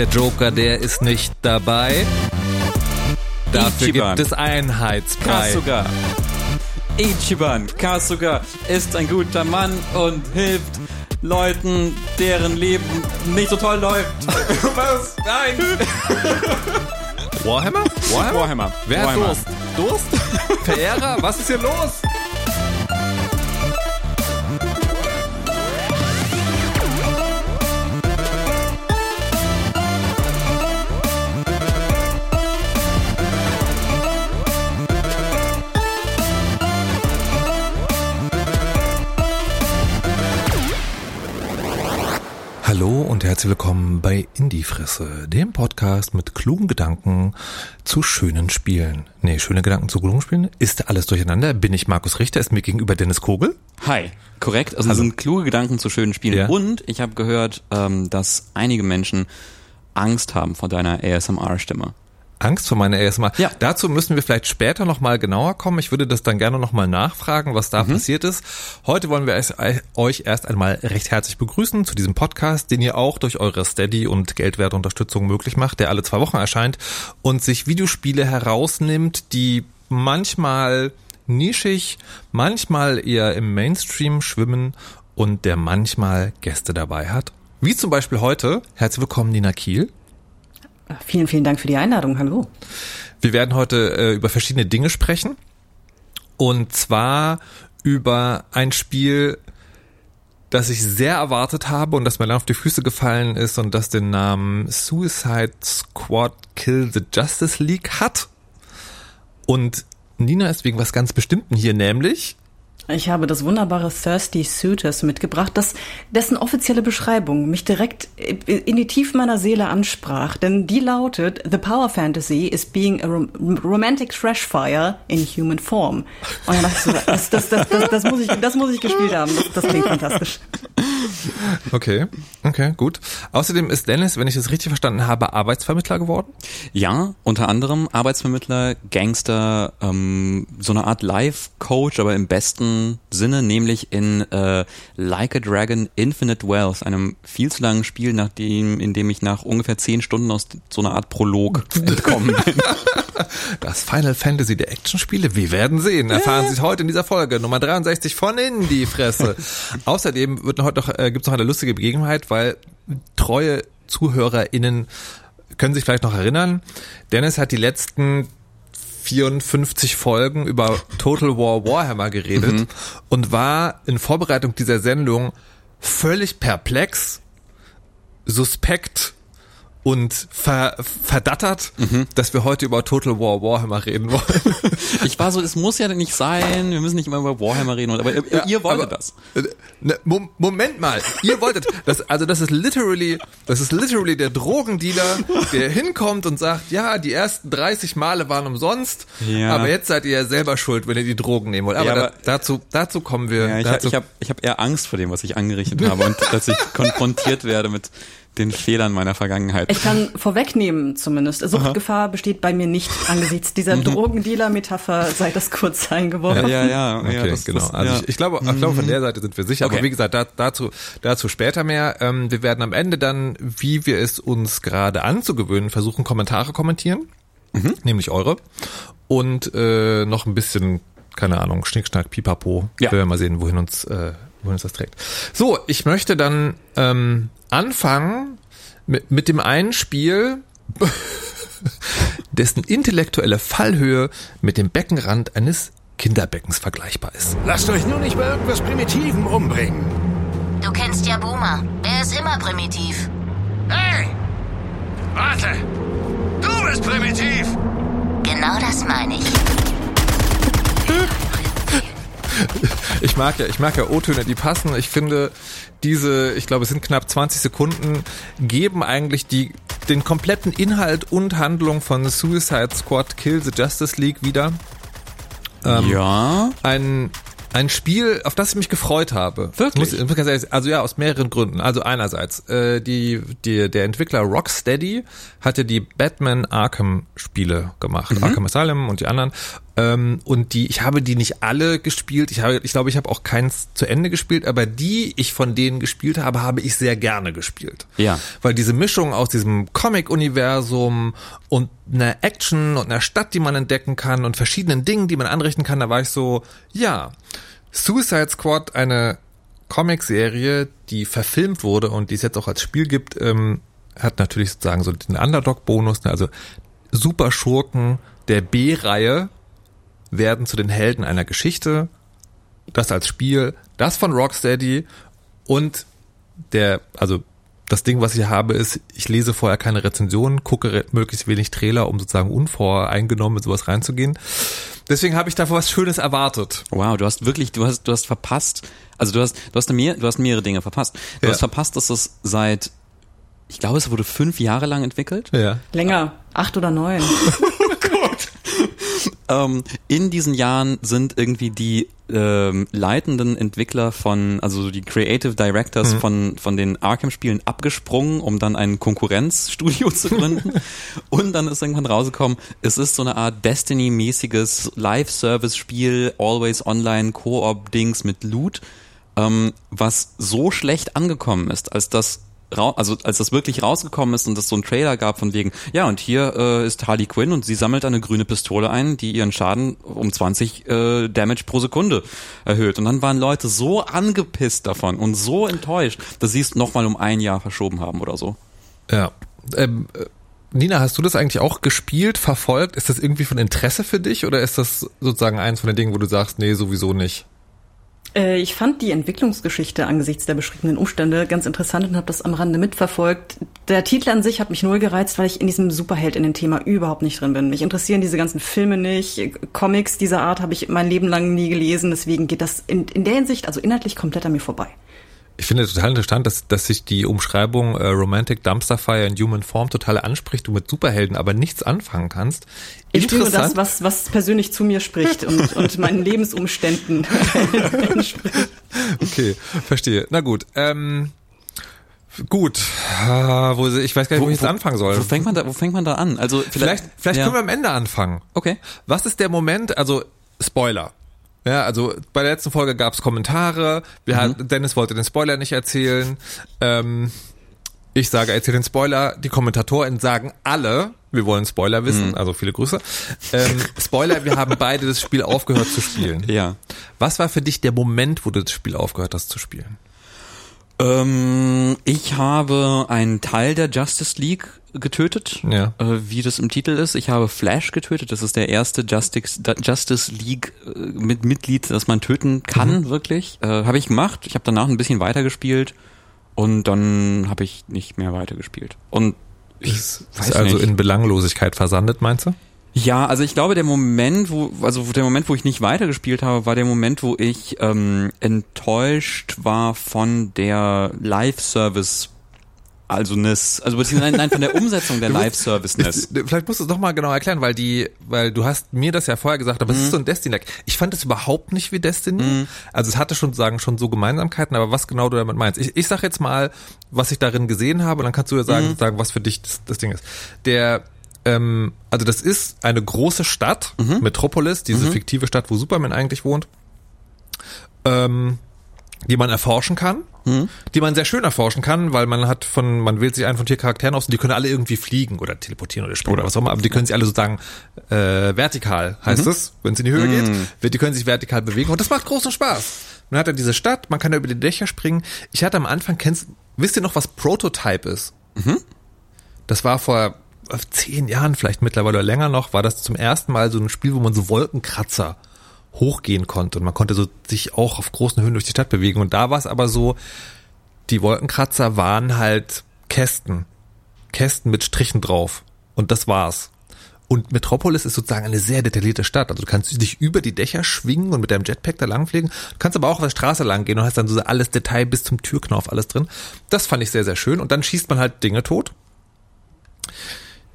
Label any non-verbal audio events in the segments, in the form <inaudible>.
Der Joker, der ist nicht dabei. Dafür Ichiban. gibt es Einheitsbrei. Kasuga. Ichiban Kasuga ist ein guter Mann und hilft Leuten, deren Leben nicht so toll läuft. <laughs> Was? Nein. Warhammer? Warhammer? Warhammer. Wer hat Warhammer. Durst? Durst? <laughs> Verehrer? Was ist hier los? Hallo und herzlich willkommen bei Indiefresse, dem Podcast mit klugen Gedanken zu schönen Spielen. Nee, schöne Gedanken zu klugen Spielen. Ist alles durcheinander? Bin ich Markus Richter? Ist mir gegenüber Dennis Kogel? Hi, korrekt. Also es sind kluge Gedanken zu schönen Spielen. Ja. Und ich habe gehört, ähm, dass einige Menschen Angst haben vor deiner ASMR-Stimme. Angst vor meiner ASMR. Ja. Dazu müssen wir vielleicht später nochmal genauer kommen. Ich würde das dann gerne nochmal nachfragen, was Mhm. da passiert ist. Heute wollen wir es- euch erst einmal recht herzlich begrüßen zu diesem Podcast, den ihr auch durch eure Steady- und Geldwertunterstützung möglich macht, der alle zwei Wochen erscheint und sich Videospiele herausnimmt, die manchmal nischig, manchmal eher im Mainstream schwimmen und der manchmal Gäste dabei hat. Wie zum Beispiel heute. Herzlich willkommen, Nina Kiel. Vielen, vielen Dank für die Einladung. Hallo. Wir werden heute äh, über verschiedene Dinge sprechen. Und zwar über ein Spiel, das ich sehr erwartet habe und das mir dann auf die Füße gefallen ist und das den Namen Suicide Squad Kill the Justice League hat. Und Nina ist wegen was ganz Bestimmten hier, nämlich Ich habe das wunderbare Thirsty Suitors mitgebracht, das, dessen offizielle Beschreibung mich direkt in die Tiefe meiner Seele ansprach. Denn die lautet, The Power Fantasy is being a rom romantic trash fire in human form. Und dann dachte ich so, das, das, das, das, das, muss, ich, das muss ich gespielt haben. Das, das klingt fantastisch. Okay, okay, gut. Außerdem ist Dennis, wenn ich es richtig verstanden habe, Arbeitsvermittler geworden. Ja, unter anderem Arbeitsvermittler, Gangster, ähm, so eine Art Life-Coach, aber im besten Sinne, nämlich in äh, Like a Dragon Infinite Wealth, einem viel zu langen Spiel, nach dem, in dem ich nach ungefähr zehn Stunden aus so einer Art Prolog <laughs> entkommen bin. Das Final Fantasy der Actionspiele, wir werden sehen. Erfahren Sie es heute in dieser Folge Nummer 63 von in die Fresse. <laughs> Außerdem wird heute noch, äh, gibt es noch eine lustige Begebenheit, weil treue ZuhörerInnen können sich vielleicht noch erinnern. Dennis hat die letzten 54 Folgen über Total War Warhammer geredet und war in Vorbereitung dieser Sendung völlig perplex, suspekt und ver verdattert, dass wir heute über Total War Warhammer reden wollen. <laughs> Ich war so, es muss ja nicht sein, wir müssen nicht immer über Warhammer reden, aber ihr, ihr wolltet aber- das. Äh, Ne, Mom- Moment mal, ihr wolltet, das, also das ist literally, das ist literally der Drogendealer, der hinkommt und sagt, ja, die ersten 30 Male waren umsonst, Ja. aber jetzt seid ihr ja selber schuld, wenn ihr die Drogen nehmen wollt. Aber, Ja, aber- da, dazu, dazu kommen wir. Ja, ich, dazu, ich habe ich hab eher Angst vor dem, was ich angerichtet habe und dass ich konfrontiert werde mit den Fehlern meiner Vergangenheit. Ich kann vorwegnehmen zumindest. Suchtgefahr besteht bei mir nicht angesichts dieser <laughs> Drogendealer-Metapher, sei das kurz <laughs> eingeworfen. ja, ja, Okay, ja, das, genau. Das, also ja. ich, ich glaube, ich glaube, von der Seite sind wir sicher. Aber Okay. wie gesagt, da, dazu, dazu später mehr. Ähm, wir werden am Ende dann, wie wir es uns gerade anzugewöhnen, versuchen, Kommentare kommentieren, nämlich eure. Und äh, noch ein bisschen, keine Ahnung, Schnickschnack, Pipapo. Ja. Wir werden mal sehen, wohin uns, äh, wohin uns das trägt. So, ich möchte dann ähm, anfangen mit, mit dem einen Spiel, <laughs> dessen intellektuelle Fallhöhe mit dem Beckenrand eines Kinderbeckens vergleichbar ist. Lasst euch nur nicht bei irgendwas Primitivem umbringen. Du kennst ja Boomer. Er ist immer primitiv. Hey! Warte! Du bist primitiv! Genau das meine ich. Ich mag ja, ich mag ja O-Töne, die passen. Ich finde, diese, ich glaube, es sind knapp 20 Sekunden, geben eigentlich die, den kompletten Inhalt und Handlung von Suicide Squad Kill the Justice League wieder. ja. Ein Ein Spiel, auf das ich mich gefreut habe. Wirklich? Muss, muss ehrlich, also ja, aus mehreren Gründen. Also einerseits, äh, die, die, der Entwickler Rocksteady hatte die Batman Arkham Spiele gemacht. Mhm. Arkham Asylum und die anderen. Ähm, und die, ich habe die nicht alle gespielt. Ich habe, ich glaube, ich habe auch keins zu Ende gespielt, aber die ich von denen gespielt habe, habe ich sehr gerne gespielt. Ja. Weil diese Mischung aus diesem Comic-Universum und einer Action und einer Stadt, die man entdecken kann und verschiedenen Dingen, die man anrichten kann, da war ich so, ja, Suicide Squad, eine Comic-Serie, die verfilmt wurde und die es jetzt auch als Spiel gibt, ähm, hat natürlich sozusagen so den Underdog-Bonus, ne? also Super Schurken der B-Reihe werden zu den Helden einer Geschichte. Das als Spiel, das von Rocksteady und der, also das Ding, was ich habe, ist, ich lese vorher keine Rezensionen, gucke möglichst wenig Trailer, um sozusagen unvoreingenommen mit sowas reinzugehen. Deswegen habe ich davor was Schönes erwartet. Wow, du hast wirklich, du hast, du hast verpasst. Also du hast, du hast, mehr, du hast mehrere Dinge verpasst. Du Ja. hast verpasst, dass es seit, ich glaube, es wurde fünf Jahre lang entwickelt. Ja. Länger, acht oder neun. <laughs> Ähm, in diesen Jahren sind irgendwie die ähm, leitenden Entwickler von, also die Creative Directors von, von den Arkham-Spielen abgesprungen, um dann ein Konkurrenzstudio <laughs> zu gründen. Und dann ist irgendwann rausgekommen, es ist so eine Art Destiny-mäßiges Live-Service-Spiel, Always Online Koop-Dings mit Loot, ähm, was so schlecht angekommen ist, als das rau- also als das wirklich rausgekommen ist und es so einen Trailer gab von wegen, ja und hier äh, ist Harley Quinn und sie sammelt eine grüne Pistole ein, die ihren Schaden um 20 äh, Damage pro Sekunde erhöht. Und dann waren Leute so angepisst davon und so enttäuscht, dass sie es nochmal um ein Jahr verschoben haben oder so. Ja. Ähm, äh, Nina, hast du das eigentlich auch gespielt, verfolgt? Ist das irgendwie von Interesse für dich oder ist das sozusagen eins von den Dingen, wo du sagst, nee, sowieso nicht? Äh, Ich fand die Entwicklungsgeschichte angesichts der beschriebenen Umstände ganz interessant und habe das am Rande mitverfolgt. Der Titel an sich hat mich null gereizt, weil ich in diesem Superheld in dem Thema überhaupt nicht drin bin. Mich interessieren diese ganzen Filme nicht. Comics dieser Art habe ich mein Leben lang nie gelesen. Deswegen geht das in, in der Hinsicht, also inhaltlich, komplett an mir vorbei. Ich finde total interessant, dass, dass sich die Umschreibung äh, Romantic Dumpster Fire in Human Form total anspricht, du mit Superhelden aber nichts anfangen kannst. Ich nur das, was, was persönlich zu mir spricht und, <laughs> und meinen Lebensumständen <laughs> entspricht. Okay, verstehe. Na gut. Ähm, gut. Ah, wo, ich weiß gar nicht, wo, ich jetzt anfangen soll. Wo fängt man da, wo fängt man da an? Also vielleicht vielleicht ja. können wir am Ende anfangen. Okay. Was ist der Moment, also Spoiler. Ja, also bei der letzten Folge gab es Kommentare. Wir Mhm. hat, Dennis wollte den Spoiler nicht erzählen. Ähm, ich sage, erzähl den Spoiler. Die Kommentatoren sagen alle, wir wollen Spoiler wissen, Mhm. also viele Grüße. Ähm, Spoiler, wir haben beide das Spiel aufgehört zu spielen. Ja. Was war für dich der Moment, wo du das Spiel aufgehört hast zu spielen? Ähm, ich habe einen Teil der Justice League getötet, Ja. äh, wie das im Titel ist. Ich habe Flash getötet. Das ist der erste Justice, Justice League äh, mit Mitglied, das man töten kann, wirklich. Äh, habe ich gemacht. Ich habe danach ein bisschen weitergespielt und dann habe ich nicht mehr weitergespielt. Und ich Ist weiß also nicht. in Belanglosigkeit versandet, meinst du? Ja, also ich glaube, der Moment, wo, also der Moment, wo ich nicht weitergespielt habe, war der Moment, wo ich ähm, enttäuscht war von der Live-Service. Also Ness, also beziehungsweise nein, von der Umsetzung der Live-Service-Ness. Vielleicht musst du es noch mal genau erklären, weil die, weil du hast mir das ja vorher gesagt, aber es Mhm. ist so ein Destiny. Ich fand es überhaupt nicht wie Destiny. Also es hatte schon sagen schon so Gemeinsamkeiten, aber was genau du damit meinst? Ich, ich sag jetzt mal, was ich darin gesehen habe, und dann kannst du ja sagen, Mhm. sagen, was für dich das, das Ding ist. Der ähm, also das ist eine große Stadt, Mhm. Metropolis, diese fiktive Stadt, wo Superman eigentlich wohnt, ähm, die man erforschen kann, Mhm. die man sehr schön erforschen kann, weil man hat von, man wählt sich einen von vier Charakteren aus und die können alle irgendwie fliegen oder teleportieren oder springen oder was auch immer, aber die können sich alle sozusagen äh, vertikal, heißt es, wenn es in die Höhe geht, wird- die können sich vertikal bewegen und das macht großen Spaß. Man hat dann diese Stadt, man kann da über die Dächer springen. Ich hatte am Anfang, kennst, wisst ihr noch, was Prototype ist? Das war vor äh, zehn Jahren vielleicht mittlerweile oder länger noch, war das zum ersten Mal so ein Spiel, wo man so Wolkenkratzer hochgehen konnte und man konnte so sich auch auf großen Höhen durch die Stadt bewegen und da war es aber so, die Wolkenkratzer waren halt Kästen, Kästen mit Strichen drauf und das war's. Und Metropolis ist sozusagen eine sehr detaillierte Stadt. Also du kannst dich über die Dächer schwingen und mit deinem Jetpack da langfliegen. Du kannst aber auch auf der Straße lang gehen und hast dann so alles Detail bis zum Türknauf alles drin. Das fand ich sehr, sehr schön. Und dann schießt man halt Dinge tot.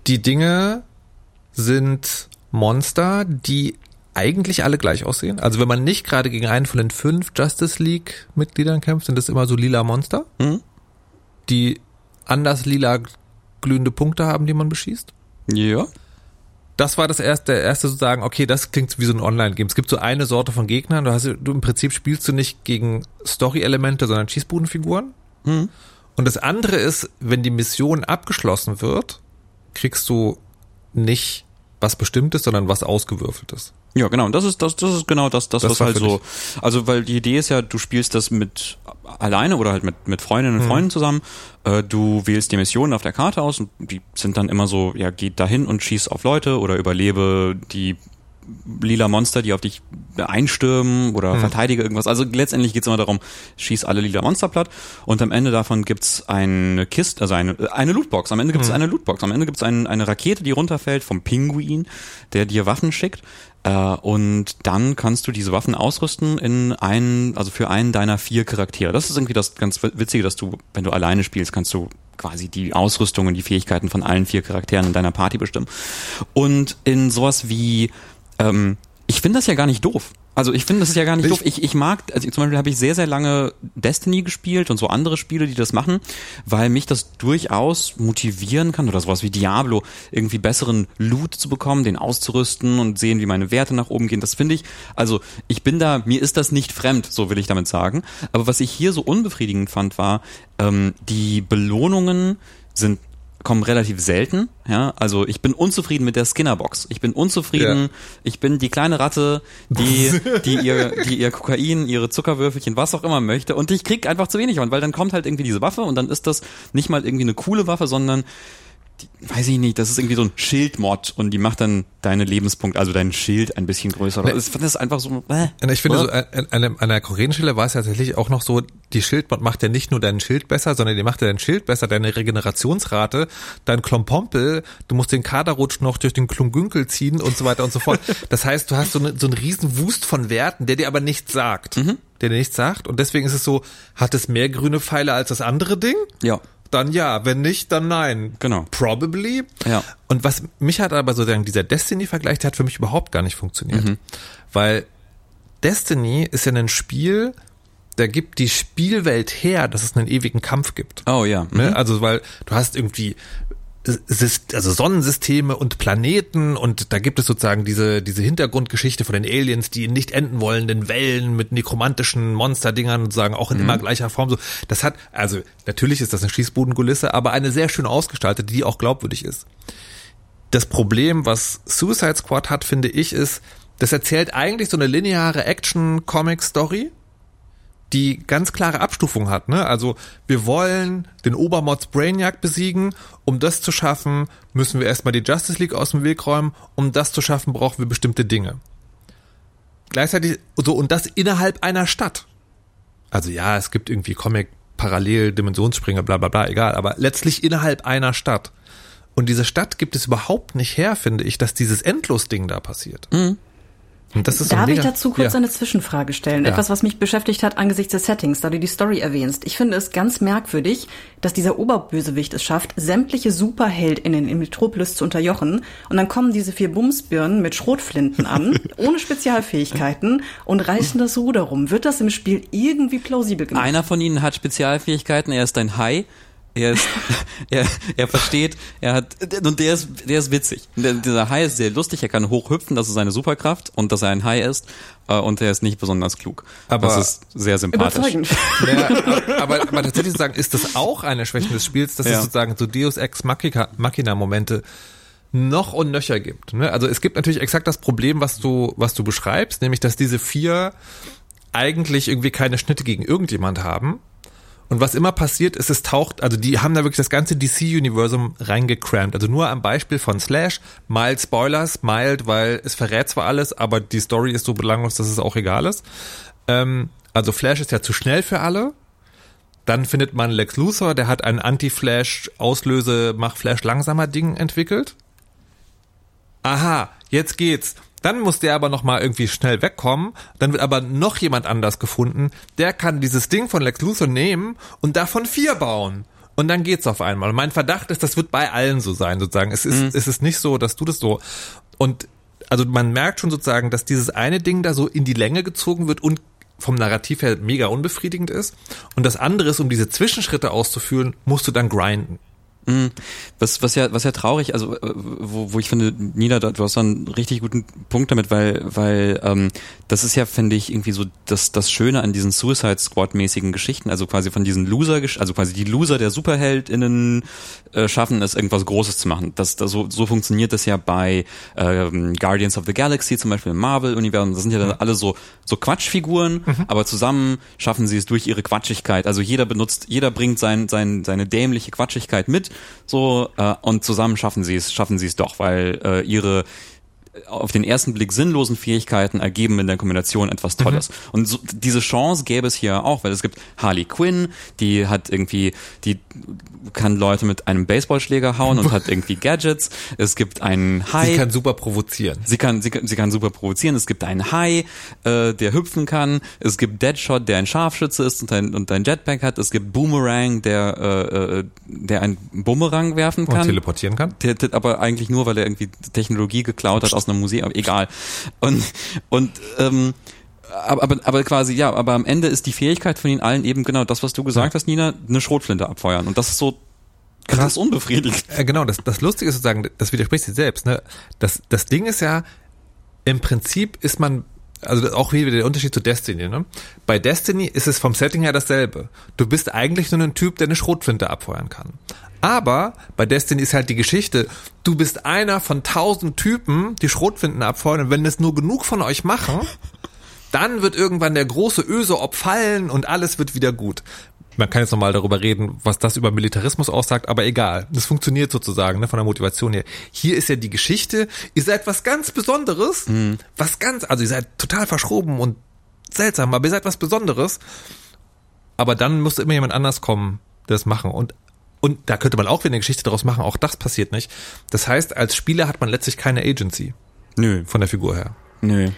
Die Dinge sind Monster, die eigentlich alle gleich aussehen. Also wenn man nicht gerade gegen einen von den fünf Justice League Mitgliedern kämpft, sind das immer so lila Monster, Mhm. die anders lila glühende Punkte haben, die man beschießt. Ja. Das war das erste, der erste sozusagen, okay, das klingt wie so ein Online-Game. Es gibt so eine Sorte von Gegnern, du hast, du im Prinzip spielst du nicht gegen Story-Elemente, sondern Schießbudenfiguren. Mhm. Und das andere ist, wenn die Mission abgeschlossen wird, kriegst du nicht was Bestimmtes, sondern was Ausgewürfeltes. Ja, genau. Und das ist das, das ist genau das, das, Das was halt so. Also, weil die Idee ist ja, du spielst das mit alleine oder halt mit mit Freundinnen und Freunden zusammen. Äh, du wählst die Missionen auf der Karte aus und die sind dann immer so, ja, geht dahin und schieß auf Leute oder überlebe die lila Monster, die auf dich einstürmen oder verteidige irgendwas. Also letztendlich geht's immer darum, schieß alle lila Monster platt und am Ende davon gibt's eine Kiste, also eine, eine Lootbox. Am Ende gibt's eine Lootbox. Am Ende gibt's ein, eine Rakete, die runterfällt vom Pinguin, der dir Waffen schickt. Äh, und dann kannst du diese Waffen ausrüsten in einen, also für einen deiner vier Charaktere. Das ist irgendwie das ganz Witzige, dass du, wenn du alleine spielst, kannst du quasi die Ausrüstung und die Fähigkeiten von allen vier Charakteren in deiner Party bestimmen. Und in sowas wie ähm, ich finde das ja gar nicht doof. Also ich finde das ist ja gar nicht Ich- doof. Ich, ich mag, also zum Beispiel habe ich sehr, sehr lange Destiny gespielt und so andere Spiele, die das machen, weil mich das durchaus motivieren kann oder sowas wie Diablo, irgendwie besseren Loot zu bekommen, den auszurüsten und sehen, wie meine Werte nach oben gehen. Das finde ich, also ich bin da, mir ist das nicht fremd, so will ich damit sagen. Aber was ich hier so unbefriedigend fand, war, ähm, die Belohnungen sind kommen relativ selten. Ja, also ich bin unzufrieden mit der Skinnerbox. Ich bin unzufrieden. Ja. Ich bin die kleine Ratte, die <laughs> die ihr die ihr Kokain, ihre Zuckerwürfelchen, was auch immer möchte. Und ich krieg einfach zu wenig weil dann kommt halt irgendwie diese Waffe und dann ist das nicht mal irgendwie eine coole Waffe, sondern die, weiß ich nicht, das ist irgendwie so ein Schildmod und die macht dann deine Lebenspunkte, also dein Schild ein bisschen größer. Das, das ist einfach so. Äh, ich finde, so an, an, an der Koreenstelle war es ja tatsächlich auch noch so, die Schildmod macht ja nicht nur dein Schild besser, sondern die macht ja dein Schild besser, deine Regenerationsrate, dein Klompompel, du musst den Kaderrutsch noch durch den Klumgünkel ziehen und so weiter und so fort. <laughs> Das heißt, du hast so, eine, so einen riesen Wust von Werten, der dir aber nichts sagt. Der dir nichts sagt. Und deswegen ist es so, hat es mehr grüne Pfeile als das andere Ding? ja. Dann ja, wenn nicht, dann nein. Genau. Probably. Ja. Und was mich hat aber sozusagen dieser Destiny-Vergleich, der hat für mich überhaupt gar nicht funktioniert. Mhm. Weil Destiny ist ja ein Spiel, da gibt die Spielwelt her, dass es einen ewigen Kampf gibt. Oh ja. Mhm. Ne? Also weil du hast irgendwie also Sonnensysteme und Planeten und da gibt es sozusagen diese diese Hintergrundgeschichte von den Aliens, die in nicht enden wollenden Wellen mit nekromantischen Monsterdingern sozusagen auch in immer gleicher Form so. Das hat also natürlich ist das eine Schießbudenkulisse, aber eine sehr schön ausgestaltete, die auch glaubwürdig ist. Das Problem, was Suicide Squad hat, finde ich, ist, das erzählt eigentlich so eine lineare Action-Comic-Story, die ganz klare Abstufung hat. Ne? Also wir wollen den Obermods Brainiac besiegen. Um das zu schaffen, müssen wir erstmal die Justice League aus dem Weg räumen. Um das zu schaffen, brauchen wir bestimmte Dinge. Gleichzeitig so und das innerhalb einer Stadt. Also ja, es gibt irgendwie Comic parallel Dimensionsspringer, bla bla bla, egal, aber letztlich innerhalb einer Stadt. Und diese Stadt gibt es überhaupt nicht her, finde ich, dass dieses Endlos-Ding da passiert. Und das ist Darf ich dazu kurz ja. eine Zwischenfrage stellen? Ja. Etwas, was mich beschäftigt hat angesichts des Settings, da du die Story erwähnst. Ich finde es ganz merkwürdig, dass dieser Oberbösewicht es schafft, sämtliche SuperheldInnen in Metropolis zu unterjochen. Und dann kommen diese vier Bumsbirnen mit Schrotflinten an, <laughs> ohne Spezialfähigkeiten und reißen das Ruder rum. Wird das im Spiel irgendwie plausibel gemacht? Einer von ihnen hat Spezialfähigkeiten, er ist ein Hai. Er ist, <laughs> er, er versteht, er hat, und der ist, der ist witzig. Der, dieser Hai ist sehr lustig, er kann hochhüpfen, das ist seine Superkraft, und dass er ein Hai ist, äh, und er ist nicht besonders klug. Aber- das ist sehr sympathisch. Ja, aber, aber tatsächlich zu sagen, ist das auch eine Schwäche des Spiels, dass Ja. es sozusagen so Deus Ex Machina- Machina-Momente noch und nöcher gibt. Ne? Also es gibt natürlich exakt das Problem, was du, was du beschreibst, nämlich dass diese vier eigentlich irgendwie keine Schnitte gegen irgendjemand haben. Und was immer passiert ist, es taucht, also die haben da wirklich das ganze DC-Universum reingecrampt. Also nur am Beispiel von Slash, mild Spoilers, mild, weil es verrät zwar alles, aber die Story ist so belanglos, dass es auch egal ist. Ähm, also Flash ist ja zu schnell für alle. Dann findet man Lex Luthor, der hat ein Anti-Flash, Auslöse, mach Flash langsamer Ding entwickelt. Aha, jetzt geht's. Dann muss der aber nochmal irgendwie schnell wegkommen. Dann wird aber noch jemand anders gefunden. Der kann dieses Ding von Lex Luthor nehmen und davon vier bauen. Und dann geht's auf einmal. Und mein Verdacht ist, das wird bei allen so sein, sozusagen. Es ist, es ist nicht so, dass du das so. Und also man merkt schon sozusagen, dass dieses eine Ding da so in die Länge gezogen wird und vom Narrativ her mega unbefriedigend ist. Und das andere ist, um diese Zwischenschritte auszuführen, musst du dann grinden. Mhm. Was, was ja, was ja traurig, also äh, wo, wo ich finde, Nina, du hast einen richtig guten Punkt damit, weil, weil ähm, das ist ja, finde ich, irgendwie so das, das Schöne an diesen Suicide Squad-mäßigen Geschichten, also quasi von diesen Loser, also quasi die Loser der SuperheldInnen äh, schaffen es, irgendwas Großes zu machen. Das, das so, so funktioniert das ja bei ähm, Guardians of the Galaxy, zum Beispiel im Marvel-Universum. Das sind ja dann mhm. alle so, so Quatschfiguren, mhm. aber zusammen schaffen sie es durch ihre Quatschigkeit. Also jeder benutzt, jeder bringt sein, sein, seine dämliche Quatschigkeit mit so äh, und zusammen schaffen sie es, schaffen sie es doch, weil äh, ihre auf den ersten Blick sinnlosen Fähigkeiten ergeben in der Kombination etwas Tolles. Mhm. Und so, diese Chance gäbe es hier auch, weil es gibt Harley Quinn, die hat irgendwie, die kann Leute mit einem Baseballschläger hauen und <laughs> hat irgendwie Gadgets. Es gibt einen Hai. Sie kann super provozieren. Sie kann, sie kann, sie kann super provozieren. Es gibt einen Hai, äh, der hüpfen kann. Es gibt Deadshot, der ein Scharfschütze ist und ein, und ein Jetpack hat. Es gibt Boomerang, der, äh, äh der ein Bumerang werfen kann. Und teleportieren kann. Der, der, aber eigentlich nur, weil er irgendwie Technologie geklaut hat aus aus einem Museum, egal. Und, und ähm, aber, aber, aber quasi, ja, aber am Ende ist die Fähigkeit von ihnen allen eben genau das, was du gesagt ja. hast, Nina, eine Schrotflinte abfeuern. Und das ist so krass unbefriedigend. Äh, genau, das, das Lustige ist sozusagen, das widerspricht sich selbst. Ne? Das, das Ding ist ja, im Prinzip ist man also auch wieder der Unterschied zu Destiny. Ne? Bei Destiny ist es vom Setting her dasselbe. Du bist eigentlich nur ein Typ, der eine Schrotflinte abfeuern kann. Aber bei Destiny ist halt die Geschichte, du bist einer von tausend Typen, die Schrotflinten abfeuern und wenn es nur genug von euch machen, dann wird irgendwann der große Öse fallen und alles wird wieder gut. Man kann jetzt nochmal darüber reden, was das über Militarismus aussagt, aber egal. Das funktioniert sozusagen, ne, von der Motivation her. Hier ist ja die Geschichte, ihr seid was ganz Besonderes, mhm. was ganz, also ihr seid total verschroben und seltsam, aber ihr seid was Besonderes. Aber dann muss immer jemand anders kommen, der das machen. Und und da könnte man auch wieder eine Geschichte daraus machen, auch das passiert nicht. Das heißt, als Spieler hat man letztlich keine Agency. Nö. Von der Figur her. Nö.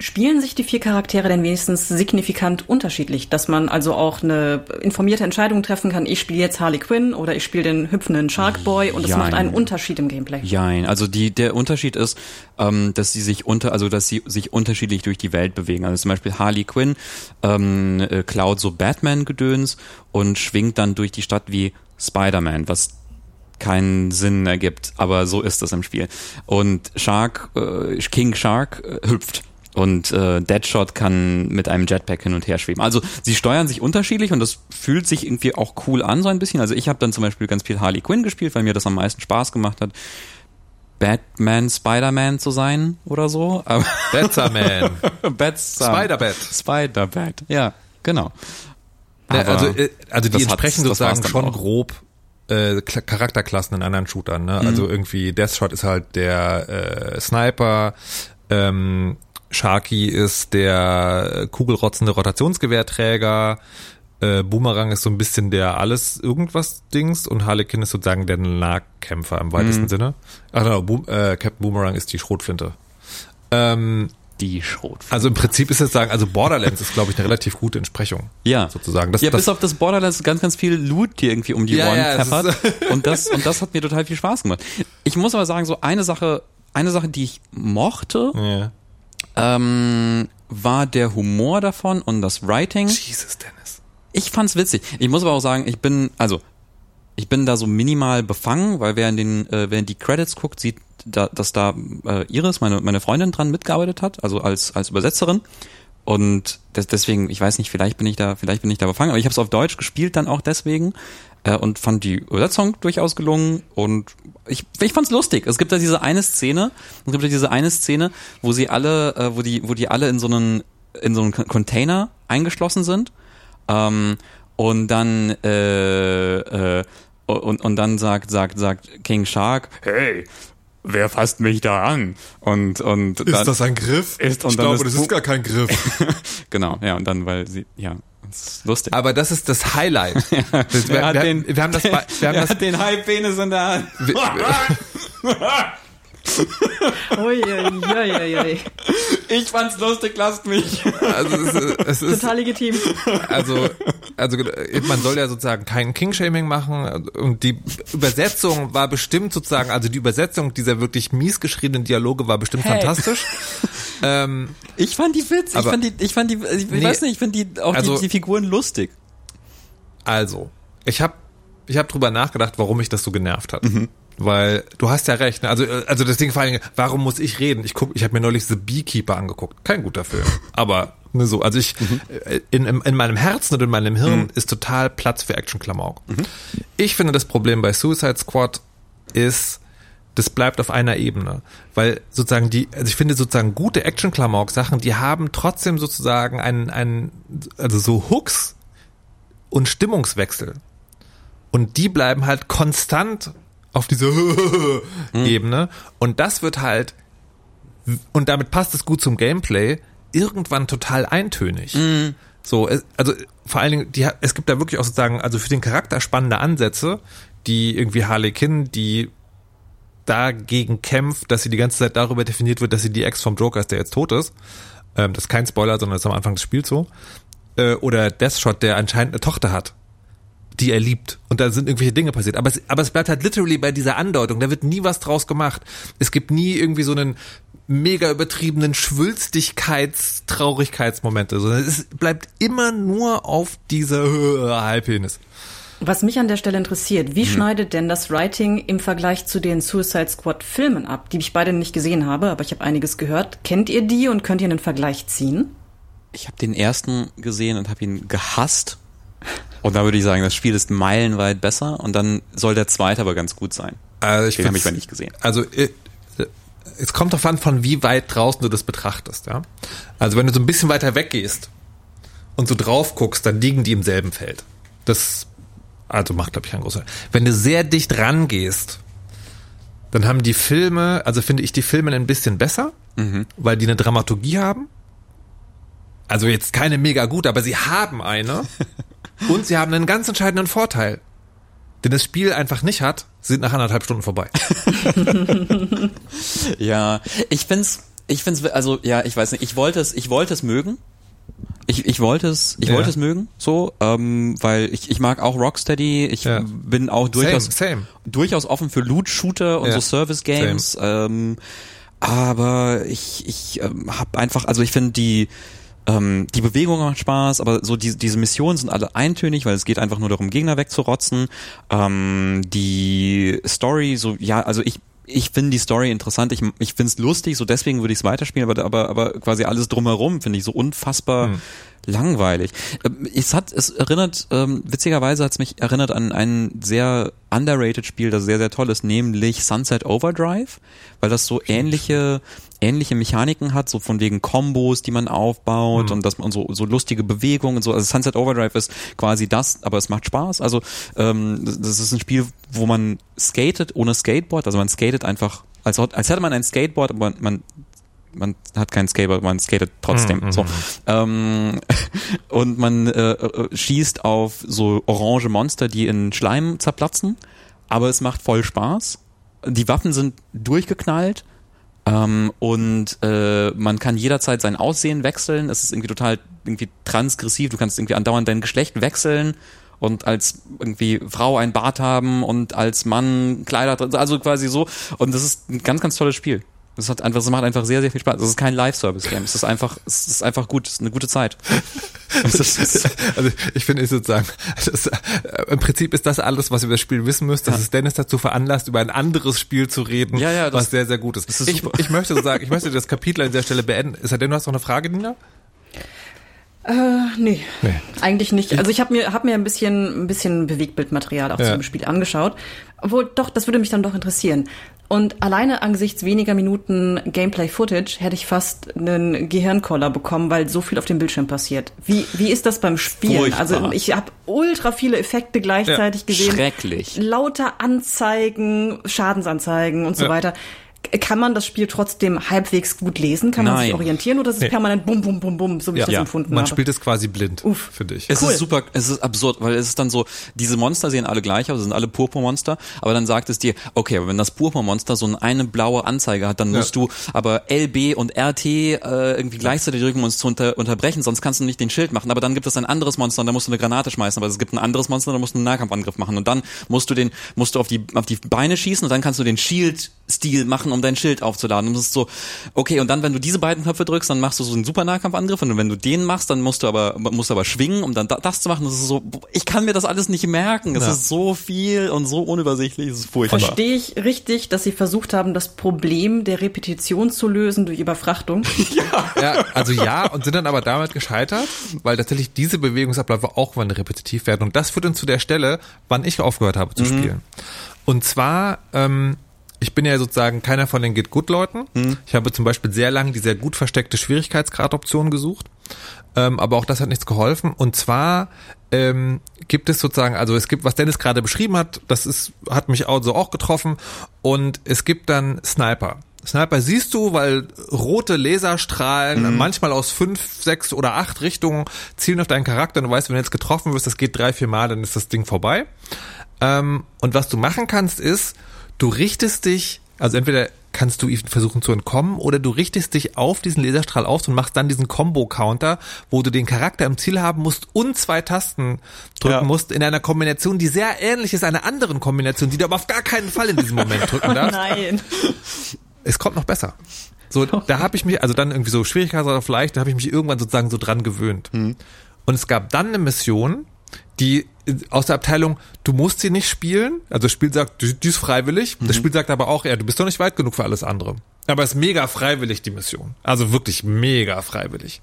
Spielen sich die vier Charaktere denn wenigstens signifikant unterschiedlich, dass man also auch eine informierte Entscheidung treffen kann, ich spiele jetzt Harley Quinn oder ich spiele den hüpfenden Sharkboy und es macht einen Unterschied im Gameplay. Jein, also die, der Unterschied ist, ähm, dass sie sich unter, also dass sie sich unterschiedlich durch die Welt bewegen. Also zum Beispiel Harley Quinn ähm, äh, klaut so Batman-Gedöns und schwingt dann durch die Stadt wie Spider-Man, was keinen Sinn ergibt, aber so ist das im Spiel. Und Shark, äh, King Shark äh, hüpft und äh, Deadshot kann mit einem Jetpack hin und her schweben. Also sie steuern sich unterschiedlich und das fühlt sich irgendwie auch cool an so ein bisschen. Also ich habe dann zum Beispiel ganz viel Harley Quinn gespielt, weil mir das am meisten Spaß gemacht hat. Batman, Spider-Man zu sein oder so. Batman. <laughs> Spider-Bat. Spider-Bat, ja, genau. Aber also, äh, also die entsprechen sozusagen schon auch. grob äh, Charakterklassen in anderen Shootern. Ne? Mhm. Also irgendwie Deathshot ist halt der äh, Sniper, ähm, Sharky ist der kugelrotzende Rotationsgewehrträger, äh, Boomerang ist so ein bisschen der alles irgendwas Dings und Harlequin ist sozusagen der Nahkämpfer im weitesten mhm. Sinne. Ach no, Boom, äh, Captain Boomerang ist die Schrotflinte. Ähm, die Schrotflinte. Also im Prinzip ist es sagen, also Borderlands ist, glaube ich, eine relativ gute Entsprechung. Ja. Sozusagen. Das, ja, das, bis auf das Borderlands ganz, ganz viel Loot hier irgendwie um die ja, Ohren ja, und das, und das hat mir total viel Spaß gemacht. Ich muss aber sagen, so eine Sache, eine Sache, die ich mochte, ja. ähm, war der Humor davon und das Writing. Jesus, Dennis. Ich fand's witzig. Ich muss aber auch sagen, ich bin, also, ich bin da so minimal befangen, weil wer in den, äh, wer in die Credits guckt, sieht, da, dass da äh, Iris, meine, meine Freundin, dran mitgearbeitet hat, also als, als Übersetzerin. Und das, deswegen, ich weiß nicht, vielleicht bin ich da, vielleicht bin ich da befangen, aber ich habe es auf Deutsch gespielt dann auch deswegen äh, und fand die Übersetzung durchaus gelungen und ich, ich fand's lustig. Es gibt da diese eine Szene, es gibt da diese eine Szene, wo sie alle, äh, wo die, wo die alle in so einen in so einen Container eingeschlossen sind ähm, und dann äh, äh, und, und dann sagt, sagt, sagt King Shark, hey, wer fasst mich da an? Und, und ist das ein Griff? Ist, und ich glaube, das ist gar kein Griff. <laughs> genau, ja, und dann, weil sie, ja, das ist lustig. Aber das ist das Highlight. <laughs> ja. wir, wir, den, wir haben das, wir haben <laughs> das, den High-Penis in der Hand. Ui, ui, ui, ui. Ich fand's lustig, lasst mich. Also es, ist- es ist, Total legitim. also, also man soll ja sozusagen kein King-Shaming machen und die Übersetzung war bestimmt sozusagen, also die Übersetzung dieser wirklich mies geschriebenen Dialoge war bestimmt Hey. fantastisch. ähm, Ich fand die Witz, ich fand die, ich fand die, ich Nee. weiß nicht, ich fand die, auch Also- die, die Figuren lustig. Also, ich habe ich hab drüber nachgedacht, warum mich das so genervt hat. Weil du hast ja recht. Ne? Also, äh, also das Ding vor allen Dingen, warum muss ich reden? Ich guck, ich habe mir neulich The Beekeeper angeguckt. Kein guter Film. <laughs> Aber ne, so, also ich äh, in, in, in meinem Herzen und in meinem Hirn ist total Platz für Action-Klamauk. Ich finde, das Problem bei Suicide Squad ist, das bleibt auf einer Ebene. Weil sozusagen die, also ich finde sozusagen gute Action-Klamauk-Sachen, die haben trotzdem sozusagen einen, einen, also so Hooks und Stimmungswechsel. Und die bleiben halt konstant auf dieser Ebene. Und das wird halt, und damit passt es gut zum Gameplay, irgendwann total eintönig. So, es, also vor allen Dingen, die, es gibt da wirklich auch sozusagen, also für den Charakter spannende Ansätze, die irgendwie Harley Quinn, die dagegen kämpft, dass sie die ganze Zeit darüber definiert wird, dass sie die Ex vom Joker ist, der jetzt tot ist. Ähm, das ist kein Spoiler, sondern das ist am Anfang des Spiels so. Äh, oder Deathshot, der anscheinend eine Tochter hat, die er liebt. Und da sind irgendwelche Dinge passiert. Aber es, aber es bleibt halt literally bei dieser Andeutung. Da wird nie was draus gemacht. Es gibt nie irgendwie so einen mega übertriebenen Schwülstigkeits-Traurigkeitsmomente, sondern es bleibt immer nur auf dieser <laughs> Halbpenis. Was mich an der Stelle interessiert, wie schneidet denn das Writing im Vergleich zu den Suicide Squad Filmen ab, die ich beide nicht gesehen habe, aber ich habe einiges gehört. Kennt ihr die und könnt ihr einen Vergleich ziehen? Ich habe den ersten gesehen und habe ihn gehasst. Und da würde ich sagen, das Spiel ist meilenweit besser und dann soll der zweite aber ganz gut sein. Also ich Den habe ich mal nicht gesehen. Also äh, es kommt darauf an, von wie weit draußen du das betrachtest, ja. Also wenn du so ein bisschen weiter weggehst und so drauf guckst, dann liegen die im selben Feld. Das also macht glaube ich keinen großen. Wenn du sehr dicht rangehst, dann haben die Filme, also finde ich die Filme ein bisschen besser, weil die eine Dramaturgie haben. Also jetzt keine mega gut, aber sie haben eine. <laughs> und sie haben einen ganz entscheidenden Vorteil, den das Spiel einfach nicht hat. Sind nach anderthalb Stunden vorbei. <laughs> Ja, ich find's, ich find's, also ja, ich weiß nicht, ich wollte es, ich wollte es mögen. Ich, ich wollte es, ich Ja. wollte es mögen, so, ähm, weil ich, ich mag auch Rocksteady, ich Ja. bin auch durchaus, Same, same. durchaus offen für Loot-Shooter und Ja. so Service-Games, ähm, aber ich, ich ähm, habe einfach, also ich finde die, ähm, die Bewegung macht Spaß, aber so die, diese Missionen sind alle eintönig, weil es geht einfach nur darum, Gegner wegzurotzen. Ähm, die Story, so, ja, also ich, ich finde die Story interessant, ich, ich finde es lustig, so deswegen würde ich es weiterspielen, aber, aber, aber quasi alles drumherum finde ich so unfassbar langweilig. Ähm, Es hat, es erinnert, ähm, witzigerweise hat es mich erinnert an ein sehr underrated Spiel, das sehr, sehr toll ist, nämlich Sunset Overdrive, weil das so ähnliche, ähnliche Mechaniken hat, so von wegen Kombos, die man aufbaut und dass man so, so lustige Bewegungen und so. Also Sunset Overdrive ist quasi das, aber es macht Spaß. Also ähm, das, ist ein Spiel, wo man skatet ohne Skateboard, also man skatet einfach, als, als hätte man ein Skateboard, aber man man hat kein Skateboard, man skatet trotzdem. so. Ähm, <laughs> und man äh, äh, schießt auf so orange Monster, die in Schleim zerplatzen, aber es macht voll Spaß. Die Waffen sind durchgeknallt. Ähm, und äh, man kann jederzeit sein Aussehen wechseln. Es ist irgendwie total irgendwie transgressiv. Du kannst irgendwie andauernd dein Geschlecht wechseln und als irgendwie Frau ein Bart haben und als Mann Kleider, drin- also quasi so. Und das ist ein ganz, ganz tolles Spiel. Das hat einfach, das macht einfach sehr, sehr viel Spaß. Das ist kein Live-Service-Game. Es ist einfach, es ist einfach gut. Es ist eine gute Zeit. Also ich finde es sozusagen, das, äh, im Prinzip ist das alles, was ihr über das Spiel wissen müsst, dass es Dennis dazu veranlasst, über ein anderes Spiel zu reden, Ja, ja, das- was sehr, sehr gut ist. ist ich, ich möchte so sagen, ich möchte das Kapitel an dieser Stelle beenden. Ist denn, du hast noch eine Frage, Nina? Äh, nee, Nee. eigentlich nicht. Also ich habe mir hab mir ein bisschen ein bisschen Bewegtbildmaterial auch Ja. zum Spiel angeschaut. Obwohl doch, das würde mich dann doch interessieren. Und alleine angesichts weniger Minuten Gameplay-Footage hätte ich fast einen Gehirnkoller bekommen, weil so viel auf dem Bildschirm passiert. Wie, wie ist das beim Spielen? Furchtbar. Also ich habe ultra viele Effekte gleichzeitig gesehen. Schrecklich. Lauter Anzeigen, Schadensanzeigen und so Ja. weiter. Kann man das Spiel trotzdem halbwegs gut lesen? Kann man sich Nein. orientieren oder ist es Nee. permanent bum, bum, bum, bum, so wie ich das Ja, empfunden man habe? spielt es quasi blind, Uff. finde ich. Es Cool. ist super, es ist absurd, weil es ist dann so, diese Monster sehen alle gleich aus, es sind alle Purpurmonster, aber dann sagt es dir, okay, aber wenn das Purpurmonster so eine blaue Anzeige hat, dann Ja. musst du aber L, B und RT äh, irgendwie gleichzeitig drücken, um uns zu unter, unterbrechen, sonst kannst du nicht den Schild machen. Aber dann gibt es ein anderes Monster und da musst du eine Granate schmeißen, aber es gibt ein anderes Monster, da musst du einen Nahkampfangriff machen und dann musst du den, musst du auf die, auf die Beine schießen und dann kannst du den Shield-Stil machen, um dein Schild aufzuladen. Und das ist so, okay, und dann, wenn du diese beiden Knöpfe drückst, dann machst du so einen super Nahkampfangriff und wenn du den machst, dann musst du aber, musst du aber schwingen, um dann da- das zu machen. Das ist so, ich kann mir das alles nicht merken. Es Ja. ist so viel und so unübersichtlich, es ist furchtbar. Verstehe ich richtig, dass sie versucht haben, das Problem der Repetition zu lösen durch Überfrachtung? <laughs> Ja, also ja, und sind dann aber damit gescheitert, weil tatsächlich diese Bewegungsabläufe auch wann repetitiv werden. Und das führt uns zu der Stelle, wann ich aufgehört habe zu spielen. Und zwar, ähm, ich bin ja sozusagen keiner von den Get-Good-Leuten. Ich habe zum Beispiel sehr lange die sehr gut versteckte Schwierigkeitsgradoption gesucht. Ähm, aber auch das hat nichts geholfen. Und zwar ähm, gibt es sozusagen, also es gibt, was Dennis gerade beschrieben hat, das ist, hat mich auch so auch getroffen. Und es gibt dann Sniper. Sniper siehst du, weil rote Laserstrahlen manchmal aus fünf, sechs oder acht Richtungen zielen auf deinen Charakter. Und du weißt, wenn du jetzt getroffen wirst, das geht drei, vier Mal, dann ist das Ding vorbei. Ähm, und was du machen kannst, ist, du richtest dich, also entweder kannst du versuchen zu entkommen oder du richtest dich auf diesen Laserstrahl aus und machst dann diesen Combo-Counter, wo du den Charakter im Ziel haben musst und zwei Tasten drücken Ja. musst in einer Kombination, die sehr ähnlich ist einer anderen Kombination, die du aber auf gar keinen Fall in diesem Moment drücken <laughs> darfst. Nein. Es kommt noch besser. So, da habe ich mich, also dann irgendwie so Schwierigkeiten auf leicht, da habe ich mich irgendwann sozusagen so dran gewöhnt. Und es gab dann eine Mission, die äh, aus der Abteilung, du musst sie nicht spielen. Also das Spiel sagt, die, die ist freiwillig. Das Spiel sagt aber auch, ja, du bist doch nicht weit genug für alles andere. Aber es ist mega freiwillig, die Mission. Also wirklich mega freiwillig.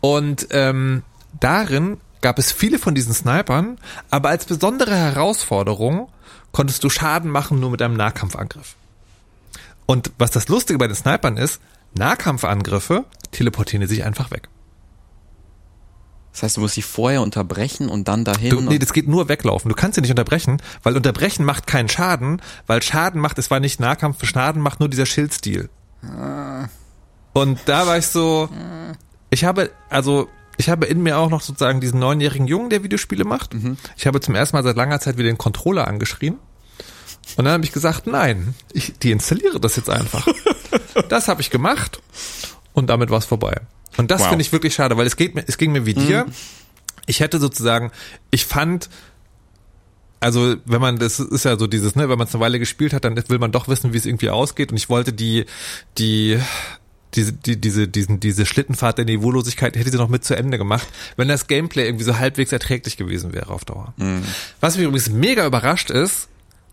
Und ähm, darin gab es viele von diesen Snipern, aber als besondere Herausforderung konntest du Schaden machen nur mit einem Nahkampfangriff. Und was das Lustige bei den Snipern ist, Nahkampfangriffe teleportieren die sich einfach weg. Das heißt, du musst sie vorher unterbrechen und dann dahin. Du, nee, das geht nur weglaufen. Du kannst sie nicht unterbrechen, weil unterbrechen macht keinen Schaden, weil Schaden macht, es war nicht Nahkampf, Schaden macht nur dieser Schildstil. Und da war ich so, ich habe, also, ich habe in mir auch noch sozusagen diesen neunjährigen Jungen, der Videospiele macht. Ich habe zum ersten Mal seit langer Zeit wieder den Controller angeschrien. Und dann habe ich gesagt, nein, ich deinstalliere das jetzt einfach. <laughs> das habe ich gemacht und damit war es vorbei. Und das Wow. finde ich wirklich schade, weil es geht mir, es ging mir wie dir. Ich hätte sozusagen, ich fand, also wenn man, das ist ja so dieses, ne, wenn man es eine Weile gespielt hat, dann will man doch wissen, wie es irgendwie ausgeht. Und ich wollte die, die, diese, die, diese, diesen, diese Schlittenfahrt der Niveaulosigkeit hätte sie noch mit zu Ende gemacht, wenn das Gameplay irgendwie so halbwegs erträglich gewesen wäre auf Dauer. Was mich übrigens mega überrascht ist,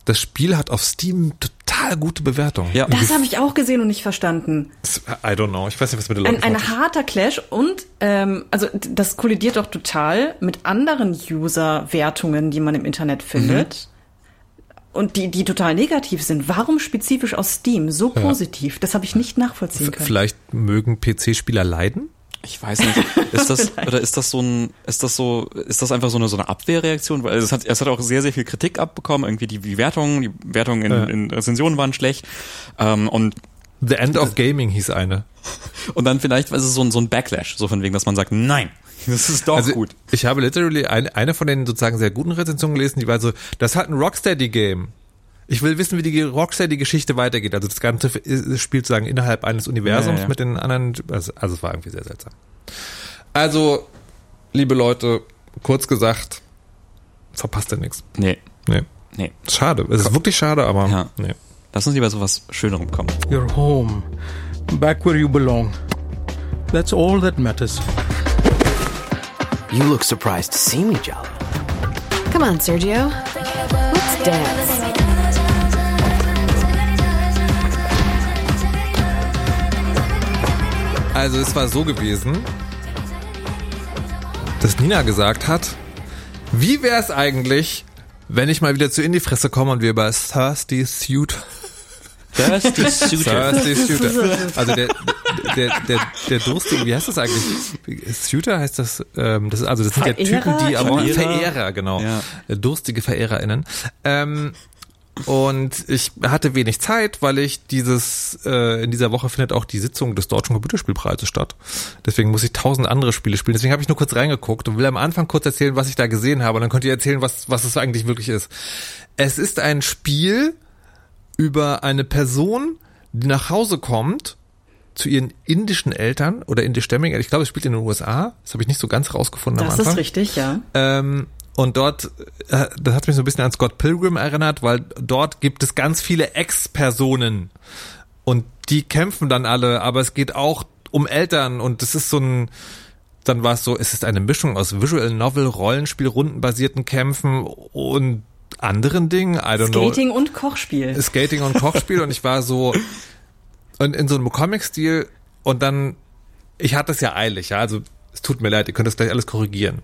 das Spiel hat auf Steam total gute Bewertungen. Ja. Das habe ich auch gesehen und nicht verstanden. I don't know. Ich weiß nicht, was mit den Leuten Ein, ein harter Clash und ähm, also das kollidiert doch total mit anderen User-Wertungen, die man im Internet findet. Und die, die total negativ sind. Warum spezifisch aus Steam so positiv? Das habe ich nicht nachvollziehen können. Vielleicht mögen PC-Spieler leiden? Ich weiß nicht. <laughs> Ist das oder ist das so ein ist das so ist das einfach so eine so eine Abwehrreaktion, weil es hat es hat auch sehr sehr viel Kritik abbekommen, irgendwie die, die Wertungen, die Wertungen in, Ja. in Rezensionen waren schlecht ähm, und The End of Gaming hieß eine. <laughs> und dann vielleicht ist es so ein so ein Backlash, so von wegen, dass man sagt, nein, <laughs> das ist doch also gut. ich habe literally eine, eine von den sozusagen sehr guten Rezensionen gelesen, die war so, das hat ein Rocksteady-Game. Ich will wissen, wie die Rocksteady-Geschichte weitergeht. Also das Ganze spielt sozusagen innerhalb eines Universums Ja, ja. mit den anderen, also, also es war irgendwie sehr seltsam. Also, liebe Leute, kurz gesagt, verpasst ihr nichts. Nee, Nee. nee. Schade. Es ist wirklich schade, aber Ja. nee. Lass uns lieber so was Schönerem kommen. You're home, back where you belong. That's all that matters. You look surprised to see me, Jolly. Come on, Sergio. Let's dance. Also es war so gewesen, dass Nina gesagt hat, wie wäre es eigentlich, wenn ich mal wieder zu Indie-Fresse komme und wir über Thirsty Suit Thirsty Suitor. Thirsty. Also der, der, der, der durstige, wie heißt das eigentlich? Shooter heißt das, ähm, das ist, also das sind ja Verehrer? Typen, die aber Verehrer? Verehrer, genau. Ja. Durstige VerehrerInnen. Ähm, Und ich hatte wenig Zeit, weil ich dieses, äh, in dieser Woche findet auch die Sitzung des Deutschen Computerspielpreises statt. Deswegen muss ich tausend andere Spiele spielen. Deswegen habe ich nur kurz reingeguckt und will am Anfang kurz erzählen, was ich da gesehen habe. Und dann könnt ihr erzählen, was, was es eigentlich wirklich ist. Es ist ein Spiel über eine Person, die nach Hause kommt zu ihren indischen Eltern oder indischstämmigen, ich glaube, es spielt in den USA. Das habe ich nicht so ganz rausgefunden Das am Anfang. ist richtig, ja. Ähm, und dort, äh, das hat mich so ein bisschen an Scott Pilgrim erinnert, weil dort gibt es ganz viele Ex-Personen und die kämpfen dann alle, aber es geht auch um Eltern und das ist so ein, dann war es so, es ist eine Mischung aus Visual Novel, Rollenspiel, rundenbasierten Kämpfen und anderen Dingen. I don't Skating know. und Kochspiel. Skating und Kochspiel und ich war so und in so einem Comic-Stil und dann, ich hatte es ja eilig, ja, also es tut mir leid, ihr könnt das gleich alles korrigieren.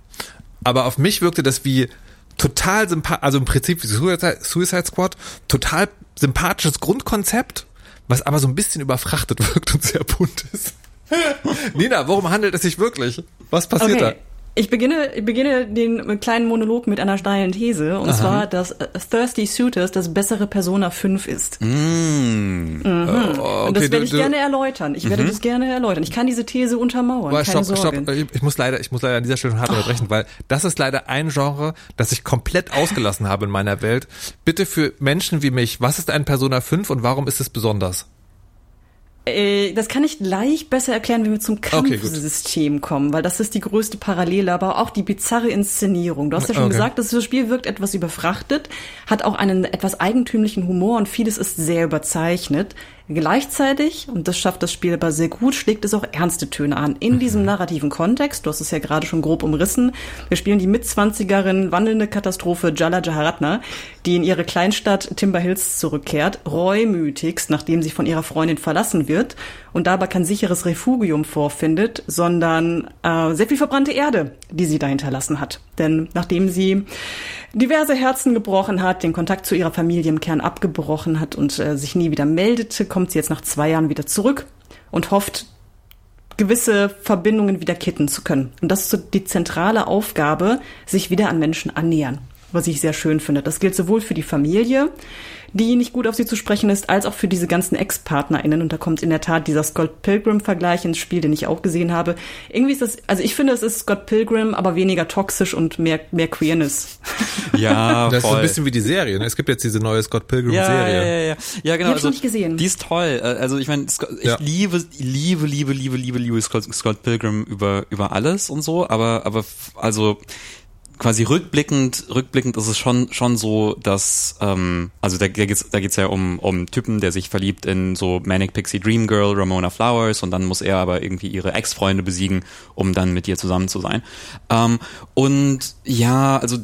Aber auf mich wirkte das wie total sympathisch, also im Prinzip wie Suicide, Squad, total sympathisches Grundkonzept, was aber so ein bisschen überfrachtet <laughs> wirkt und sehr bunt ist. <laughs> Nina, worum handelt es sich wirklich? Was passiert Okay. Ich beginne, ich beginne den kleinen Monolog mit einer steilen These, und zwar, dass äh, Thirsty Suitors das bessere Persona 5 ist. Mm. da? Und Okay, das du- werde ich du- gerne erläutern. Ich werde das gerne erläutern. Ich kann diese These untermauern. Aber keine stopp, Sorge. stopp. Ich, muss leider, ich muss leider an dieser Stelle hart unterbrechen, weil das ist leider ein Genre, das ich komplett ausgelassen habe in meiner Welt. Bitte für Menschen wie mich, was ist ein Persona 5 und warum ist es besonders? Äh, das kann ich gleich besser erklären, wenn wir zum Okay. Kampfsystem kommen, weil das ist die größte Parallele, aber auch die bizarre Inszenierung. Du hast ja schon Okay. gesagt, das Spiel wirkt etwas überfrachtet, hat auch einen etwas eigentümlichen Humor und vieles ist sehr überzeichnet. Gleichzeitig, und das schafft das Spiel aber sehr gut, schlägt es auch ernste Töne an. In diesem narrativen Kontext, du hast es ja gerade schon grob umrissen, wir spielen die Mitzwanzigerin wandelnde Katastrophe Jala Jaharatna, die in ihre Kleinstadt Timber Hills zurückkehrt, reumütigst, nachdem sie von ihrer Freundin verlassen wird und dabei kein sicheres Refugium vorfindet, sondern äh, sehr viel verbrannte Erde, die sie da hinterlassen hat. Denn nachdem sie diverse Herzen gebrochen hat, den Kontakt zu ihrer Familie im Kern abgebrochen hat und äh, sich nie wieder meldete, kommt sie jetzt nach zwei Jahren wieder zurück und hofft, gewisse Verbindungen wieder kitten zu können. Und das ist so die zentrale Aufgabe, sich wieder an Menschen annähern, was ich sehr schön finde. Das gilt sowohl für die Familie, die nicht gut auf sie zu sprechen ist, als auch für diese ganzen Ex-PartnerInnen. Und da kommt in der Tat dieser Scott Pilgrim-Vergleich ins Spiel, den ich auch gesehen habe. Irgendwie ist das, also ich finde, es ist Scott Pilgrim, aber weniger toxisch und mehr, mehr Queerness. <laughs> Ja, Das ist so voll. ein bisschen wie die Serie. Ne? Es gibt jetzt diese neue Scott Pilgrim ja, Serie. Ja, ja, ja. ja, genau. Die hab ich noch nicht gesehen. Die ist toll. Äh, Also ich meine, ich Ja. liebe, liebe, liebe, liebe, liebe, liebe Scott, Scott Pilgrim über über alles und so. Aber aber f- also quasi rückblickend, rückblickend ist es schon schon so, dass ähm, also da, da geht's da geht's ja um um Typen, der sich verliebt in so Manic Pixie Dream Girl Ramona Flowers und dann muss er aber irgendwie ihre Ex-Freunde besiegen, um dann mit ihr zusammen zu sein. Ähm, und ja, also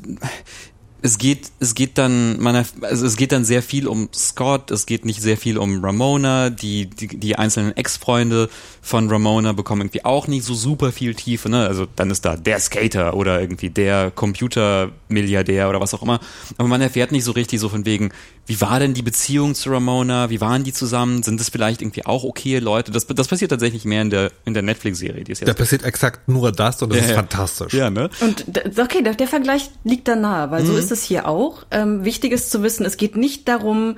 es geht, es geht dann, man, erf- also es geht dann sehr viel um Scott, es geht nicht sehr viel um Ramona, die, die, die einzelnen Ex-Freunde von Ramona bekommen irgendwie auch nicht so super viel Tiefe, ne? Also dann ist da der Skater oder irgendwie der Computermilliardär oder was auch immer. Aber man erfährt nicht so richtig so von wegen, wie war denn die Beziehung zu Ramona, wie waren die zusammen, sind das vielleicht irgendwie auch okay Leute? Das, das passiert tatsächlich mehr in der, in der Netflix-Serie, die ist Da jetzt. passiert exakt nur das und das Ja, ist ja. fantastisch. Ja, ne? Und okay, der, der Vergleich liegt da nahe, weil so ist es hier auch. Ähm, wichtig ist zu wissen, es geht nicht darum,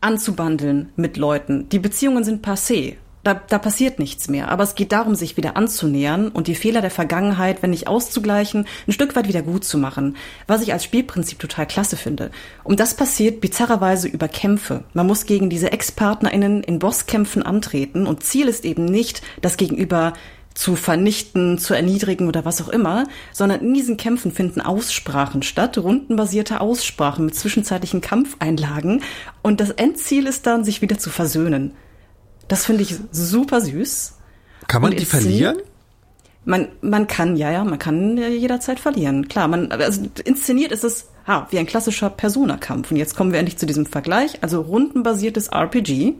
anzubandeln mit Leuten. Die Beziehungen sind passé. Da, da passiert nichts mehr. Aber es geht darum, sich wieder anzunähern und die Fehler der Vergangenheit, wenn nicht auszugleichen, ein Stück weit wieder gut zu machen. Was ich als Spielprinzip total klasse finde. Und das passiert bizarrerweise über Kämpfe. Man muss gegen diese Ex-PartnerInnen in Bosskämpfen antreten und Ziel ist eben nicht, das Gegenüber zu vernichten, zu erniedrigen oder was auch immer, sondern in diesen Kämpfen finden Aussprachen statt, rundenbasierte Aussprachen mit zwischenzeitlichen Kampfeinlagen und das Endziel ist dann, sich wieder zu versöhnen. Das finde ich super süß. Kann man Und die verlieren? Man, man kann, ja, ja, man kann ja jederzeit verlieren. Klar, man, also inszeniert ist es ha, wie ein klassischer Persona-Kampf. Und jetzt kommen wir endlich zu diesem Vergleich. Also rundenbasiertes RPG.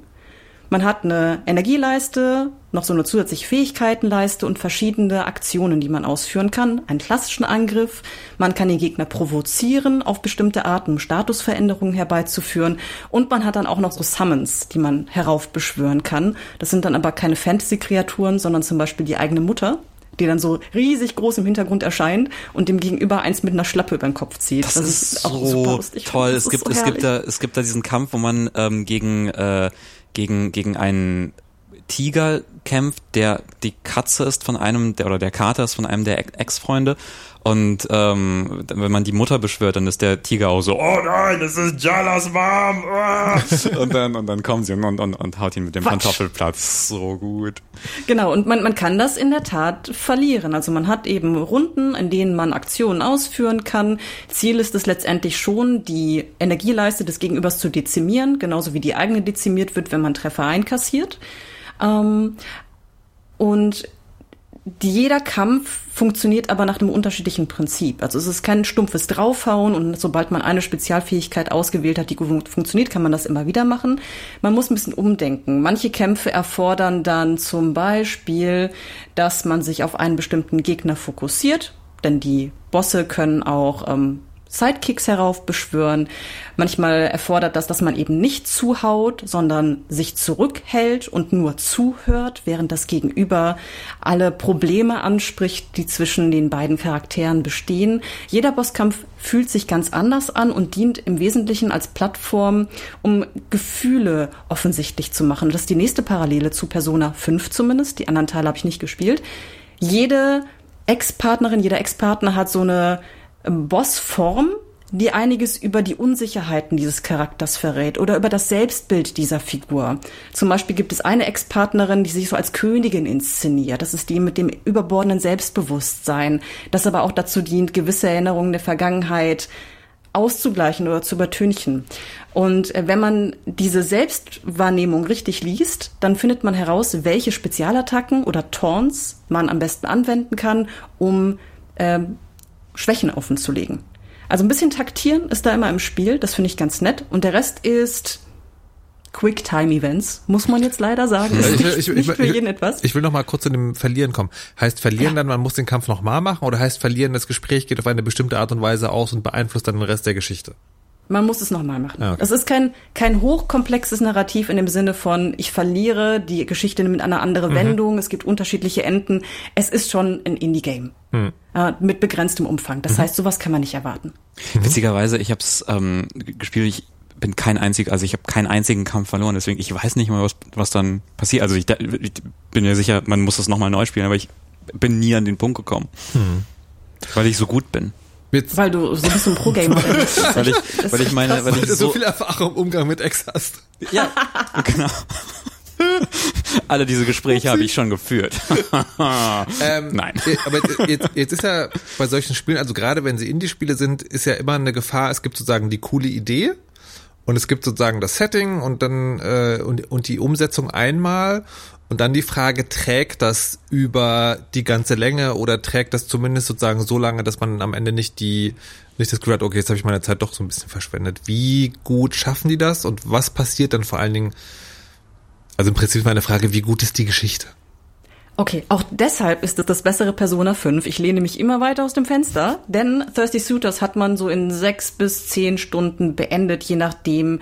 Man hat eine Energieleiste, noch so eine zusätzliche Fähigkeitenleiste und verschiedene Aktionen, die man ausführen kann. Einen klassischen Angriff. Man kann den Gegner provozieren, auf bestimmte Arten um Statusveränderungen herbeizuführen. Und man hat dann auch noch so Summons, die man heraufbeschwören kann. Das sind dann aber keine Fantasy-Kreaturen, sondern zum Beispiel die eigene Mutter, die dann so riesig groß im Hintergrund erscheint und dem gegenüber eins mit einer Schlappe über den Kopf zieht. Das, das ist, ist so toll. Es gibt, so es gibt da, es gibt da diesen Kampf, wo man ähm, gegen, äh, gegen, gegen einen Tiger kämpft, der die Katze ist von einem, der oder der Kater ist von einem der Ex-Freunde und ähm, wenn man die Mutter beschwört, dann ist der Tiger auch so, oh nein, das ist Jalas Mom. Ah. und, dann, und dann kommen sie und, und, und haut ihn mit dem Quatsch. Pantoffelplatz. So gut. Genau, und man, man kann das in der Tat verlieren. Also man hat eben Runden, in denen man Aktionen ausführen kann. Ziel ist es letztendlich schon, die Energieleiste des Gegenübers zu dezimieren, genauso wie die eigene dezimiert wird, wenn man Treffer einkassiert. Ähm, und jeder Kampf funktioniert aber nach einem unterschiedlichen Prinzip. Also es ist kein stumpfes Draufhauen und sobald man eine Spezialfähigkeit ausgewählt hat, die gut funktioniert, kann man das immer wieder machen. Man muss ein bisschen umdenken. Manche Kämpfe erfordern dann zum Beispiel, dass man sich auf einen bestimmten Gegner fokussiert, denn die Bosse können auch ähm, Sidekicks heraufbeschwören. Manchmal erfordert das, dass man eben nicht zuhaut, sondern sich zurückhält und nur zuhört, während das Gegenüber alle Probleme anspricht, die zwischen den beiden Charakteren bestehen. Jeder Bosskampf fühlt sich ganz anders an und dient im Wesentlichen als Plattform, um Gefühle offensichtlich zu machen. Das ist die nächste Parallele zu Persona 5 zumindest. Die anderen Teile habe ich nicht gespielt. Jede Ex-Partnerin, jeder Ex-Partner hat so eine Bossform, die einiges über die Unsicherheiten dieses Charakters verrät oder über das Selbstbild dieser Figur. Zum Beispiel gibt es eine Ex-Partnerin, die sich so als Königin inszeniert. Das ist die mit dem überbordenden Selbstbewusstsein, das aber auch dazu dient, gewisse Erinnerungen der Vergangenheit auszugleichen oder zu übertünchen. Und äh, wenn man diese Selbstwahrnehmung richtig liest, dann findet man heraus, welche Spezialattacken oder Taunts man am besten anwenden kann, um ähm, Schwächen offen zu legen. Also ein bisschen taktieren ist da immer im Spiel, das finde ich ganz nett. Und der Rest ist Quick-Time-Events, muss man jetzt leider sagen. Ist <laughs> nicht, ich, ich, nicht für jeden etwas. Ich will noch mal kurz zu dem Verlieren kommen. Heißt Verlieren ja. dann, man muss den Kampf noch mal machen oder heißt Verlieren, das Gespräch geht auf eine bestimmte Art und Weise aus und beeinflusst dann den Rest der Geschichte? Man muss es nochmal machen. Ah, okay. Es ist kein, kein hochkomplexes Narrativ in dem Sinne von, ich verliere, die Geschichte nimmt eine andere mhm. Wendung, es gibt unterschiedliche Enden. Es ist schon ein Indie-Game. Mhm. Äh, mit begrenztem Umfang. Das mhm. heißt, sowas kann man nicht erwarten. Witzigerweise, ich habe es ähm, gespielt, ich bin kein einziger, also ich habe keinen einzigen Kampf verloren, deswegen ich weiß nicht mal, was, was dann passiert. Also ich, ich bin mir sicher, man muss es nochmal neu spielen, aber ich bin nie an den Punkt gekommen. Mhm. Weil ich so gut bin. Jetzt. Weil du so ein bisschen Pro-Gamer <laughs> bist. weil ich, weil ich meine, weil, weil ich so, so viel Erfahrung im Umgang mit Ex hast. Ja, genau. Alle diese Gespräche habe ich schon geführt. <laughs> ähm, Nein. Aber jetzt, jetzt ist ja bei solchen Spielen, also gerade wenn sie Indie-Spiele sind, ist ja immer eine Gefahr, es gibt sozusagen die coole Idee und es gibt sozusagen das Setting und dann äh, und, und die Umsetzung einmal und dann die Frage, trägt das über die ganze Länge oder trägt das zumindest sozusagen so lange, dass man am Ende nicht die, nicht das Gefühl hat, okay, jetzt habe ich meine Zeit doch so ein bisschen verschwendet. Wie gut schaffen die das und was passiert dann vor allen Dingen? Also im Prinzip meine Frage, wie gut ist die Geschichte? Okay, auch deshalb ist es das bessere Persona 5. Ich lehne mich immer weiter aus dem Fenster, denn Thirsty Suitors hat man so in sechs bis zehn Stunden beendet, je nachdem,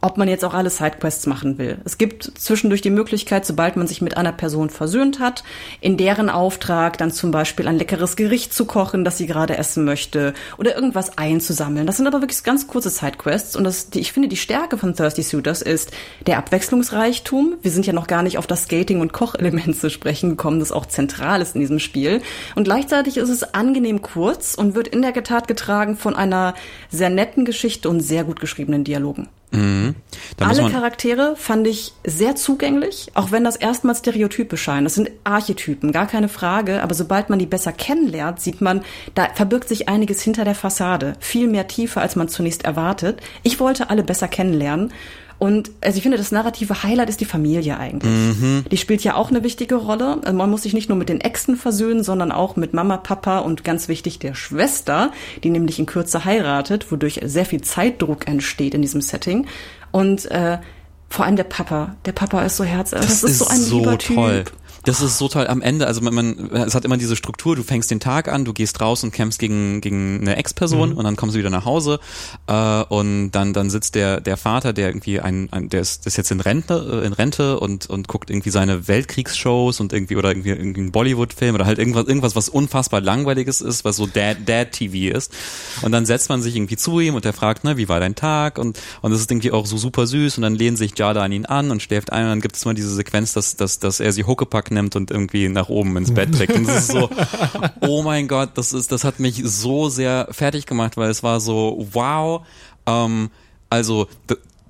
ob man jetzt auch alle Sidequests machen will. Es gibt zwischendurch die Möglichkeit, sobald man sich mit einer Person versöhnt hat, in deren Auftrag dann zum Beispiel ein leckeres Gericht zu kochen, das sie gerade essen möchte, oder irgendwas einzusammeln. Das sind aber wirklich ganz kurze Sidequests und das, die, ich finde, die Stärke von Thirsty Suitors ist der Abwechslungsreichtum. Wir sind ja noch gar nicht auf das Skating- und Kochelement zu sprechen gekommen, das auch zentral ist in diesem Spiel. Und gleichzeitig ist es angenehm kurz und wird in der Tat getragen von einer sehr netten Geschichte und sehr gut geschriebenen Dialogen. Mhm. Alle Charaktere fand ich sehr zugänglich, auch wenn das erstmal Stereotype scheinen. Das sind Archetypen, gar keine Frage. Aber sobald man die besser kennenlernt, sieht man, da verbirgt sich einiges hinter der Fassade. Viel mehr Tiefe, als man zunächst erwartet. Ich wollte alle besser kennenlernen. Und also ich finde, das narrative Highlight ist die Familie eigentlich. Mhm. Die spielt ja auch eine wichtige Rolle. Also man muss sich nicht nur mit den Äxten versöhnen, sondern auch mit Mama, Papa und ganz wichtig der Schwester, die nämlich in Kürze heiratet, wodurch sehr viel Zeitdruck entsteht in diesem Setting. Und äh, vor allem der Papa. Der Papa ist so herzlich. Das, das ist, ist, so ein so lieber toll. Typ. Das ist so toll. Am Ende, also man, man, es hat immer diese Struktur, du fängst den Tag an, du gehst raus und kämpfst gegen, gegen eine Ex-Person Mhm. und dann kommst du wieder nach Hause äh, und dann, dann sitzt der, der Vater, der irgendwie ein, ein der ist, ist jetzt in Rente, äh, in Rente und, und guckt irgendwie seine Weltkriegsshows und irgendwie oder irgendwie, irgendwie einen Bollywood-Film oder halt irgendwas, irgendwas, was unfassbar langweiliges ist, was so Dad, Dad-TV ist. Und dann setzt man sich irgendwie zu ihm und der fragt, ne, wie war dein Tag? Und, und das ist irgendwie auch so super süß und dann lehnt sich Jada an ihn an und schläft ein und dann gibt es mal diese Sequenz, dass, dass, dass er sie Nimmt und irgendwie nach oben ins Bett trägt. Und das ist so, <laughs> oh mein Gott, das ist, das hat mich so sehr fertig gemacht, weil es war so, wow, ähm, also,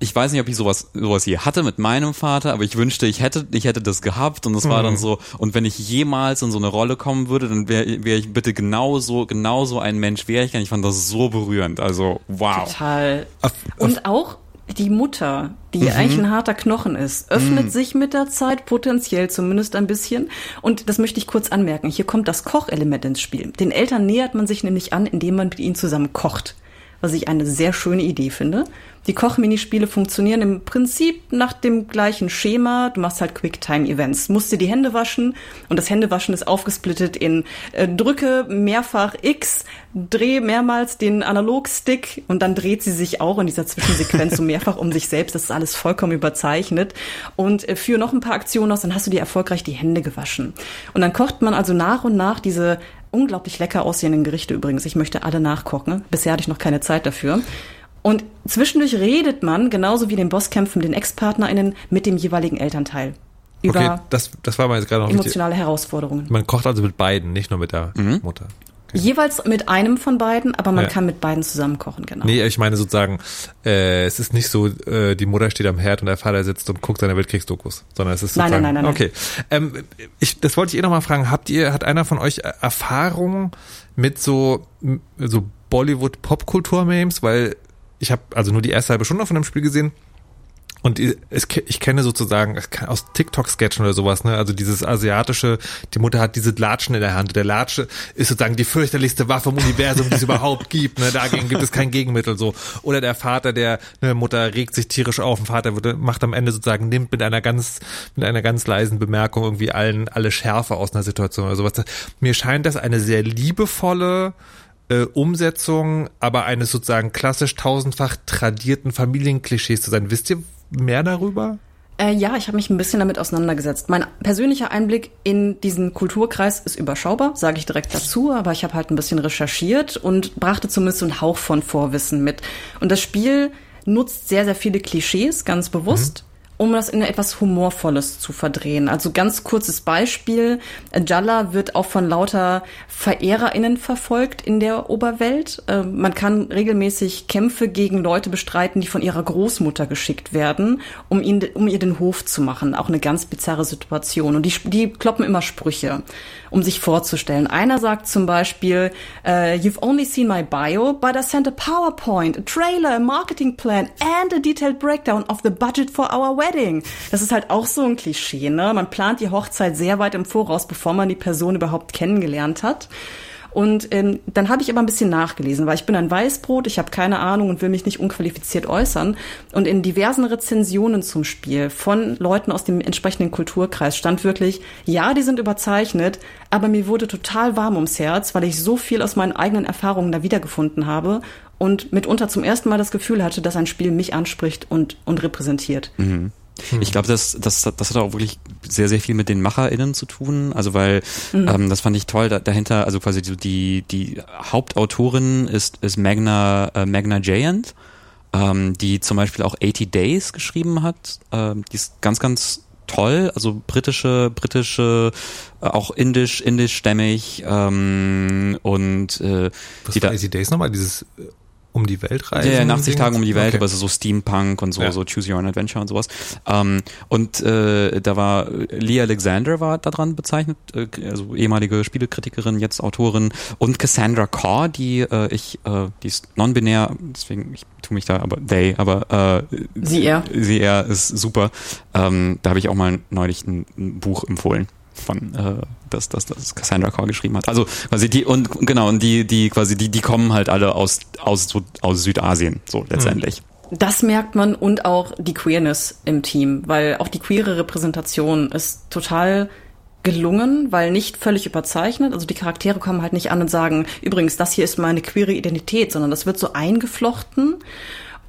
ich weiß nicht, ob ich sowas, sowas hier hatte mit meinem Vater, aber ich wünschte, ich hätte, ich hätte das gehabt und es war dann so, und wenn ich jemals in so eine Rolle kommen würde, dann wäre wär ich bitte genauso, genauso ein Mensch wäre ich. Und ich fand das so berührend. Also, wow. Total. Auf- Und auch die Mutter, die eigentlich ein harter Knochen ist, öffnet sich mit der Zeit potenziell zumindest ein bisschen. Und das möchte ich kurz anmerken. Hier kommt das Kochelement ins Spiel. Den Eltern nähert man sich nämlich an, indem man mit ihnen zusammen kocht. Was ich eine sehr schöne Idee finde. Die Kochminispiele funktionieren im Prinzip nach dem gleichen Schema. Du machst halt Quicktime-Events. Musst dir die Hände waschen und das Händewaschen ist aufgesplittet in äh, drücke mehrfach X, dreh mehrmals den Analogstick und dann dreht sie sich auch in dieser Zwischensequenz so <laughs> mehrfach um sich selbst. Das ist alles vollkommen überzeichnet. Und äh, führe noch ein paar Aktionen aus, dann hast du dir erfolgreich die Hände gewaschen. Und dann kocht man also nach und nach diese unglaublich lecker aussehenden Gerichte übrigens. Ich möchte alle nachkochen. Bisher hatte ich noch keine Zeit dafür. Und zwischendurch redet man, genauso wie den Bosskämpfen, den Ex-PartnerInnen, mit dem jeweiligen Elternteil. Über Okay, das, das war mir jetzt gerade noch wichtig. emotionale Herausforderungen. Man kocht also mit beiden, nicht nur mit der Mutter. Jeweils mit einem von beiden, aber man Ja. kann mit beiden zusammen kochen, genau. Nee, ich meine sozusagen, äh, es ist nicht so, äh, die Mutter steht am Herd und der Vater sitzt und guckt seine Weltkriegsdokus, sondern es ist Nein, sozusagen, nein, nein, nein, okay. Ähm, ich, das wollte ich eh nochmal fragen, habt ihr, hat einer von euch Erfahrung mit so, so Bollywood-Popkultur-Memes, weil ich habe also nur die erste halbe Stunde von dem Spiel gesehen und ich, kenne sozusagen aus TikTok-Sketchen oder sowas, ne? Also dieses asiatische, die Mutter hat diese Latschen in der Hand. Der Latsche ist sozusagen die fürchterlichste Waffe im Universum, die es <laughs> überhaupt gibt. Ne? Dagegen gibt es kein Gegenmittel so. Oder der Vater, der ne, Mutter regt sich tierisch auf. Ein Vater wird, macht am Ende sozusagen nimmt mit einer ganz mit einer ganz leisen Bemerkung irgendwie allen alle Schärfe aus einer Situation oder sowas. Mir scheint das eine sehr liebevolle äh, Umsetzung, aber eines sozusagen klassisch tausendfach tradierten Familienklischees zu sein. Wisst ihr mehr darüber? Äh, ja, ich habe mich ein bisschen damit auseinandergesetzt. Mein persönlicher Einblick in diesen Kulturkreis ist überschaubar, sage ich direkt dazu, aber ich habe halt ein bisschen recherchiert und brachte zumindest so einen Hauch von Vorwissen mit. Und das Spiel nutzt sehr, sehr viele Klischees, ganz bewusst. Um das in etwas Humorvolles zu verdrehen. Also ganz kurzes Beispiel. Jalla wird auch von lauter VerehrerInnen verfolgt in der Oberwelt. Äh, man kann regelmäßig Kämpfe gegen Leute bestreiten, die von ihrer Großmutter geschickt werden, um, ihn, um ihr den Hof zu machen. Auch eine ganz bizarre Situation. Und die, die kloppen immer Sprüche, um sich vorzustellen. Einer sagt zum Beispiel, äh, You've only seen my bio, but I sent a PowerPoint, a trailer, a marketing plan and a detailed breakdown of the budget for our wedding. Das ist halt auch so ein Klischee, ne? Man plant die Hochzeit sehr weit im Voraus, bevor man die Person überhaupt kennengelernt hat. Und ähm, dann habe ich aber ein bisschen nachgelesen, weil ich bin ein Weißbrot, ich habe keine Ahnung und will mich nicht unqualifiziert äußern. Und in diversen Rezensionen zum Spiel von Leuten aus dem entsprechenden Kulturkreis stand wirklich, ja, die sind überzeichnet, aber mir wurde total warm ums Herz, weil ich so viel aus meinen eigenen Erfahrungen da wiedergefunden habe und mitunter zum ersten Mal das Gefühl hatte, dass ein Spiel mich anspricht und, und repräsentiert. Ich glaube, das, das, das hat auch wirklich sehr, sehr viel mit den MacherInnen zu tun. Also weil, ähm, das fand ich toll, da, dahinter, also quasi die, die Hauptautorin ist, ist Magna, äh, Magna Giant, ähm, die zum Beispiel auch 80 Days geschrieben hat. Ähm, die ist ganz, ganz toll, also britische, britische, äh, auch indisch, indischstämmig ähm, und äh, Was die war da, 80 Days nochmal? Dieses äh, um die Welt reisen? ja, ja, in 80 Tagen um die Welt, Okay. aber es ist so Steampunk und so, Ja. so Choose Your Own Adventure und sowas. Ähm, und äh, da war Lee Alexander war da dran bezeichnet, äh, also ehemalige Spielekritikerin, jetzt Autorin und Cassandra Carr, die äh, ich, äh, die ist non-binär, deswegen ich tue mich da, aber they, aber äh, Sie, er. sie er ist super. Ähm, da habe ich auch mal neulich ein, ein Buch empfohlen von äh, das das das Cassandra Carr geschrieben hat. Also quasi die und genau und die die quasi die die kommen halt alle aus aus aus Südasien so letztendlich. Das merkt man und auch die Queerness im Team, weil auch die queere Repräsentation ist total gelungen, weil nicht völlig überzeichnet. Also die Charaktere kommen halt nicht an und sagen, übrigens, das hier ist meine queere Identität, sondern das wird so eingeflochten.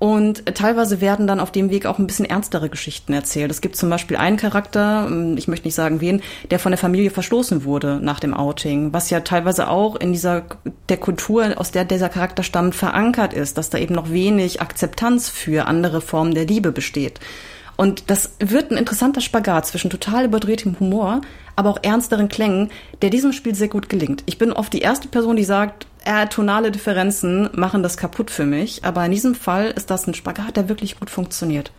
Und teilweise werden dann auf dem Weg auch ein bisschen ernstere Geschichten erzählt. Es gibt zum Beispiel einen Charakter, ähm, ich möchte nicht sagen wen, der von der Familie verstoßen wurde nach dem Outing, was ja teilweise auch in dieser der Kultur, aus der dieser Charakter stammt, verankert ist, dass da eben noch wenig Akzeptanz für andere Formen der Liebe besteht. Und das wird ein interessanter Spagat zwischen total überdrehtem Humor, aber auch ernsteren Klängen, der diesem Spiel sehr gut gelingt. Ich bin oft die erste Person, die sagt, äh, tonale Differenzen machen das kaputt für mich, aber in diesem Fall ist das ein Spagat, der wirklich gut funktioniert.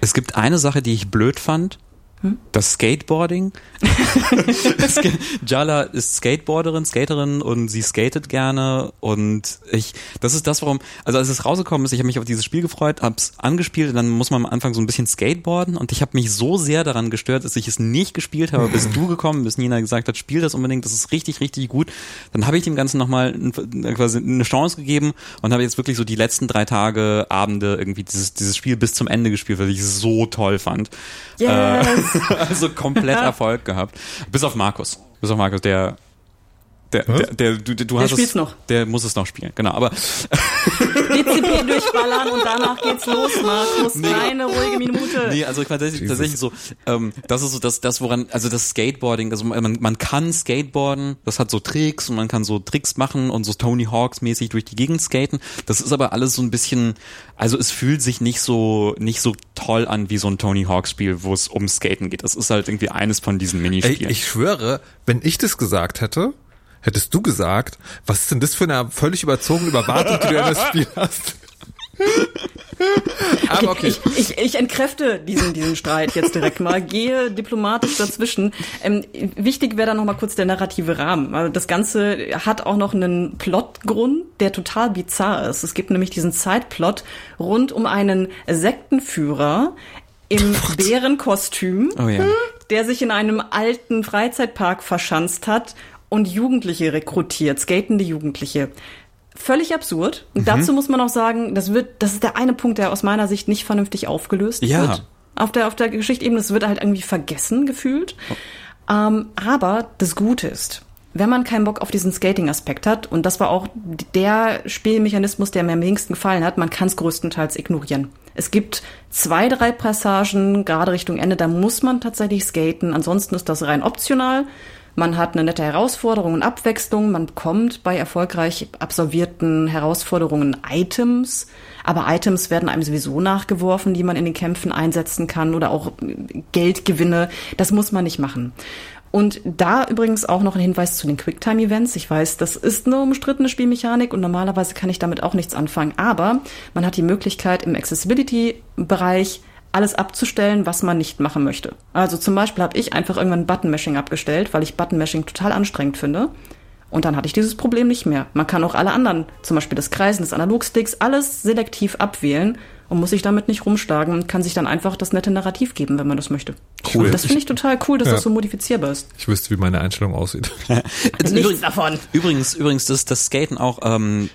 Es gibt eine Sache, die ich blöd fand. Hm? Das Skateboarding. <laughs> Jala ist Skateboarderin, Skaterin und sie skatet gerne und ich, das ist das, warum, also als es rausgekommen ist, ich habe mich auf dieses Spiel gefreut, hab's angespielt und dann muss man am Anfang so ein bisschen skateboarden und ich habe mich so sehr daran gestört, dass ich es nicht gespielt habe, bis du gekommen bist, Nina gesagt hat, spiel das unbedingt, das ist richtig, richtig gut. Dann habe ich dem Ganzen nochmal quasi eine Chance gegeben und habe jetzt wirklich so die letzten drei Tage, Abende irgendwie dieses, dieses Spiel bis zum Ende gespielt, weil ich es so toll fand. Yes. Äh, <laughs> also komplett <laughs> Erfolg gehabt. Bis auf Markus. Bis auf Markus, der der, der, der, du, du der hast spielt's es, noch. Der muss es noch spielen, genau. Aber DCP durchballern und danach geht's los, Markus. Nee. Keine ruhige Minute. Nee, also tatsächlich, tatsächlich so, ähm, das ist so das, das, woran, also das Skateboarding, also man, man kann Skateboarden, das hat so Tricks und man kann so Tricks machen und so Tony Hawks mäßig durch die Gegend skaten. Das ist aber alles so ein bisschen, also es fühlt sich nicht so, nicht so toll an wie so ein Tony Hawks Spiel, wo es um Skaten geht. Das ist halt irgendwie eines von diesen Minispielen. Ey, ich schwöre, wenn ich das gesagt hätte, hättest du gesagt, was ist denn das für eine völlig überzogene Überwartung, die du in das Spiel <laughs> hast? Aber okay. Ich, ich, ich entkräfte diesen, diesen Streit jetzt direkt mal, gehe diplomatisch dazwischen. Ähm, wichtig wäre da noch mal kurz der narrative Rahmen. Also das Ganze hat auch noch einen Plotgrund, der total bizarr ist. Es gibt nämlich diesen Zeitplot rund um einen Sektenführer im <laughs> Bärenkostüm, oh ja. der sich in einem alten Freizeitpark verschanzt hat und Jugendliche rekrutiert, skatende Jugendliche. Völlig absurd. Und mhm. dazu muss man auch sagen, das wird, das ist der eine Punkt, der aus meiner Sicht nicht vernünftig aufgelöst ja. wird. Auf der, auf der Geschichtebene, das wird halt irgendwie vergessen gefühlt. Oh. Ähm, aber das Gute ist, wenn man keinen Bock auf diesen Skating-Aspekt hat, und das war auch der Spielmechanismus, der mir am wenigsten gefallen hat, man kann es größtenteils ignorieren. Es gibt zwei, drei Passagen, gerade Richtung Ende, da muss man tatsächlich skaten. Ansonsten ist das rein optional. Man hat eine nette Herausforderung und Abwechslung. Man bekommt bei erfolgreich absolvierten Herausforderungen Items. Aber Items werden einem sowieso nachgeworfen, die man in den Kämpfen einsetzen kann oder auch Geldgewinne. Das muss man nicht machen. Und da übrigens auch noch ein Hinweis zu den Quicktime-Events. Ich weiß, das ist eine umstrittene Spielmechanik und normalerweise kann ich damit auch nichts anfangen. Aber man hat die Möglichkeit im Accessibility-Bereich alles abzustellen, was man nicht machen möchte. Also zum Beispiel habe ich einfach irgendwann Button-Mashing abgestellt, weil ich Button-Mashing total anstrengend finde. Und dann hatte ich dieses Problem nicht mehr. Man kann auch alle anderen, zum Beispiel das Kreisen des Analogsticks, alles selektiv abwählen und muss sich damit nicht rumschlagen und kann sich dann einfach das nette Narrativ geben, wenn man das möchte. Cool. Und das finde ich total cool, dass ja. das so modifizierbar ist. Ich wüsste, wie meine Einstellung aussieht. <laughs> Nichts davon. Übrigens, übrigens, das, das Skaten auch, ähm,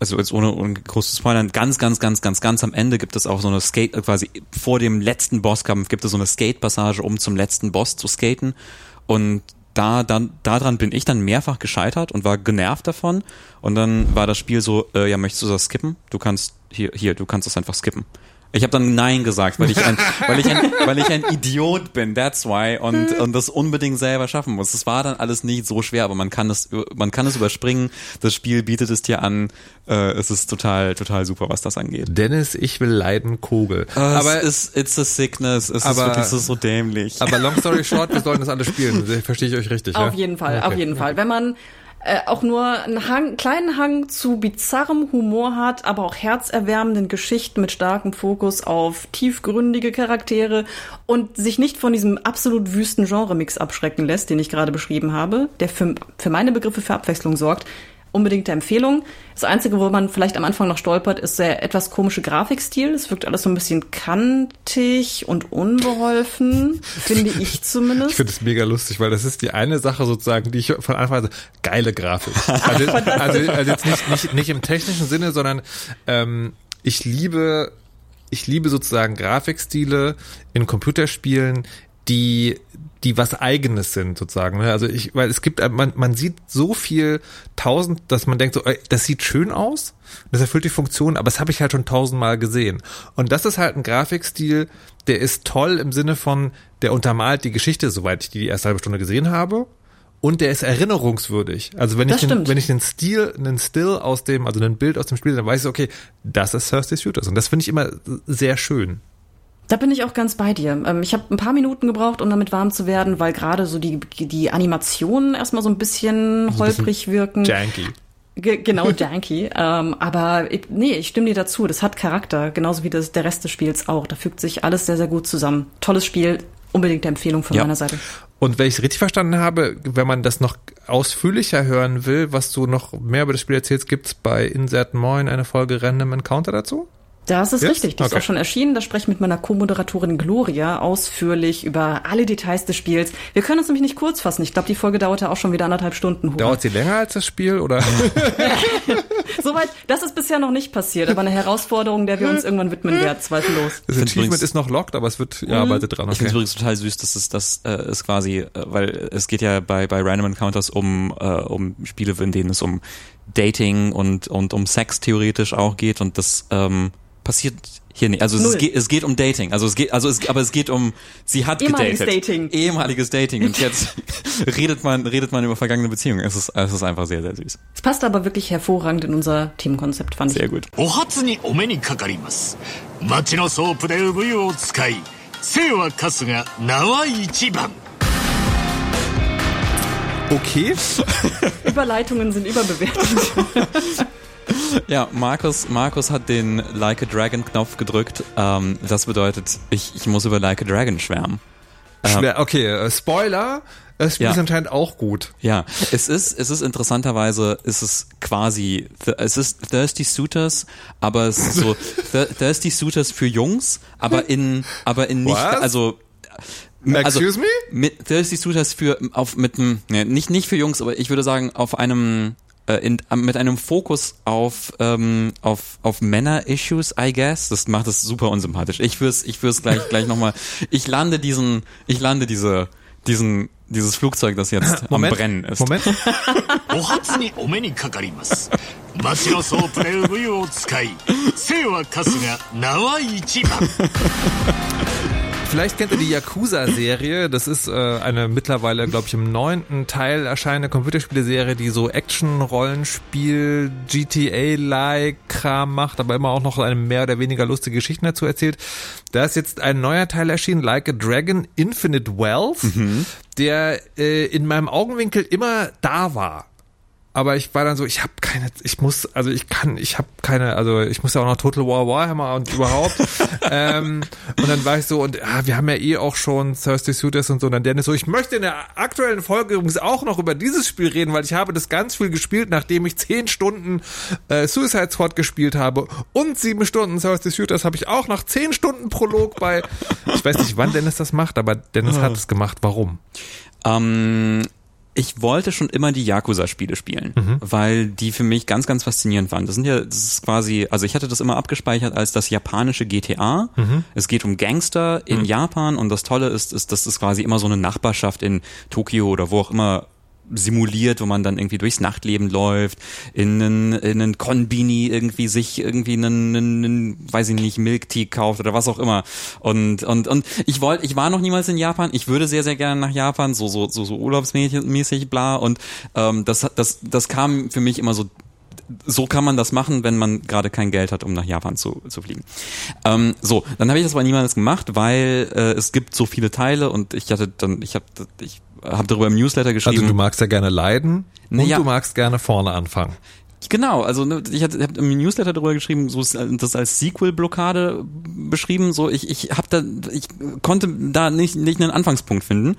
also jetzt ohne, ohne großes Spoilern, ganz, ganz, ganz, ganz, ganz am Ende gibt es auch so eine Skate, äh, quasi vor dem letzten Bosskampf gibt es so eine Skate-Passage, um zum letzten Boss zu skaten. Und da, dann, daran bin ich dann mehrfach gescheitert und war genervt davon. Und dann war das Spiel so, äh, ja, möchtest du das skippen? Du kannst, hier, hier, du kannst das einfach skippen. Ich habe dann Nein gesagt, weil ich ein, <laughs> weil ich ein, weil ich ein Idiot bin. That's why und und das unbedingt selber schaffen muss. Es war dann alles nicht so schwer, aber man kann es man kann es überspringen. Das Spiel bietet es dir an. Äh, es ist total total super, was das angeht. Dennis, ich will leiden Kogel. Uh, aber es ist it's a sickness. Es aber, ist wirklich so, so dämlich. Aber long story short, wir sollen das alle spielen. Verstehe ich euch richtig? Auf ja? jeden Fall, okay. auf jeden Fall. Wenn man äh, auch nur einen Hang, kleinen Hang zu bizarrem Humor hat, aber auch herzerwärmenden Geschichten mit starkem Fokus auf tiefgründige Charaktere und sich nicht von diesem absolut wüsten Genre-Mix abschrecken lässt, den ich gerade beschrieben habe, der für, für meine Begriffe für Abwechslung sorgt, unbedingte Empfehlung. Das Einzige, wo man vielleicht am Anfang noch stolpert, ist der etwas komische Grafikstil. Es wirkt alles so ein bisschen kantig und unbeholfen, <laughs> finde ich zumindest. Ich finde es mega lustig, weil das ist die eine Sache sozusagen, die ich von Anfang an geile Grafik. Also, <laughs> also, also jetzt nicht, nicht, nicht im technischen Sinne, sondern ähm, ich liebe ich liebe sozusagen Grafikstile in Computerspielen, die die was eigenes sind sozusagen. ne? Also ich, weil es gibt, man, man sieht so viel tausend, dass man denkt so, das sieht schön aus, das erfüllt die Funktion, aber das habe ich halt schon tausendmal gesehen. Und das ist halt ein Grafikstil, der ist toll im Sinne von, der untermalt die Geschichte, soweit ich die, die erste halbe Stunde gesehen habe. Und der ist erinnerungswürdig. Also wenn Das ich den, wenn ich den Stil, einen Still aus dem, also ein Bild aus dem Spiel, dann weiß ich, okay, das ist Thirsty Shooters. Und das finde ich immer sehr schön. Da bin ich auch ganz bei dir. Ähm, Ich habe ein paar Minuten gebraucht, um damit warm zu werden, weil gerade so die, die Animationen erstmal so ein bisschen holprig wirken. Janky. Ge genau, <laughs> janky. ähm, aber ich, nee, ich stimme dir dazu. Das hat Charakter, genauso wie das, der Rest des Spiels auch. Da fügt sich alles sehr, sehr gut zusammen. Tolles Spiel, unbedingte Empfehlung von Ja. meiner Seite. Und wenn ich es richtig verstanden habe, wenn man das noch ausführlicher hören will, was du noch mehr über das Spiel erzählst, gibt's bei Insert Moin eine Folge Random Encounter dazu? Das ist Yes? richtig. Die ist Okay. auch schon erschienen. Da spreche ich mit meiner Co-Moderatorin Gloria ausführlich über alle Details des Spiels. Wir können uns nämlich nicht kurz fassen. Ich glaube, die Folge dauerte auch schon wieder anderthalb Stunden. Hurra. Dauert sie länger als das Spiel oder? <laughs> Soweit, das ist bisher noch nicht passiert, aber eine Herausforderung, der wir uns irgendwann widmen werden, zweifellos. Das Achievement übrigens- ist noch locked, aber es wird ja, arbeitet dran. Ich finde es Okay. übrigens total süß, dass es das äh, ist quasi, äh, weil es geht ja bei bei Random Encounters um äh, um Spiele, in denen es um Dating und und um Sex theoretisch auch geht und das ähm, passiert hier nicht. Also es, Null. geht, es geht um Dating. Also es geht also es aber es geht um sie hat Ehemaliges gedatet. Dating. Ehemaliges Dating und jetzt <laughs> redet man redet man über vergangene Beziehungen. Es ist es ist einfach sehr sehr süß. Es passt aber wirklich hervorragend in unser Themenkonzept, fand ich. Sehr gut. お初にお目にかかります町のソープで産湯を使い生は春日名は一番 Okay. <laughs> Überleitungen sind überbewertet. <laughs> <laughs> Ja, Markus, Markus hat den Like a Dragon Knopf gedrückt. Ähm, das bedeutet, ich, ich muss über Like a Dragon schwärmen. Schwer. Okay, äh, Spoiler. Das Spiel Ja. ist anscheinend auch gut. Ja, es ist, es ist interessanterweise, ist es quasi, es ist Thirsty Suitors, aber es ist so <laughs> Thir- Thirsty Suitors für Jungs, aber in, aber in nicht, Was? also, also Excuse me? mit Thirsty Suitors für auf mit einem, ne, nicht nicht für Jungs, aber ich würde sagen auf einem äh, in, am- mit einem Fokus auf ähm, auf auf Männer-Issues, I guess. Das macht es super unsympathisch. Ich fürs ich fürs gleich gleich nochmal. Ich lande diesen, ich lande diese diesen dieses Flugzeug, das jetzt am Moment. Brennen ist. Moment. <laughs> Vielleicht kennt ihr die Yakuza-Serie. Das ist äh, eine mittlerweile, glaube ich, im neunten Teil erscheinende Computerspieleserie, die so Action-Rollenspiel, GTA-like Kram macht, aber immer auch noch eine mehr oder weniger lustige Geschichten dazu erzählt. Da ist jetzt ein neuer Teil erschienen, Like a Dragon Infinite Wealth, der äh, in meinem Augenwinkel immer da war. Aber ich war dann so, ich habe keine, ich muss, also ich kann, ich habe keine, also ich muss ja auch noch Total War Warhammer und überhaupt. <laughs> ähm, und dann war ich so, und ah, wir haben ja eh auch schon Thirsty Suitors und so. Und dann Dennis so, ich möchte in der aktuellen Folge übrigens auch noch über dieses Spiel reden, weil ich habe das ganz viel gespielt, nachdem ich zehn Stunden äh, Suicide Squad gespielt habe und sieben Stunden Thirsty Suitors habe ich auch noch zehn Stunden Prolog bei, ich weiß nicht, wann Dennis das macht, aber Dennis hat es gemacht. Warum? Ähm, ich wollte schon immer die Yakuza-Spiele spielen, weil die für mich ganz, ganz faszinierend waren. Das sind ja, das ist quasi, also ich hatte das immer abgespeichert als das japanische GTA. Es geht um Gangster in Japan und das Tolle ist, ist, dass es quasi immer so eine Nachbarschaft in Tokio oder wo auch immer simuliert, wo man dann irgendwie durchs Nachtleben läuft, in einen, in einen Konbini irgendwie sich irgendwie einen, einen, einen weiß ich nicht, Milk Tea kauft oder was auch immer. Und, und, und ich wollte, ich war noch niemals in Japan, ich würde sehr, sehr gerne nach Japan, so, so, so, so urlaubsmäßig, bla. Und ähm, das, das, das kam für mich immer so so kann man das machen, wenn man gerade kein Geld hat, um nach Japan zu, zu fliegen. Ähm, so, dann habe ich das aber niemals gemacht, weil äh, es gibt so viele Teile und ich hatte dann, ich habe ich hab darüber im Newsletter geschrieben. Also du magst ja gerne leiden und du magst gerne vorne anfangen. Genau, also ne, ich habe hab im Newsletter darüber geschrieben, so das als Sequel-Blockade beschrieben. So ich ich habe da ich konnte da nicht nicht einen Anfangspunkt finden.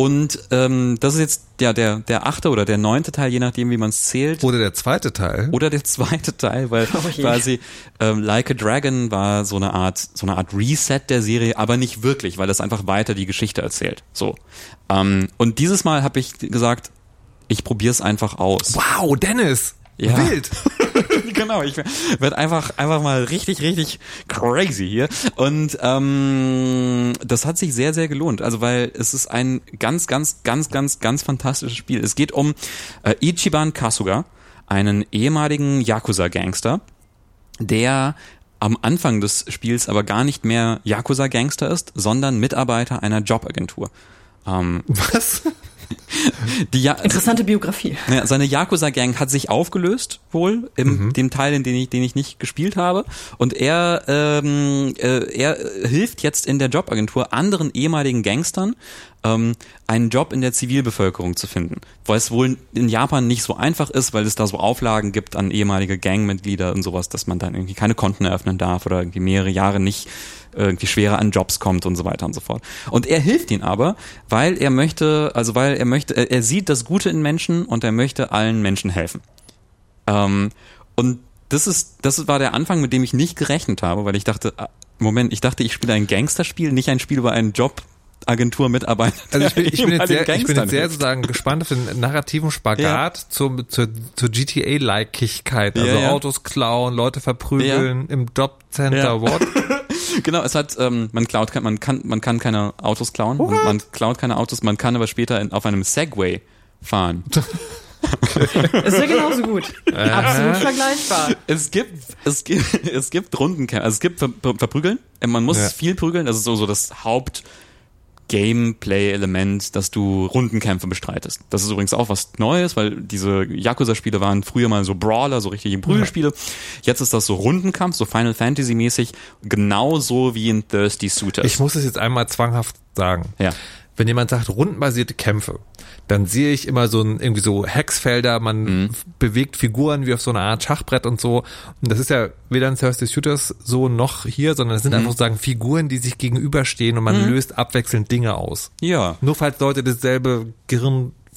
Und ähm, das ist jetzt ja der der achte oder der neunte Teil, je nachdem wie man es zählt. Oder der zweite Teil. Oder der zweite Teil, weil <laughs> Oh quasi ähm, Like a Dragon war so eine Art so eine Art Reset der Serie, aber nicht wirklich, weil das einfach weiter die Geschichte erzählt. So ähm, und dieses Mal habe ich gesagt, ich probiere es einfach aus. Wow, Dennis! Ja. Wild! <laughs> <laughs> genau, ich werde einfach, einfach mal richtig, richtig crazy hier. Und ähm, das hat sich sehr, sehr gelohnt. Also weil es ist ein ganz, ganz, ganz, ganz, ganz fantastisches Spiel. Es geht um äh, Ichiban Kasuga, einen ehemaligen Yakuza-Gangster, der am Anfang des Spiels aber gar nicht mehr Yakuza-Gangster ist, sondern Mitarbeiter einer Jobagentur. Ähm, Was? <laughs> die ja Interessante Biografie. ja, seine Yakuza-Gang hat sich aufgelöst, wohl, im dem Teil, in den ich, den ich nicht gespielt habe. Und er, ähm, äh, er hilft jetzt in der Jobagentur anderen ehemaligen Gangstern, ähm, einen Job in der Zivilbevölkerung zu finden. Weil es wohl in Japan nicht so einfach ist, weil es da so Auflagen gibt an ehemalige Gangmitglieder und sowas, dass man dann irgendwie keine Konten eröffnen darf oder irgendwie mehrere Jahre nicht irgendwie schwerer an Jobs kommt und so weiter und so fort. Und er hilft ihnen aber, weil er möchte, also weil er möchte, er sieht das Gute in Menschen und er möchte allen Menschen helfen. Ähm, und das ist, das war der Anfang, mit dem ich nicht gerechnet habe, weil ich dachte, ah, Moment, ich dachte, ich spiele ein Gangsterspiel, nicht ein Spiel über einen Jobagentur-Mitarbeiter. Also ich bin, <laughs> ich bin jetzt sehr, ich bin jetzt sehr sozusagen gespannt auf den narrativen Spagat zum, zur, zur GTA-Likigkeit. Also Ja, ja. Autos klauen, Leute verprügeln, im Jobcenter, Ja. what? <laughs> <laughs> Genau, es hat, ähm, man klaut, man kann, man kann keine Autos klauen, man, man klaut keine Autos, man kann aber später in, auf einem Segway fahren. <laughs> Ist ja genauso gut. Absolut vergleichbar. Es gibt, es gibt, <laughs> es gibt Rundenkämpfe, also es gibt Ver Ver Verprügeln, Äh, man muss Ja. viel prügeln, das ist so, so das Haupt Gameplay-Element, dass du Rundenkämpfe bestreitest. Das ist übrigens auch was Neues, weil diese Yakuza-Spiele waren früher mal so Brawler, so richtige Prügelspiele. Jetzt ist das so Rundenkampf, so Final Fantasy-mäßig, genauso wie in Thirsty Suitors. Ich muss es jetzt einmal zwanghaft sagen. Ja. Wenn jemand sagt rundenbasierte Kämpfe, dann sehe ich immer so ein, irgendwie so Hexfelder, man Mhm. bewegt Figuren wie auf so einer Art Schachbrett und so. Und das ist ja weder in Thirsty Shooters so noch hier, sondern es sind Mhm. einfach sozusagen Figuren, die sich gegenüberstehen und man löst abwechselnd Dinge aus. Ja. Nur falls Leute dasselbe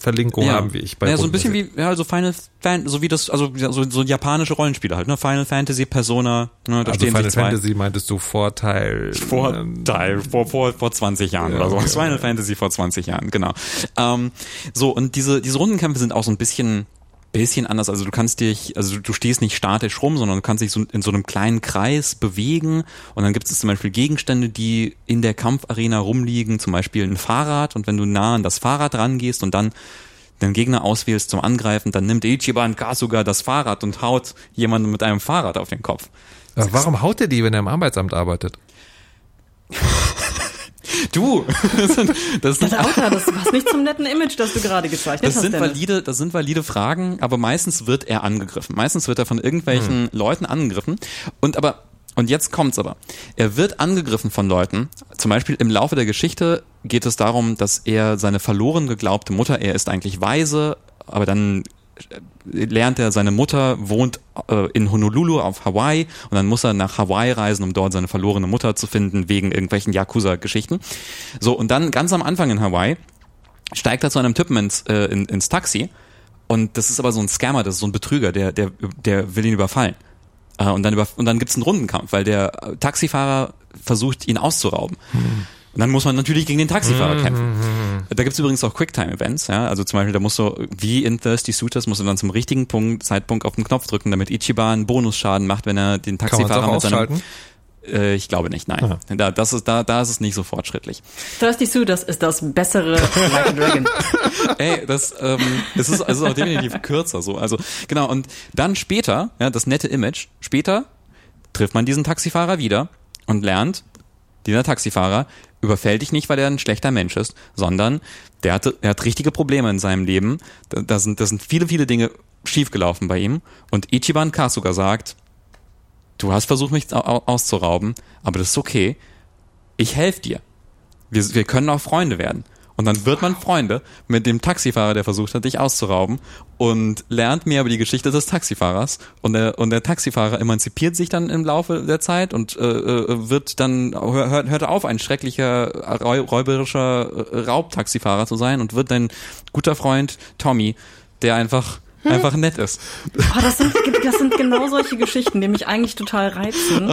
Gehirnverlinkung haben wie ich. ja, so ein bisschen wie, ja, so Final Fan, so wie das, also ja, so, so japanische Rollenspiele halt, ne? Final Fantasy, Persona, ne? Da Also stehen Final sich zwei. Fantasy meintest du Vorteil. ähm, Vorteil, vor, vor, vor 20 Jahren Ja, oder so. ja, Final Fantasy vor 20 Jahren, genau. Ähm, so, und diese, diese Rundenkämpfe sind auch so ein bisschen, bisschen anders. Also du kannst dich, also du stehst nicht statisch rum, sondern du kannst dich so in so einem kleinen Kreis bewegen und dann gibt es zum Beispiel Gegenstände, die in der Kampfarena rumliegen, zum Beispiel ein Fahrrad und wenn du nah an das Fahrrad rangehst und dann den Gegner auswählst zum Angreifen, dann nimmt Ichiban Kasuga das Fahrrad und haut jemanden mit einem Fahrrad auf den Kopf. Warum haut er die, wenn er im Arbeitsamt arbeitet? <laughs> <laughs> Du, das sind, das sind Der Autor, das passt nicht zum netten Image, das du gerade gezeichnet Das hast. sind Dennis. valide, das sind valide Fragen, aber meistens wird er angegriffen. Meistens wird er von irgendwelchen Leuten angegriffen. Und aber, und jetzt kommt's aber. Er wird angegriffen von Leuten. Zum Beispiel im Laufe der Geschichte geht es darum, dass er seine verloren geglaubte Mutter, er ist eigentlich weise, aber dann lernt er, seine Mutter wohnt äh, in Honolulu auf Hawaii und dann muss er nach Hawaii reisen, um dort seine verlorene Mutter zu finden, wegen irgendwelchen Yakuza-Geschichten. So, und dann ganz am Anfang in Hawaii steigt er zu einem Typen ins, äh, in, ins Taxi und das ist aber so ein Scammer, das ist so ein Betrüger, der, der, der will ihn überfallen. Äh, und dann, über, und dann gibt's einen Rundenkampf, weil der Taxifahrer versucht, ihn auszurauben. Und dann muss man natürlich gegen den Taxifahrer kämpfen. Da gibt's übrigens auch Quicktime-Events, ja. Also zum Beispiel, da musst du, wie in Thirsty Suitors, musst du dann zum richtigen Punkt, Zeitpunkt auf den Knopf drücken, damit Ichiban Bonusschaden macht, wenn er den Kann Taxifahrer auch mit seinem. ausschalten? Äh, ich glaube nicht, nein. Da, das ist, da, da ist es nicht so fortschrittlich. Thirsty Sue, das ist das bessere <laughs> Like a Dragon. Ey, das, ähm, es ist, es ist auch definitiv kürzer so. Also, genau, und dann später, ja, das nette Image, später trifft man diesen Taxifahrer wieder und lernt, dieser Taxifahrer überfällt dich nicht, weil er ein schlechter Mensch ist, sondern der hatte, er hat richtige Probleme in seinem Leben. Da, da sind, da sind viele, viele Dinge schiefgelaufen bei ihm. Und Ichiban Kasuga sagt, du hast versucht, mich au- au- auszurauben, aber das ist okay. Ich helfe dir. Wir, wir können auch Freunde werden. Und dann wird man Freunde mit dem Taxifahrer, der versucht hat, dich auszurauben und lernt mehr über die Geschichte des Taxifahrers. Und der, und der Taxifahrer emanzipiert sich dann im Laufe der Zeit und äh, äh, wird dann, hört, hört auf, ein schrecklicher, räu- räuberischer äh, Raubtaxifahrer zu sein und wird ein guter Freund Tommy, der einfach, einfach nett ist. Oh, das, sind, das sind genau solche Geschichten, die mich eigentlich total reizen.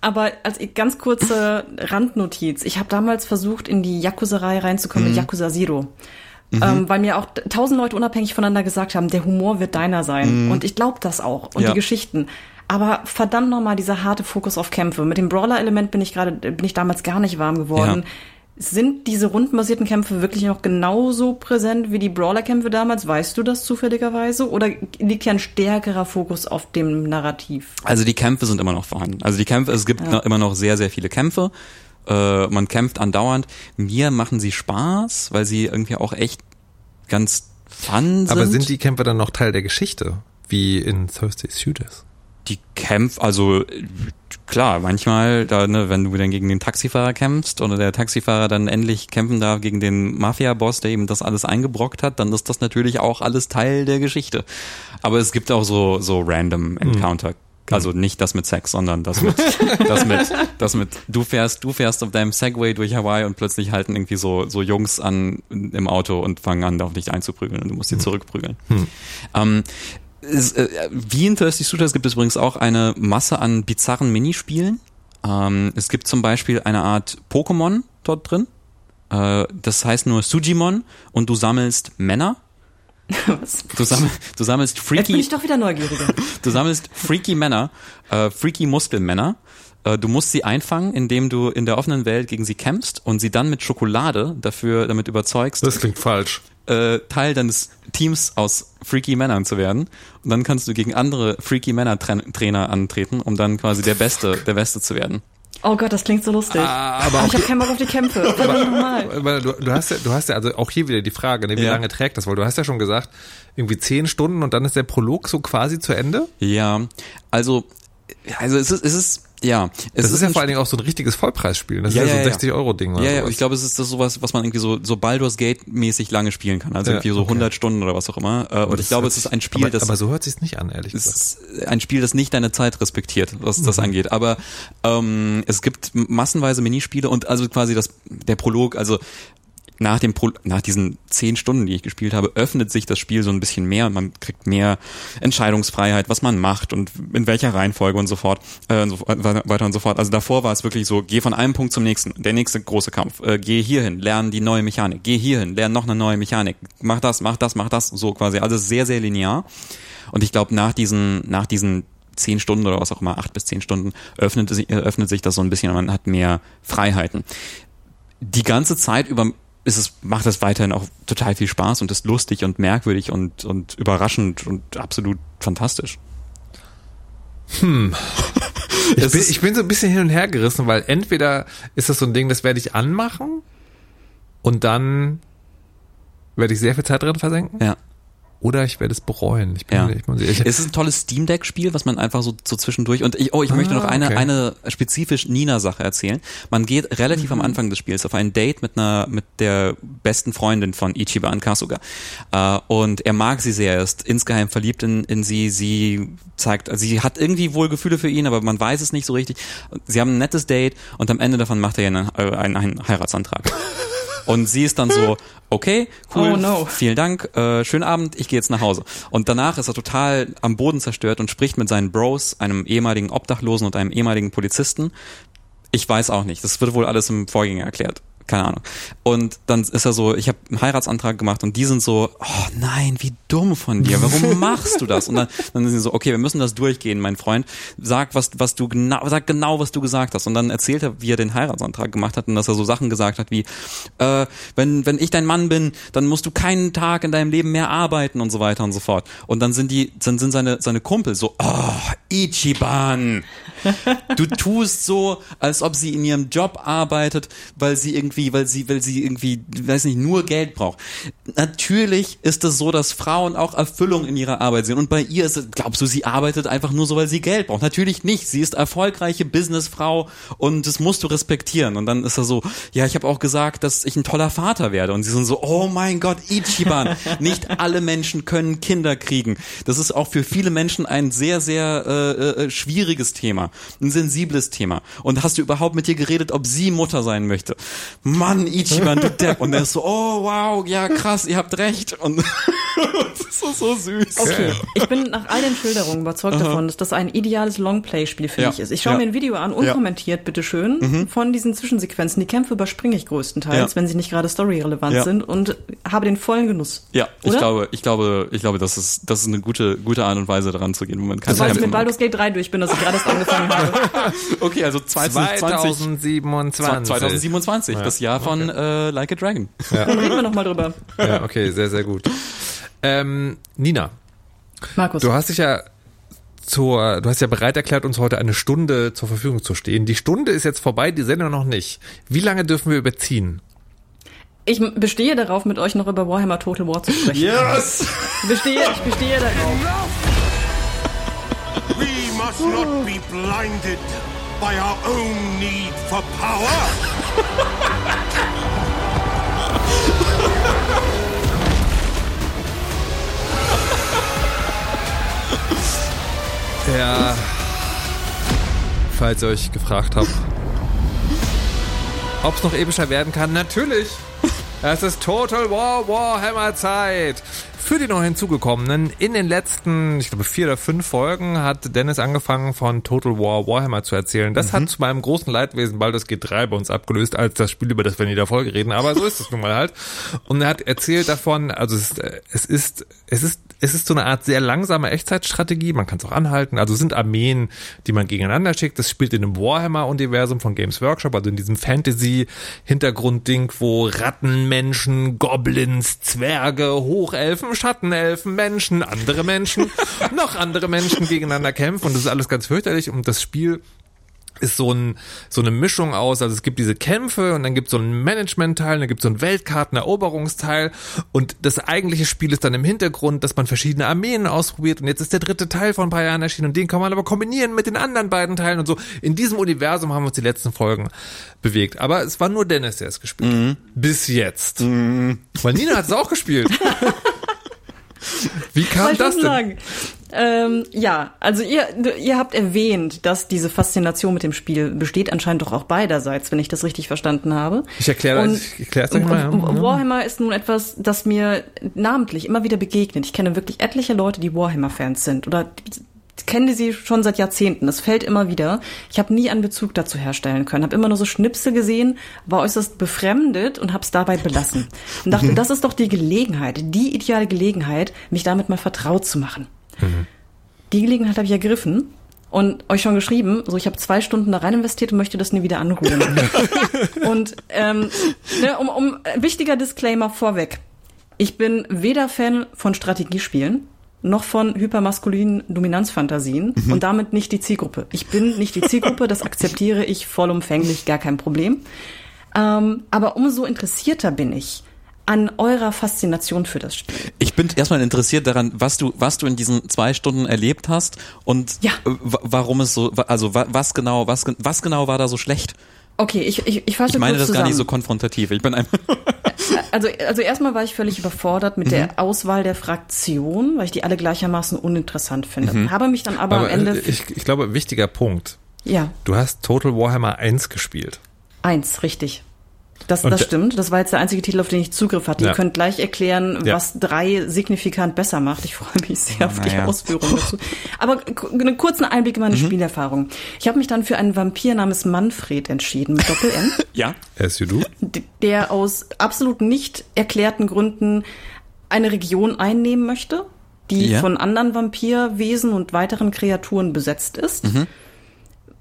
Aber als ganz kurze Randnotiz. Ich habe damals versucht, in die Yakuza-Reihe reinzukommen mit Yakuza Zero. Ähm, weil mir auch tausend Leute unabhängig voneinander gesagt haben, der Humor wird deiner sein. Und ich glaube das auch. Und Ja. die Geschichten. Aber verdammt nochmal, dieser harte Fokus auf Kämpfe. Mit dem Brawler-Element bin ich gerade, bin ich damals gar nicht warm geworden. Sind diese rundenbasierten Kämpfe wirklich noch genauso präsent wie die Brawler-Kämpfe damals? Weißt du das zufälligerweise? Oder liegt hier ein stärkerer Fokus auf dem Narrativ? Also die Kämpfe sind immer noch vorhanden. Also die Kämpfe, es gibt noch, immer noch sehr, sehr viele Kämpfe. Äh, man kämpft andauernd. Mir machen sie Spaß, weil sie irgendwie auch echt ganz fun sind. Aber sind die Kämpfe dann noch Teil der Geschichte? Wie in Thirsty Suitors? Die Kämpfe, also klar, manchmal, da, ne, wenn du dann gegen den Taxifahrer kämpfst oder der Taxifahrer dann endlich kämpfen darf gegen den Mafia-Boss, der ihm das alles eingebrockt hat, dann ist das natürlich auch alles Teil der Geschichte. Aber es gibt auch so, so random Encounter. Also nicht das mit Sex, sondern das mit, <laughs> das mit, das mit, du fährst, du fährst auf deinem Segway durch Hawaii und plötzlich halten irgendwie so, so Jungs an im Auto und fangen an, auf dich einzuprügeln und du musst sie zurückprügeln. Ähm, es, äh, wie in Thirsty Shooters gibt es übrigens auch eine Masse an bizarren Minispielen. Ähm, es gibt zum Beispiel eine Art Pokémon dort drin. Äh, das heißt nur Sujimon und du sammelst Männer. <laughs> Was? Du, sammel, du sammelst Jetzt bin freaky, ich doch wieder neugieriger. <laughs> du sammelst freaky Männer, äh, freaky Muskelmänner. Äh, Du musst sie einfangen, indem du in der offenen Welt gegen sie kämpfst und sie dann mit Schokolade dafür damit überzeugst, Das klingt falsch. Äh, Teil deines Teams aus Freaky Männern zu werden. Und dann kannst du gegen andere Freaky Männer Tra- Trainer antreten, um dann quasi der Beste, der Beste zu werden. Oh Gott, das klingt so lustig. aber ich habe keinen Bock auf die Kämpfe. <laughs> Verdammt nochmal. Aber du, du hast ja, du hast ja also auch hier wieder die Frage, ne, wie Ja. lange trägt das? Weil du hast ja schon gesagt, irgendwie zehn Stunden und dann ist der Prolog so quasi zu Ende. Ja, also, also es ist, es ist, ja, es Das ist, ja ein vor allen Dingen auch so ein richtiges Vollpreisspiel. Das Ja, ist ja, ja, so ja. ein 60-Euro-Ding. oder Ja, ja, sowas. ich glaube, es ist das sowas, was man irgendwie so, so Baldur's Gate mäßig lange spielen kann. Also Ja, irgendwie so okay. 100 Stunden oder was auch immer. Äh, Und Das ich glaube, es ist ein Spiel, aber, das Aber so hört sich's nicht an, ehrlich gesagt. ist ein Spiel, das nicht deine Zeit respektiert, was das Mhm. angeht. Aber ähm, es gibt massenweise Minispiele und also quasi das der Prolog, also nach dem Pro, nach diesen zehn Stunden, die ich gespielt habe, öffnet sich das Spiel so ein bisschen mehr und man kriegt mehr Entscheidungsfreiheit, was man macht und in welcher Reihenfolge und so fort, äh, so, weiter und so fort. Also davor war es wirklich so, geh von einem Punkt zum nächsten, der nächste große Kampf, äh, geh hierhin, lern die neue Mechanik, geh hierhin, lern noch eine neue Mechanik, mach das, mach das, mach das, so quasi. Also sehr, sehr linear. Und ich glaube, nach diesen, nach diesen zehn Stunden oder was auch immer, acht bis zehn Stunden, öffnet, äh, öffnet sich das so ein bisschen und man hat mehr Freiheiten. Die ganze Zeit über ist es, macht es weiterhin auch total viel Spaß und ist lustig und merkwürdig und, und überraschend und absolut fantastisch. <laughs> Ich Es bin, ich bin so ein bisschen hin und her gerissen, weil entweder ist das so ein Ding, das werde ich anmachen und dann werde ich sehr viel Zeit drin versenken Ja. Oder ich werde es bereuen. Ich bin, Ja. ich, muss- ich, Es ist ein tolles Steam Deck Spiel, was man einfach so, so zwischendurch und ich, oh, ich möchte Ah, noch eine, okay. eine spezifisch Nina Sache erzählen. Man geht relativ Mhm. am Anfang des Spiels auf ein Date mit einer, mit der besten Freundin von Ichiban Kasuga. Äh, und er mag sie sehr, er ist insgeheim verliebt in, in sie, sie zeigt, also sie hat irgendwie wohl Gefühle für ihn, aber man weiß es nicht so richtig. Sie haben ein nettes Date und am Ende davon macht er einen, äh, einen, einen Heiratsantrag. <laughs> Und sie ist dann so, okay, cool, Oh no. vielen Dank, äh, schönen Abend, ich gehe jetzt nach Hause. Und danach ist er total am Boden zerstört und spricht mit seinen Bros, einem ehemaligen Obdachlosen und einem ehemaligen Polizisten. Ich weiß auch nicht, das wird wohl alles im Vorgänger erklärt. Keine Ahnung. Und dann ist er so, ich habe einen Heiratsantrag gemacht und die sind so, oh nein, wie dumm von dir, warum <laughs> machst du das? Und dann, dann sind sie so, okay, wir müssen das durchgehen, mein Freund. Sag, was, was du genau, sag genau, was du gesagt hast. Und dann erzählt er, wie er den Heiratsantrag gemacht hat und dass er so Sachen gesagt hat wie, äh, wenn, wenn ich dein Mann bin, dann musst du keinen Tag in deinem Leben mehr arbeiten und so weiter und so fort. Und dann sind die, dann sind seine, seine Kumpel so, oh, Ichiban, du tust so, als ob sie in ihrem Job arbeitet, weil sie irgendwie, weil sie, weil sie irgendwie, weiß nicht, nur Geld braucht. Natürlich ist es so, dass Frauen auch Erfüllung in ihrer Arbeit sehen. Und bei ihr ist es, glaubst du, sie arbeitet einfach nur so, weil sie Geld braucht? Natürlich nicht. Sie ist erfolgreiche Businessfrau und das musst du respektieren. Und dann ist er so, ja, ich habe auch gesagt, dass ich ein toller Vater werde. Und sie sind so, oh mein Gott, Ichiban, <laughs> nicht alle Menschen können Kinder kriegen. Das ist auch für viele Menschen ein sehr, sehr äh, äh, schwieriges Thema, ein sensibles Thema. Und hast du überhaupt mit ihr geredet, ob sie Mutter sein möchte? Mann, Ichiban, du Depp. Und er ist so, oh wow, ja krass, ihr habt recht. Und <laughs> das ist so süß. Okay, ich bin nach all den Schilderungen überzeugt davon, dass das ein ideales Longplay-Spiel für Ja. mich ist. Ich schaue Ja. mir ein Video an, unkommentiert, bitteschön, von diesen Zwischensequenzen. Die Kämpfe überspringe ich größtenteils, Ja. wenn sie nicht gerade storyrelevant Ja. sind und habe den vollen Genuss. Ja, ich Oder? glaube, ich glaube, ich glaube, das ist, das ist eine gute, gute Art und Weise, daran zu gehen, wo man kann. Sobald ich mit Baldur's Gate 3 durch bin, dass ich gerade erst angefangen habe. <laughs> Okay, also 2020, 2027. 2027, das Jahr von äh, Like a Dragon. Dann reden wir nochmal drüber. Ja, okay, sehr, sehr gut. Ähm, Nina, Markus. du hast dich ja zur, du hast ja bereit erklärt, uns heute eine Stunde zur Verfügung zu stehen. Die Stunde ist jetzt vorbei, die Sendung noch nicht. Wie lange dürfen wir überziehen? Ich bestehe darauf, mit euch noch über Warhammer Total War zu sprechen. Yes! Ich bestehe, ich bestehe darauf. We must not be blinded by our own need for power. Ja. Falls ihr euch gefragt habt, ob es noch epischer werden kann, natürlich. Es ist Total War Warhammer Zeit. Für die neu hinzugekommenen, in den letzten, ich glaube, vier oder fünf Folgen hat Dennis angefangen von Total War Warhammer zu erzählen. Das hat zu meinem großen Leidwesen Baldur's Gate 3 bei uns abgelöst, als das Spiel, über das wir in jeder Folge reden. Aber so ist es <laughs> nun mal halt. Und er hat erzählt davon, also es ist, äh, es ist, es ist, es ist so eine Art sehr langsame Echtzeitstrategie. Man kann es auch anhalten. Also es sind Armeen, die man gegeneinander schickt. Das spielt in dem Warhammer-Universum von Games Workshop, also in diesem Fantasy-Hintergrund-Ding, wo Ratten, Menschen, Goblins, Zwerge, Hochelfen, Schattenelfen, Menschen, andere Menschen, <laughs> noch andere Menschen gegeneinander kämpfen. Und das ist alles ganz fürchterlich. Und das Spiel ist so, ein, so eine Mischung aus, also es gibt diese Kämpfe und dann gibt es so einen Management-Teil, dann gibt es so einen Weltkarteneroberungsteil und das eigentliche Spiel ist dann im Hintergrund, dass man verschiedene Armeen ausprobiert und jetzt ist der dritte Teil vor ein paar Jahren erschienen und den kann man aber kombinieren mit den anderen beiden Teilen und so. In diesem Universum haben wir uns die letzten Folgen bewegt. Aber es war nur Dennis, der es gespielt hat. Bis jetzt. Weil Nina hat es auch gespielt. <laughs> Wie kam Wollte das denn? sagen. Ähm, ja, also ihr, ihr habt erwähnt, dass diese Faszination mit dem Spiel besteht anscheinend doch auch beiderseits, wenn ich das richtig verstanden habe. Ich erkläre es mal. Ja. Warhammer ist nun etwas, das mir namentlich immer wieder begegnet. Ich kenne wirklich etliche Leute, die Warhammer-Fans sind oder kenne sie schon seit Jahrzehnten. Das fällt immer wieder. Ich habe nie einen Bezug dazu herstellen können. Habe immer nur so Schnipsel gesehen, war äußerst befremdet und habe es dabei belassen. Und dachte, <laughs> das ist doch die Gelegenheit, die ideale Gelegenheit, mich damit mal vertraut zu machen. Die Gelegenheit habe ich ergriffen und euch schon geschrieben, so ich habe zwei Stunden da rein investiert und möchte das nie wieder anrühren. <laughs> und ähm, ne, um, um wichtiger Disclaimer vorweg. Ich bin weder Fan von Strategiespielen noch von hypermaskulinen Dominanzfantasien und damit nicht die Zielgruppe. Ich bin nicht die Zielgruppe, das <laughs> akzeptiere ich vollumfänglich, gar kein Problem. Ähm, aber umso interessierter bin ich an eurer Faszination für das Spiel. Ich bin erstmal interessiert daran, was du, was du in diesen zwei Stunden erlebt hast und Ja. wa- warum es so, also wa- was genau, was, was genau war da so schlecht? Okay, ich, ich, ich fasse Ich meine das gar nicht so zusammen. konfrontativ. Ich bin einfach. <laughs> Also, also erstmal war ich völlig überfordert mit Mhm. der Auswahl der Fraktion, weil ich die alle gleichermaßen uninteressant finde. Habe mich dann aber, Mhm. Aber am Ende, äh, ich, ich glaube, wichtiger Punkt. ja, Du hast Total Warhammer 1 gespielt. eins, richtig. Das, das stimmt. Das war jetzt der einzige Titel, auf den ich Zugriff hatte. Ja. Ihr könnt gleich erklären, Ja. was drei signifikant besser macht. Ich freue mich sehr auf die Naja. Ausführungen dazu. Aber einen kurzen Einblick in meine Mhm. Spielerfahrung. Ich habe mich dann für einen Vampir namens Manfred entschieden, mit Doppel-N. <laughs> Ja. As you do. der aus absolut nicht erklärten Gründen eine Region einnehmen möchte, die Ja. von anderen Vampirwesen und weiteren Kreaturen besetzt ist.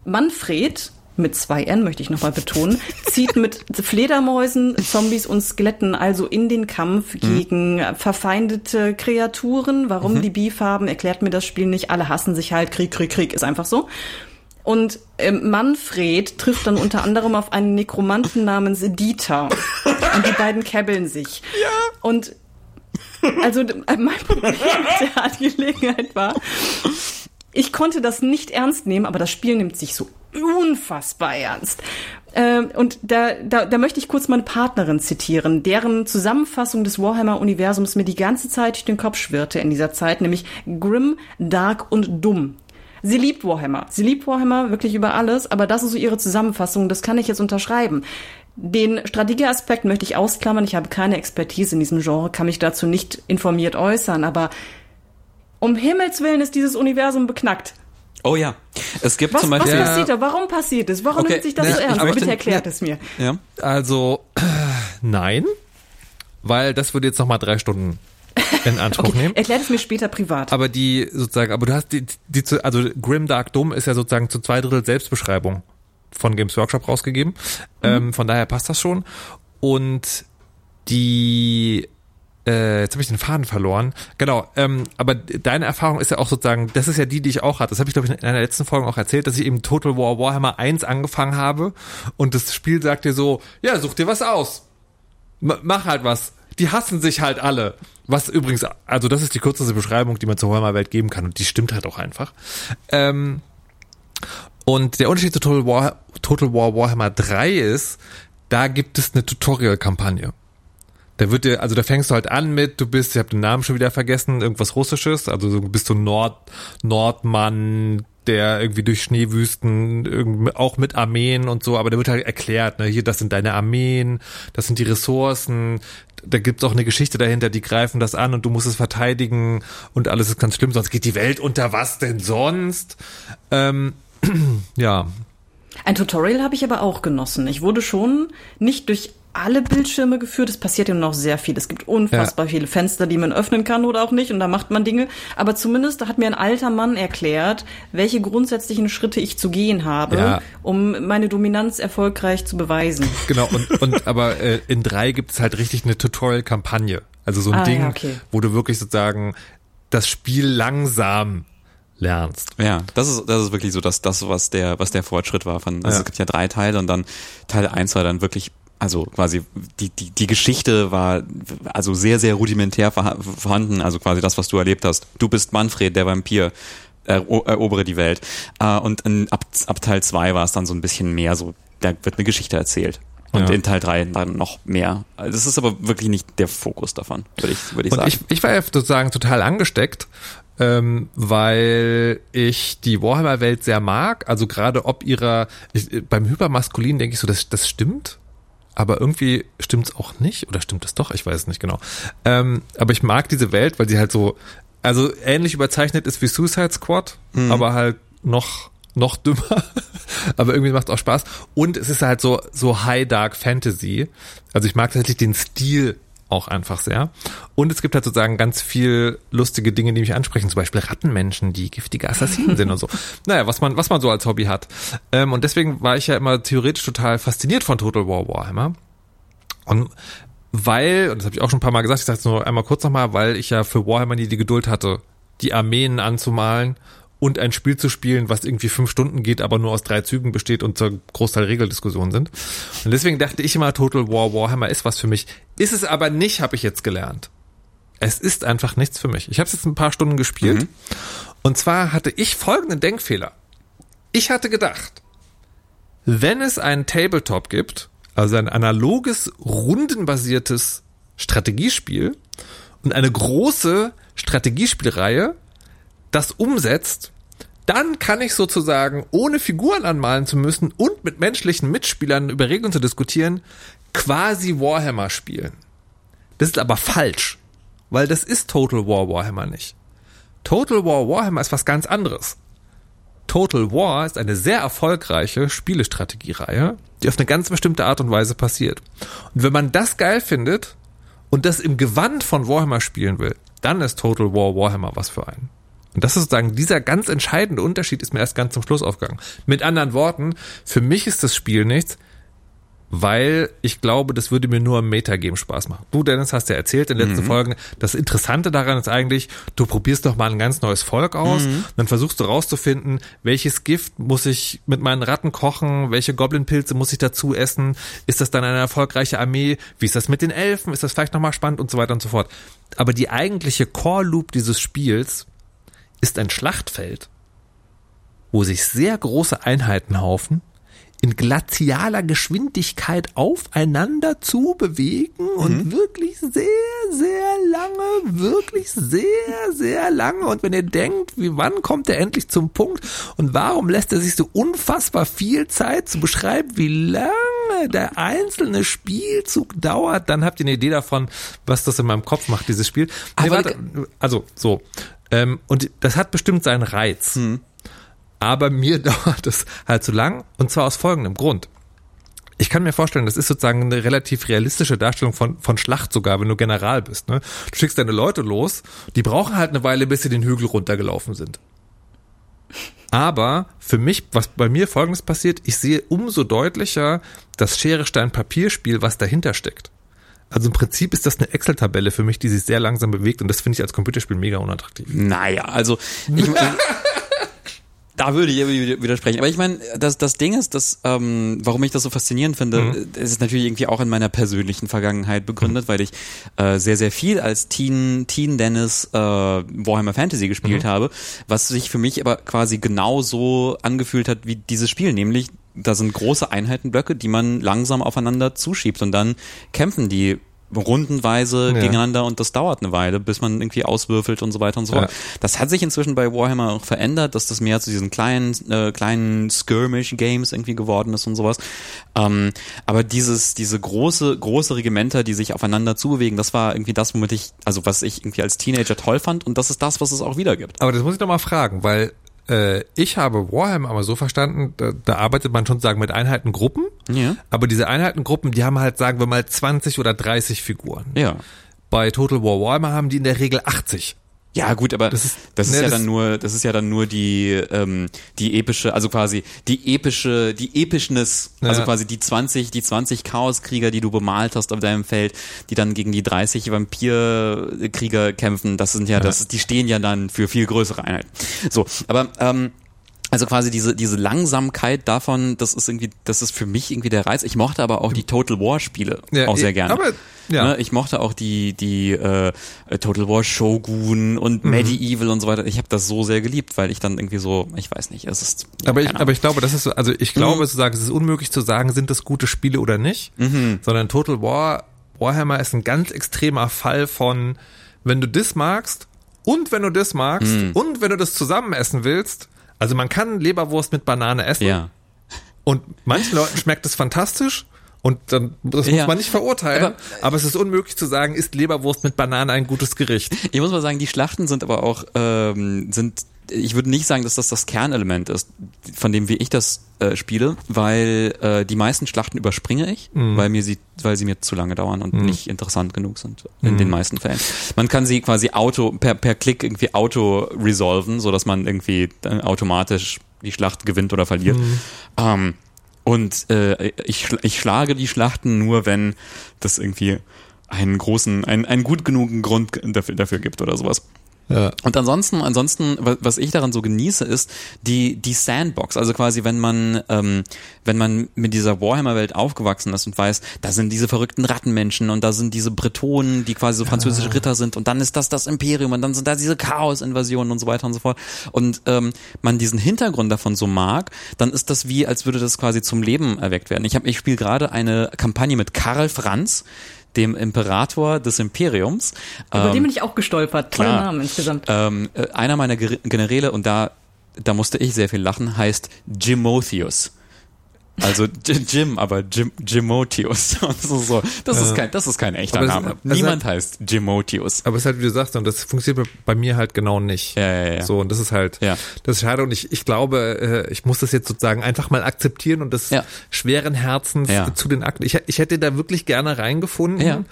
Manfred, mit zwei N möchte ich nochmal betonen, zieht mit Fledermäusen, Zombies und Skeletten also in den Kampf gegen verfeindete Kreaturen. Warum die Beef-Farben, erklärt mir das Spiel nicht. Alle hassen sich halt. Krieg, Krieg, Krieg ist einfach so. Und ähm, Manfred trifft dann unter anderem auf einen Nekromanten namens Dieter. Und die beiden käbbeln sich. Ja. Und also d- mein Problem mit der Angelegenheit war, ich konnte das nicht ernst nehmen, aber das Spiel nimmt sich so unfassbar ernst. Ähm, und da, da, da möchte ich kurz meine Partnerin zitieren, deren Zusammenfassung des Warhammer-Universums mir die ganze Zeit durch den Kopf schwirrte in dieser Zeit, nämlich grim, dark und dumm. Sie liebt Warhammer. Sie liebt Warhammer wirklich über alles, aber das ist so ihre Zusammenfassung, das kann ich jetzt unterschreiben. Den Strategieaspekt möchte ich ausklammern. Ich habe keine Expertise in diesem Genre, kann mich dazu nicht informiert äußern, aber um Himmels Willen ist dieses Universum beknackt. Oh ja. Es gibt Was, zum was Beispiel. passiert da? Warum passiert es? Warum Okay, nimmt sich das ne, so ernst? möchte- Bitte erklärt ne- es mir. Ja. Also, nein. weil das würde jetzt nochmal drei Stunden in Anspruch Okay, nehmen. erklär es mir später privat. Aber die sozusagen, aber du hast die, die zu, also Grim Dark Dome ist ja sozusagen zu zwei Drittel Selbstbeschreibung von Games Workshop rausgegeben. Ähm, von daher passt das schon. Und die äh, jetzt habe ich den Faden verloren. Genau, ähm, aber deine Erfahrung ist ja auch sozusagen, das ist ja die, die ich auch hatte. Das habe ich, glaube ich, in einer letzten Folge auch erzählt, dass ich eben Total War Warhammer 1 angefangen habe und das Spiel sagt dir so, ja, such dir was aus. M mach halt was. Die hassen sich halt alle. Was übrigens, also das ist die kürzeste Beschreibung, die man zur Warhammer-Welt geben kann und die stimmt halt auch einfach. Ähm, und der Unterschied zu Total War, Total War Warhammer 3 ist, da gibt es eine Tutorial-Kampagne. Da wird dir, also da fängst du halt an mit, du bist, ich habe den Namen schon wieder vergessen, irgendwas Russisches, also so bist du Nord, Nordmann, der irgendwie durch Schneewüsten, auch mit Armeen und so, aber da wird halt erklärt, ne, hier, das sind deine Armeen, das sind die Ressourcen, da gibt's auch eine Geschichte dahinter, die greifen das an und du musst es verteidigen und alles ist ganz schlimm, sonst geht die Welt unter, was denn sonst? Ähm, <clears throat> ja, Ein Tutorial habe ich aber auch genossen. Ich wurde schon nicht durch alle Bildschirme geführt. Es passiert ja noch sehr viel. Es gibt unfassbar viele Fenster, die man öffnen kann oder auch nicht. Und da macht man Dinge. Aber zumindest hat mir ein alter Mann erklärt, welche grundsätzlichen Schritte ich zu gehen habe, Ja. um meine Dominanz erfolgreich zu beweisen. Genau, und, und <laughs> aber äh, in drei gibt es halt richtig eine Tutorial-Kampagne. Also so ein Ah, Ding, ja, okay. wo du wirklich sozusagen das Spiel langsam lernst. Ja, das ist, das ist wirklich so das, das was der, was der Fortschritt war. Von, also Ja. es gibt ja drei Teile und dann Teil eins war dann wirklich, also quasi die, die, die Geschichte war also sehr, sehr rudimentär vorha- vorhanden. Also quasi das, was du erlebt hast. Du bist Manfred, der Vampir. Ero erobere die Welt. Äh, und in, ab, ab Teil zwei war es dann so ein bisschen mehr so, da wird eine Geschichte erzählt. Und Ja. in Teil drei dann noch mehr. Das ist aber wirklich nicht der Fokus davon, würde ich, würde ich Und sagen. ich, ich war ja sozusagen total angesteckt, ähm, weil ich die Warhammer-Welt sehr mag. Also gerade ob ihrer, ich, beim Hypermaskulin denke ich so, das, das stimmt. Aber irgendwie stimmt's auch nicht. Oder stimmt es doch? Ich weiß es nicht genau. Ähm, aber ich mag diese Welt, weil sie halt so, also ähnlich überzeichnet ist wie Suicide Squad, aber halt noch noch dümmer, <laughs> aber irgendwie macht es auch Spaß und es ist halt so so High Dark Fantasy. Also ich mag tatsächlich den Stil auch einfach sehr. Und es gibt halt sozusagen ganz viel lustige Dinge, die mich ansprechen, zum Beispiel Rattenmenschen, die giftige Assassinen sind und so. <laughs> Naja, was man, was man so als Hobby hat. Ähm, und deswegen war ich ja immer theoretisch total fasziniert von Total War Warhammer. Und weil, und das habe ich auch schon ein paar Mal gesagt, ich sage es nur einmal kurz nochmal, weil ich ja für Warhammer nie die Geduld hatte, die Armeen anzumalen und ein Spiel zu spielen, was irgendwie fünf Stunden geht, aber nur aus drei Zügen besteht und zur Großteil Regeldiskussionen sind. Und deswegen dachte ich immer, Total War Warhammer ist was für mich. Ist es aber nicht, habe ich jetzt gelernt. Es ist einfach nichts für mich. Ich habe es jetzt ein paar Stunden gespielt. Und zwar hatte ich folgenden Denkfehler. Ich hatte gedacht, wenn es einen Tabletop gibt, also ein analoges, rundenbasiertes Strategiespiel und eine große Strategiespielreihe das umsetzt, dann kann ich sozusagen, ohne Figuren anmalen zu müssen und mit menschlichen Mitspielern über Regeln zu diskutieren, quasi Warhammer spielen. Das ist aber falsch, weil das ist Total War Warhammer nicht. Total War Warhammer ist was ganz anderes. Total War ist eine sehr erfolgreiche Spielestrategiereihe, die auf eine ganz bestimmte Art und Weise passiert. Und wenn man das geil findet und das im Gewand von Warhammer spielen will, dann ist Total War Warhammer was für einen. Und das ist sozusagen dieser ganz entscheidende Unterschied ist mir erst ganz zum Schluss aufgegangen. Mit anderen Worten, für mich ist das Spiel nichts, weil ich glaube, das würde mir nur im Metagame Spaß machen. Du, Dennis, hast ja erzählt in den letzten Folgen, das Interessante daran ist eigentlich, du probierst doch mal ein ganz neues Volk aus, dann versuchst du rauszufinden, welches Gift muss ich mit meinen Ratten kochen, welche Goblin-Pilze muss ich dazu essen, ist das dann eine erfolgreiche Armee, wie ist das mit den Elfen, ist das vielleicht nochmal spannend und so weiter und so fort. Aber die eigentliche Core-Loop dieses Spiels ist ein Schlachtfeld, wo sich sehr große Einheitenhaufen in glazialer Geschwindigkeit aufeinander zu bewegen und wirklich sehr, sehr lange, wirklich sehr, sehr lange. Und wenn ihr denkt, wie wann kommt er endlich zum Punkt und warum lässt er sich so unfassbar viel Zeit zu beschreiben, wie lange der einzelne Spielzug dauert, dann habt ihr eine Idee davon, was das in meinem Kopf macht, dieses Spiel. Nee, warte, also so. Ähm, und das hat bestimmt seinen Reiz aber mir <laughs> dauert es halt zu lang und zwar aus folgendem Grund. ich kann mir vorstellen, das ist sozusagen eine relativ realistische Darstellung von, von Schlacht sogar, wenn du General bist. Ne? Du schickst deine Leute los, die brauchen halt eine Weile, bis sie den Hügel runtergelaufen sind. Aber für mich, was bei mir folgendes passiert, ich sehe umso deutlicher das Schere, Stein, Papierspiel, was dahinter steckt. Also im Prinzip ist das eine Excel-Tabelle für mich, die sich sehr langsam bewegt und das finde ich als Computerspiel mega unattraktiv. Naja, also ich, <laughs> da würde ich irgendwie widersprechen. Aber ich meine, das, das Ding ist, dass, ähm, warum ich das so faszinierend finde, mhm. es ist natürlich irgendwie auch in meiner persönlichen Vergangenheit begründet, mhm. weil ich äh, sehr, sehr viel als Teen, Teen Dennis äh, Warhammer Fantasy gespielt mhm. habe, was sich für mich aber quasi genauso angefühlt hat wie dieses Spiel, nämlich da sind große Einheitenblöcke, die man langsam aufeinander zuschiebt und dann kämpfen die rundenweise ja. gegeneinander und das dauert eine Weile, bis man irgendwie auswürfelt und so weiter und so fort. Ja. Das hat sich inzwischen bei Warhammer auch verändert, dass das mehr zu diesen kleinen, äh, kleinen Skirmish-Games irgendwie geworden ist und sowas. Ähm, aber dieses, diese große, große Regimenter, die sich aufeinander zubewegen, das war irgendwie das, womit ich, also was ich irgendwie als Teenager toll fand und das ist das, was es auch wieder gibt. Aber das muss ich doch mal fragen, weil ich habe Warhammer aber so verstanden, da, da arbeitet man schon sagen mit Einheitengruppen, ja. aber diese Einheitengruppen, die haben halt, sagen wir mal, 20 oder 30 Figuren. Ja. Bei Total War Warhammer haben die in der Regel 80. Ja, gut, aber das ist, das ist ne, ja das dann nur, das ist ja dann nur die, ähm, die epische, also quasi die epische, die Epischness, also ja. quasi die 20, die 20 Chaoskrieger, die du bemalt hast auf deinem Feld, die dann gegen die 30 Vampirkrieger kämpfen, das sind ja, ja. das, die stehen ja dann für viel größere Einheiten. So, aber ähm, also quasi diese, diese Langsamkeit davon, das ist irgendwie, das ist für mich irgendwie der Reiz. Ich mochte aber auch die Total War Spiele ja, auch sehr gerne. Aber, ja. Ne, ich mochte auch die, die äh, Total War Shogun und mhm. Medieval und so weiter. Ich habe das so sehr geliebt, weil ich dann irgendwie so, ich weiß nicht, es ist. Aber ich, aber ich glaube, das ist, also ich glaube mhm. zu sagen, es ist unmöglich zu sagen, sind das gute Spiele oder nicht, mhm. sondern Total War, Warhammer ist ein ganz extremer Fall von, wenn du das magst und wenn du das magst mhm. und wenn du das zusammen essen willst, also man kann Leberwurst mit Banane essen. Ja. Und manchen Leuten schmeckt es fantastisch. Und dann, das ja. muss man nicht verurteilen. Aber, aber, es ist unmöglich zu sagen, ist Leberwurst mit Banane ein gutes Gericht. Ich muss mal sagen, die Schlachten sind aber auch, ähm, sind ich würde nicht sagen, dass das das Kernelement ist, von dem wie ich das äh, spiele, weil äh, die meisten Schlachten überspringe ich, mhm. weil mir sie, weil sie mir zu lange dauern und mhm. nicht interessant genug sind in mhm. den meisten Fällen. Man kann sie quasi auto per per Klick irgendwie auto resolven, so dass man irgendwie automatisch die Schlacht gewinnt oder verliert. Mhm. Ähm, und äh, ich, ich schlage die Schlachten nur, wenn das irgendwie einen großen, einen, einen gut genugen Grund dafür, dafür gibt oder sowas. Ja. Und ansonsten, ansonsten, was ich daran so genieße, ist die die Sandbox. Also quasi, wenn man ähm, wenn man mit dieser Warhammer-Welt aufgewachsen ist und weiß, da sind diese verrückten Rattenmenschen und da sind diese Bretonen, die quasi so französische ja. Ritter sind und dann ist das das Imperium und dann sind da diese Chaos-Invasionen und so weiter und so fort. Und ähm, man diesen Hintergrund davon so mag, dann ist das wie, als würde das quasi zum Leben erweckt werden. Ich habe, ich spiele gerade eine Kampagne mit Karl Franz dem Imperator des Imperiums. Über ähm, den bin ich auch gestolpert. Toller Name insgesamt. Ähm, äh, einer meiner Generäle, und da, da musste ich sehr viel lachen, heißt Jimotheus. Also Jim, aber Jim, Jimotius. <laughs> so, so. Das, ist kein, das ist kein echter Name. Niemand halt, heißt Jimotius. Aber es ist halt, wie du sagst, und das funktioniert bei mir halt genau nicht. Ja, ja, ja. So, und das ist halt, ja. das ist schade. Und ich, ich glaube, äh, ich muss das jetzt sozusagen einfach mal akzeptieren und das ja. schweren Herzens ja. zu den Akten. Ich, ich hätte da wirklich gerne reingefunden. Ja.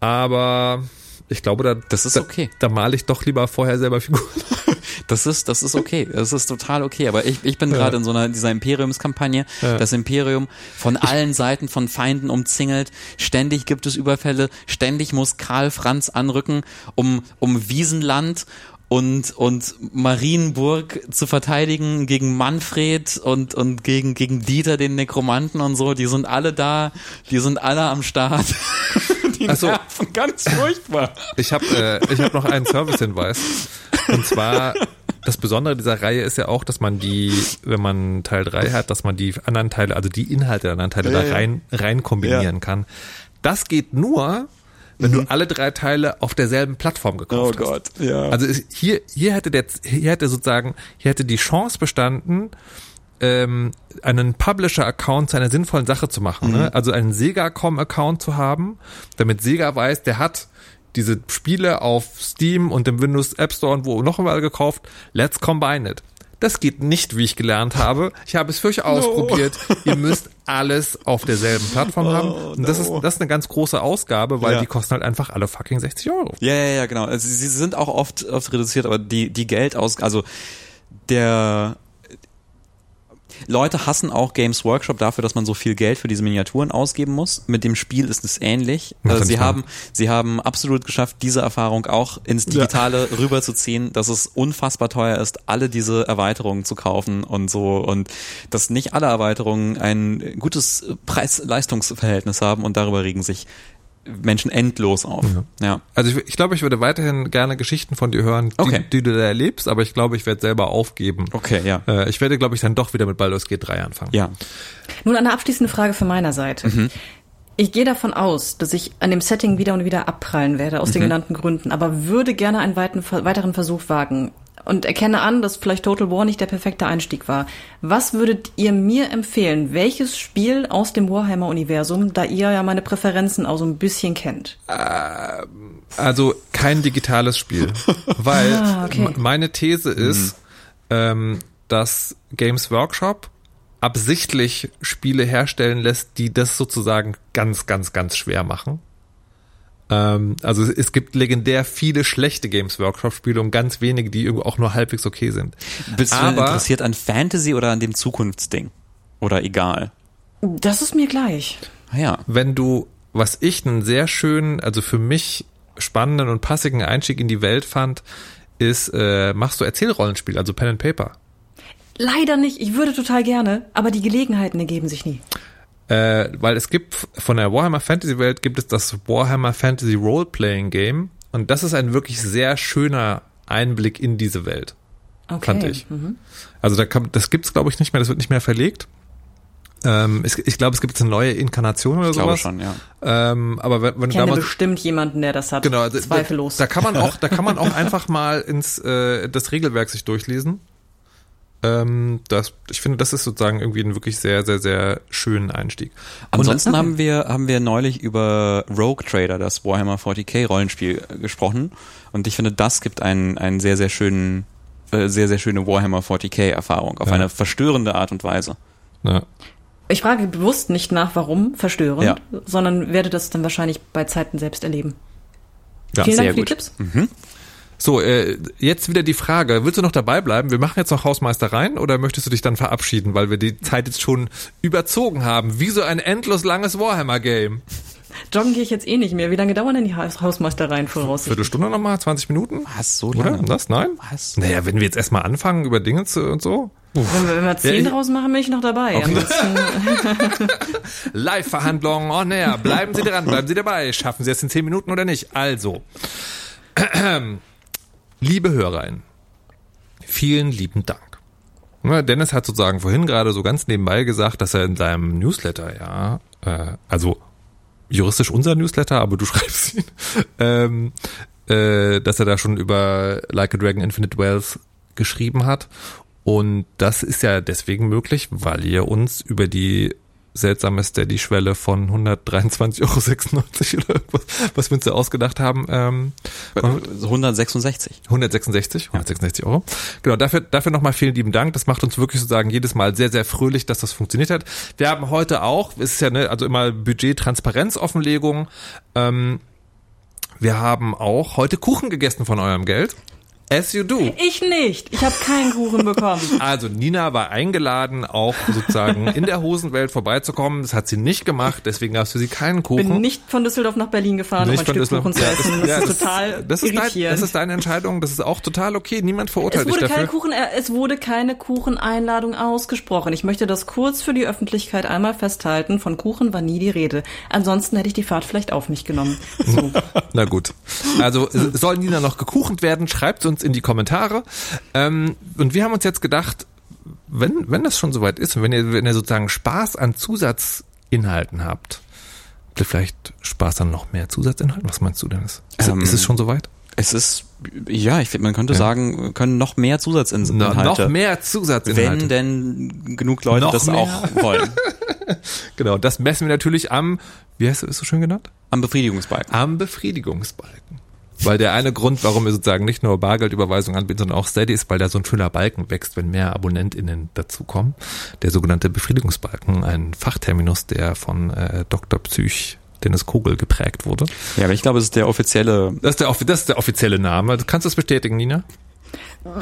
Aber ich glaube, da, das ist okay. Da, da male ich doch lieber vorher selber Figuren. <laughs> Das ist, das ist okay. Das ist total okay. Aber ich, ich bin ja. gerade in so einer, dieser Imperiumskampagne. Ja. Das Imperium von allen Seiten von Feinden umzingelt. Ständig gibt es Überfälle. Ständig muss Karl Franz anrücken, um, um Wiesenland und, und Marienburg zu verteidigen gegen Manfred und, und gegen, gegen Dieter, den Nekromanten und so. Die sind alle da. Die sind alle am Start. <laughs> die also, nerven ganz furchtbar. Ich habe äh, ich hab noch einen Servicehinweis. Und zwar, das Besondere dieser Reihe ist ja auch, dass man die, wenn man Teil 3 hat, dass man die anderen Teile, also die Inhalte der anderen Teile ja, da rein, rein kombinieren ja. kann. Das geht nur, wenn mhm. du alle drei Teile auf derselben Plattform gekauft hast. Oh Gott, ja. Also hier, hier hätte der, hier hätte sozusagen, hier hätte die Chance bestanden, ähm, einen Publisher-Account zu einer sinnvollen Sache zu machen. Ne? Mhm. Ne? Also einen Sega.com-Account zu haben, damit Sega weiß, der hat diese Spiele auf Steam und dem Windows App Store und wo noch überall gekauft. Let's combine it. Das geht nicht, wie ich gelernt habe. Ich habe es für euch ausprobiert. Ihr müsst alles auf derselben Plattform haben. Und das ist, das ist eine ganz große Ausgabe, weil Ja. die kosten halt einfach alle fucking 60 Euro. Ja, ja, ja, genau. Also sie sind auch oft, oft reduziert, aber die, die Geldaus, also der Leute hassen auch Games Workshop dafür, dass man so viel Geld für diese Miniaturen ausgeben muss. Mit dem Spiel ist es ähnlich. Er sie haben, sie haben absolut geschafft, diese Erfahrung auch ins Digitale rüberzuziehen, dass es unfassbar teuer ist, alle diese Erweiterungen zu kaufen und so und dass nicht alle Erweiterungen ein gutes Preis-Leistungsverhältnis haben und darüber regen sich Menschen endlos auf. Ja. Also ich, ich glaube, ich würde weiterhin gerne Geschichten von dir hören, die, Okay. die du da erlebst, aber ich glaube, ich werde selber aufgeben. Okay, ja. Äh, ich werde, glaube ich, dann doch wieder mit Baldur's Gate 3 anfangen. Ja. Nun eine abschließende Frage von meiner Seite. Mhm. Ich gehe davon aus, dass ich an dem Setting wieder und wieder abprallen werde, aus Mhm. den genannten Gründen, aber würde gerne einen weiten, weiteren Versuch wagen und erkenne an, dass vielleicht Total War nicht der perfekte Einstieg war. Was würdet ihr mir empfehlen? Welches Spiel aus dem Warhammer-Universum, da ihr ja meine Präferenzen auch so ein bisschen kennt? Also kein digitales Spiel, <laughs> weil Ah, okay. meine These ist, Mhm. ähm, dass Games Workshop absichtlich Spiele herstellen lässt, die das sozusagen ganz, ganz, ganz schwer machen. Ähm, also es gibt legendär viele schlechte Games Workshop Spiele und ganz wenige, die irgendwo auch nur halbwegs okay sind. Bist du Aber- interessiert an Fantasy oder an dem Zukunftsding? Oder egal? Das ist mir gleich. Ah ja. wenn du, was ich einen sehr schönen, also für mich spannenden und passigen Einstieg in die Welt fand, ist, äh, machst du Erzählrollenspiel, also Pen and Paper. Leider nicht. Ich würde total gerne, aber die Gelegenheiten ergeben sich nie. Äh, weil es gibt von der Warhammer Fantasy Welt gibt es das Warhammer Fantasy Role-Playing Game und das ist ein wirklich sehr schöner Einblick in diese Welt, Okay. fand ich. Mhm. Also da kann, das gibt's glaube ich nicht mehr, das wird nicht mehr verlegt. Ähm, es, ich glaube, es gibt jetzt eine neue Inkarnation oder Ich glaube sowas. schon, ja. Ähm, aber wenn, wenn Ich kenne damals bestimmt jemanden, der das hat. Genau, Zweifellos. Da, da kann man auch, da kann man auch <laughs> einfach mal ins äh, das Regelwerk sich durchlesen. Ähm, das, ich finde, das ist sozusagen irgendwie ein wirklich sehr, sehr, sehr schönen Einstieg. Und- Ansonsten haben wir haben wir neulich über Rogue Trader, das Warhammer 40k Rollenspiel gesprochen und ich finde, das gibt einen einen sehr sehr schönen äh, sehr sehr schöne Warhammer 40k Erfahrung auf Ja. eine verstörende Art und Weise. ja. Ich frage bewusst nicht nach, warum verstörend, Ja. sondern werde das dann wahrscheinlich bei Zeiten selbst erleben. Ja, Vielen Dank für die gut. Tipps. So, äh, jetzt wieder die Frage, willst du noch dabei bleiben? Wir machen jetzt noch Hausmeistereien oder möchtest du dich dann verabschieden, weil wir die Zeit jetzt schon überzogen haben? Wie so ein endlos langes Warhammer-Game. Joggen gehe ich jetzt eh nicht mehr. Wie lange dauern denn die Haus Hausmeistereien voraussichtlich? Viertelstunde nochmal, 20 Minuten? Was so Oder? lange? Das? Nein? Was? Naja, wenn wir jetzt erstmal anfangen über Dinge zu und so. Wenn wir, wenn wir zehn Ja, ich- draus machen, bin ich noch dabei. <laughs> Live-Verhandlungen on air. Bleiben Sie dran, bleiben Sie dabei. Schaffen Sie es in 10 Minuten oder nicht? Also, liebe Hörerin, vielen lieben Dank. Dennis hat sozusagen vorhin gerade so ganz nebenbei gesagt, dass er in seinem Newsletter, ja, äh, also juristisch unser Newsletter, aber du <laughs> schreibst ihn, ähm, äh, dass er da schon über Like a Dragon Infinite Wealth geschrieben hat. Und das ist ja deswegen möglich, weil ihr uns über die seltsame Steady-Schwelle von 123,96 Euro <laughs> oder irgendwas, was wir uns da ausgedacht haben, ähm, 166. 166, 166 Euro. Genau, dafür, dafür nochmal vielen lieben Dank. Das macht uns wirklich sozusagen jedes Mal sehr, sehr fröhlich, dass das funktioniert hat. Wir haben heute auch, es ist ja ne, also immer Budget-Transparenz-Offenlegung. Ähm, wir haben auch heute Kuchen gegessen von eurem Geld. As you do. ich nicht. Ich habe keinen Kuchen bekommen. <laughs> Also Nina war eingeladen, auch sozusagen in der Hosenwelt vorbeizukommen. Das hat sie nicht gemacht, deswegen gab es für sie keinen Kuchen. Bin nicht von Düsseldorf nach Berlin gefahren, um ein Stück Düsseldorf. Kuchen zu Ja, essen. Das ja, ist total das ist, dein, das ist deine Entscheidung, das ist auch total okay. Niemand verurteilt es dich wurde dafür. keine Kuchen, äh, es wurde keine Kucheneinladung ausgesprochen. Ich möchte das kurz für die Öffentlichkeit einmal festhalten. Von Kuchen war nie die Rede. Ansonsten hätte ich die Fahrt vielleicht auf mich genommen. So. <laughs> Na gut. Also soll Nina noch gekuchent werden? Schreibt uns in die Kommentare. Ähm, und wir haben uns jetzt gedacht, wenn, wenn das schon soweit ist und wenn ihr, wenn ihr sozusagen Spaß an Zusatzinhalten habt, habt ihr vielleicht Spaß an noch mehr Zusatzinhalten? Was meinst du, Dennis? Ist, Ähm, ist es schon soweit? Es ist ja, ich finde, man könnte sagen, wir können noch mehr Zusatzinhalte. No, noch mehr Zusatzinhalte. Wenn denn genug Leute Noch das mehr. auch <laughs> wollen. Genau, das messen wir natürlich am, wie heißt es so schön genannt? Am Befriedigungsbalken. Am Befriedigungsbalken. Weil der eine Grund, warum wir sozusagen nicht nur Bargeldüberweisung anbieten, sondern auch Steady ist, weil da so ein schöner Balken wächst, wenn mehr AbonnentInnen dazukommen. Der sogenannte Befriedigungsbalken, ein Fachterminus, der von äh, Dr. Psych Dennis Kogel geprägt wurde. Ja, aber ich glaube, es ist der offizielle. Das ist der, das ist der offizielle Name. Kannst du das bestätigen, Nina?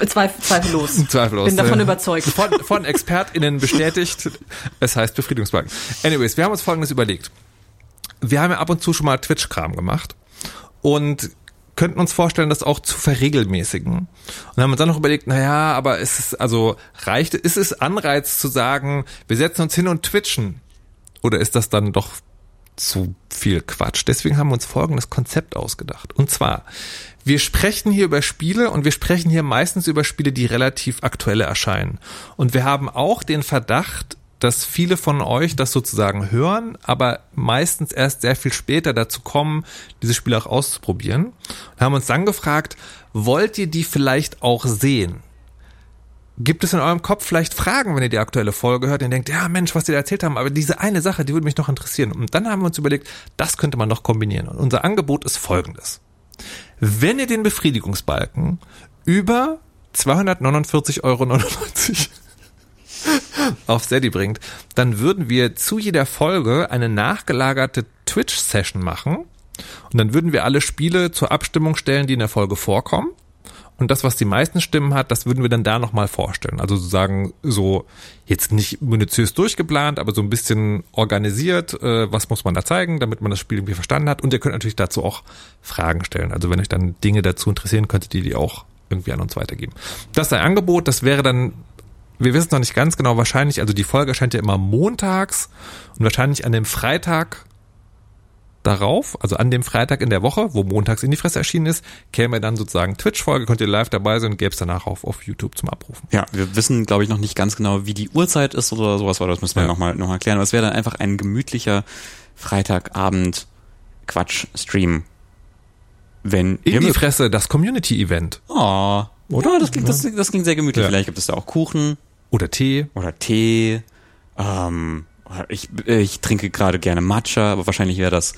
Zweif zweifellos. <laughs> Zweifellos. Bin davon überzeugt. Von, von ExpertInnen bestätigt. Es heißt Befriedigungsbalken. Anyways, wir haben uns Folgendes überlegt. Wir haben ja ab und zu schon mal Twitch-Kram gemacht und könnten uns vorstellen, das auch zu verregelmäßigen. Und haben uns dann noch überlegt, naja, aber ist es, also reicht, ist es Anreiz zu sagen, wir setzen uns hin und twitchen? Oder ist das dann doch zu viel Quatsch? Deswegen haben wir uns folgendes Konzept ausgedacht. Und zwar, wir sprechen hier über Spiele und wir sprechen hier meistens über Spiele, die relativ aktuelle erscheinen. Und wir haben auch den Verdacht, dass viele von euch das sozusagen hören, aber meistens erst sehr viel später dazu kommen, diese Spiele auch auszuprobieren. Und haben uns dann gefragt, wollt ihr die vielleicht auch sehen? Gibt es in eurem Kopf vielleicht Fragen, wenn ihr die aktuelle Folge hört und denkt, ja Mensch, was die da erzählt haben, aber diese eine Sache, die würde mich noch interessieren. Und dann haben wir uns überlegt, das könnte man noch kombinieren. Und unser Angebot ist folgendes. Wenn ihr den Befriedigungsbalken über 249,99 Euro auf Steady bringt, dann würden wir zu jeder Folge eine nachgelagerte Twitch-Session machen und dann würden wir alle Spiele zur Abstimmung stellen, die in der Folge vorkommen. Und das, was die meisten Stimmen hat, das würden wir dann da nochmal vorstellen. Also sozusagen so jetzt nicht minutiös durchgeplant, aber so ein bisschen organisiert, äh, was muss man da zeigen, damit man das Spiel irgendwie verstanden hat. Und ihr könnt natürlich dazu auch Fragen stellen. Also wenn euch dann Dinge dazu interessieren, könntet ihr die auch irgendwie an uns weitergeben. Das ist ein Angebot, das wäre dann wir wissen noch nicht ganz genau, wahrscheinlich, also die Folge erscheint ja immer montags und wahrscheinlich an dem Freitag darauf, also an dem Freitag in der Woche, wo montags in die Fresse erschienen ist, käme dann sozusagen Twitch-Folge, könnt ihr live dabei sein und gäbe es danach auf, auf YouTube zum Abrufen. Ja, wir wissen, glaube ich, noch nicht ganz genau, wie die Uhrzeit ist oder sowas, weil das müssen wir ja. nochmal noch mal klären. Aber es wäre dann einfach ein gemütlicher Freitagabend Quatsch-Stream. Wenn in die Fresse, das Community-Event. Oh, oder? Ja, das klingt, das, das klingt sehr gemütlich. Ja. Vielleicht gibt es da auch Kuchen. Oder Tee. Oder Tee. Ähm, ich, ich trinke gerade gerne Matcha, aber wahrscheinlich wäre das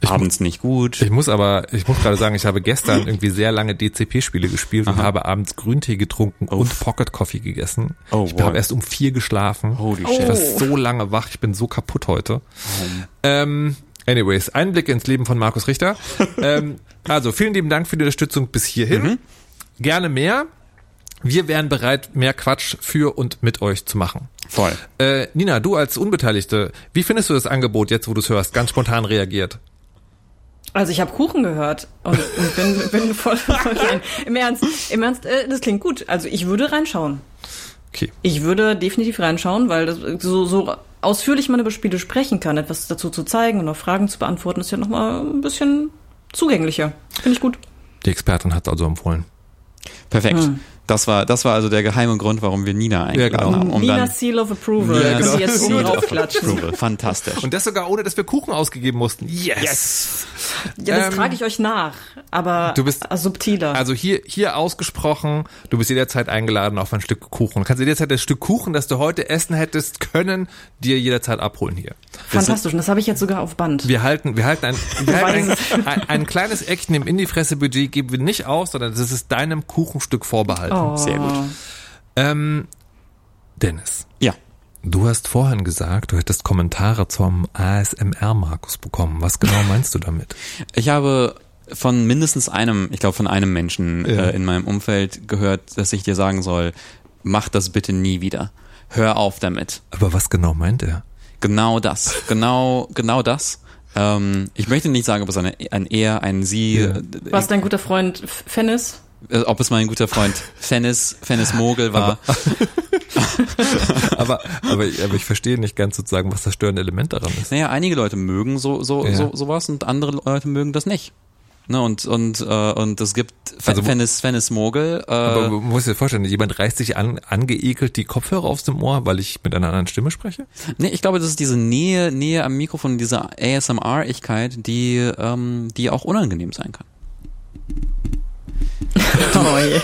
ich abends nicht gut. Ich muss aber, ich muss gerade sagen, ich habe gestern irgendwie sehr lange DCP-Spiele gespielt Aha. und habe abends Grüntee getrunken oh. und Pocket Coffee gegessen. Oh, ich habe erst um vier geschlafen. Holy shit. Ich war so lange wach, ich bin so kaputt heute. Oh. Ähm, anyways, Einblick ins Leben von Markus Richter. <laughs> ähm, also, vielen lieben Dank für die Unterstützung bis hierhin. Mhm. Gerne mehr. Wir wären bereit, mehr Quatsch für und mit euch zu machen. Voll. Äh, Nina, du als Unbeteiligte, wie findest du das Angebot jetzt, wo du es hörst, ganz spontan reagiert? Also ich habe Kuchen gehört und, und bin, <laughs> bin voll, voll. Im Ernst, im Ernst, äh, das klingt gut. Also ich würde reinschauen. Okay. Ich würde definitiv reinschauen, weil das so, so ausführlich man über Spiele sprechen kann, etwas dazu zu zeigen und auch Fragen zu beantworten, ist ja nochmal ein bisschen zugänglicher. Finde ich gut. Die Expertin hat also empfohlen. Perfekt. Hm. Das war, das war also der geheime Grund, warum wir Nina eingeladen ja, genau. haben. Um Nina Seal of Approval. Ja, genau. jetzt Seal. Fantastisch. Und das sogar ohne, dass wir Kuchen ausgegeben mussten. Yes! yes. Ja, das ähm, trage ich euch nach, aber du bist, subtiler. Also hier, hier ausgesprochen, du bist jederzeit eingeladen auf ein Stück Kuchen. Du kannst jederzeit das Stück Kuchen, das du heute essen hättest können, dir jederzeit abholen hier. Fantastisch, und das habe ich jetzt sogar auf Band. Wir halten, wir halten ein, wir halten ein, ein, ein, kleines Eckchen im Indie-Fresse-Budget geben wir nicht aus, sondern das ist deinem Kuchenstück vorbehalten. Oh. Sehr gut. Ähm, Dennis. Ja. Du hast vorhin gesagt, du hättest Kommentare zum ASMR-Markus bekommen. Was genau meinst du damit? Ich habe von mindestens einem, ich glaube von einem Menschen ja. äh, in meinem Umfeld gehört, dass ich dir sagen soll, mach das bitte nie wieder. Hör auf damit. Aber was genau meint er? Genau das. Genau, genau das. Ähm, ich möchte nicht sagen, ob es eine, ein Er, ein Sie. Ja. Was dein guter Freund Fennis? Äh, ob es mein guter Freund Fennis, Fennis Mogel war. <laughs> aber, aber, aber ich verstehe nicht ganz sozusagen, was das störende Element daran ist. Naja, einige Leute mögen so, so, ja. so sowas und andere Leute mögen das nicht. Ne, und und äh, und es gibt also, Fennis, Fennis Mogel. Äh, aber man muss sich vorstellen, jemand reißt sich an, angeekelt die Kopfhörer aus dem Ohr, weil ich mit einer anderen Stimme spreche? Nee, ich glaube, das ist diese Nähe, Nähe am Mikrofon, diese ASMR-Igkeit, die, ähm, die auch unangenehm sein kann. <laughs> oh je.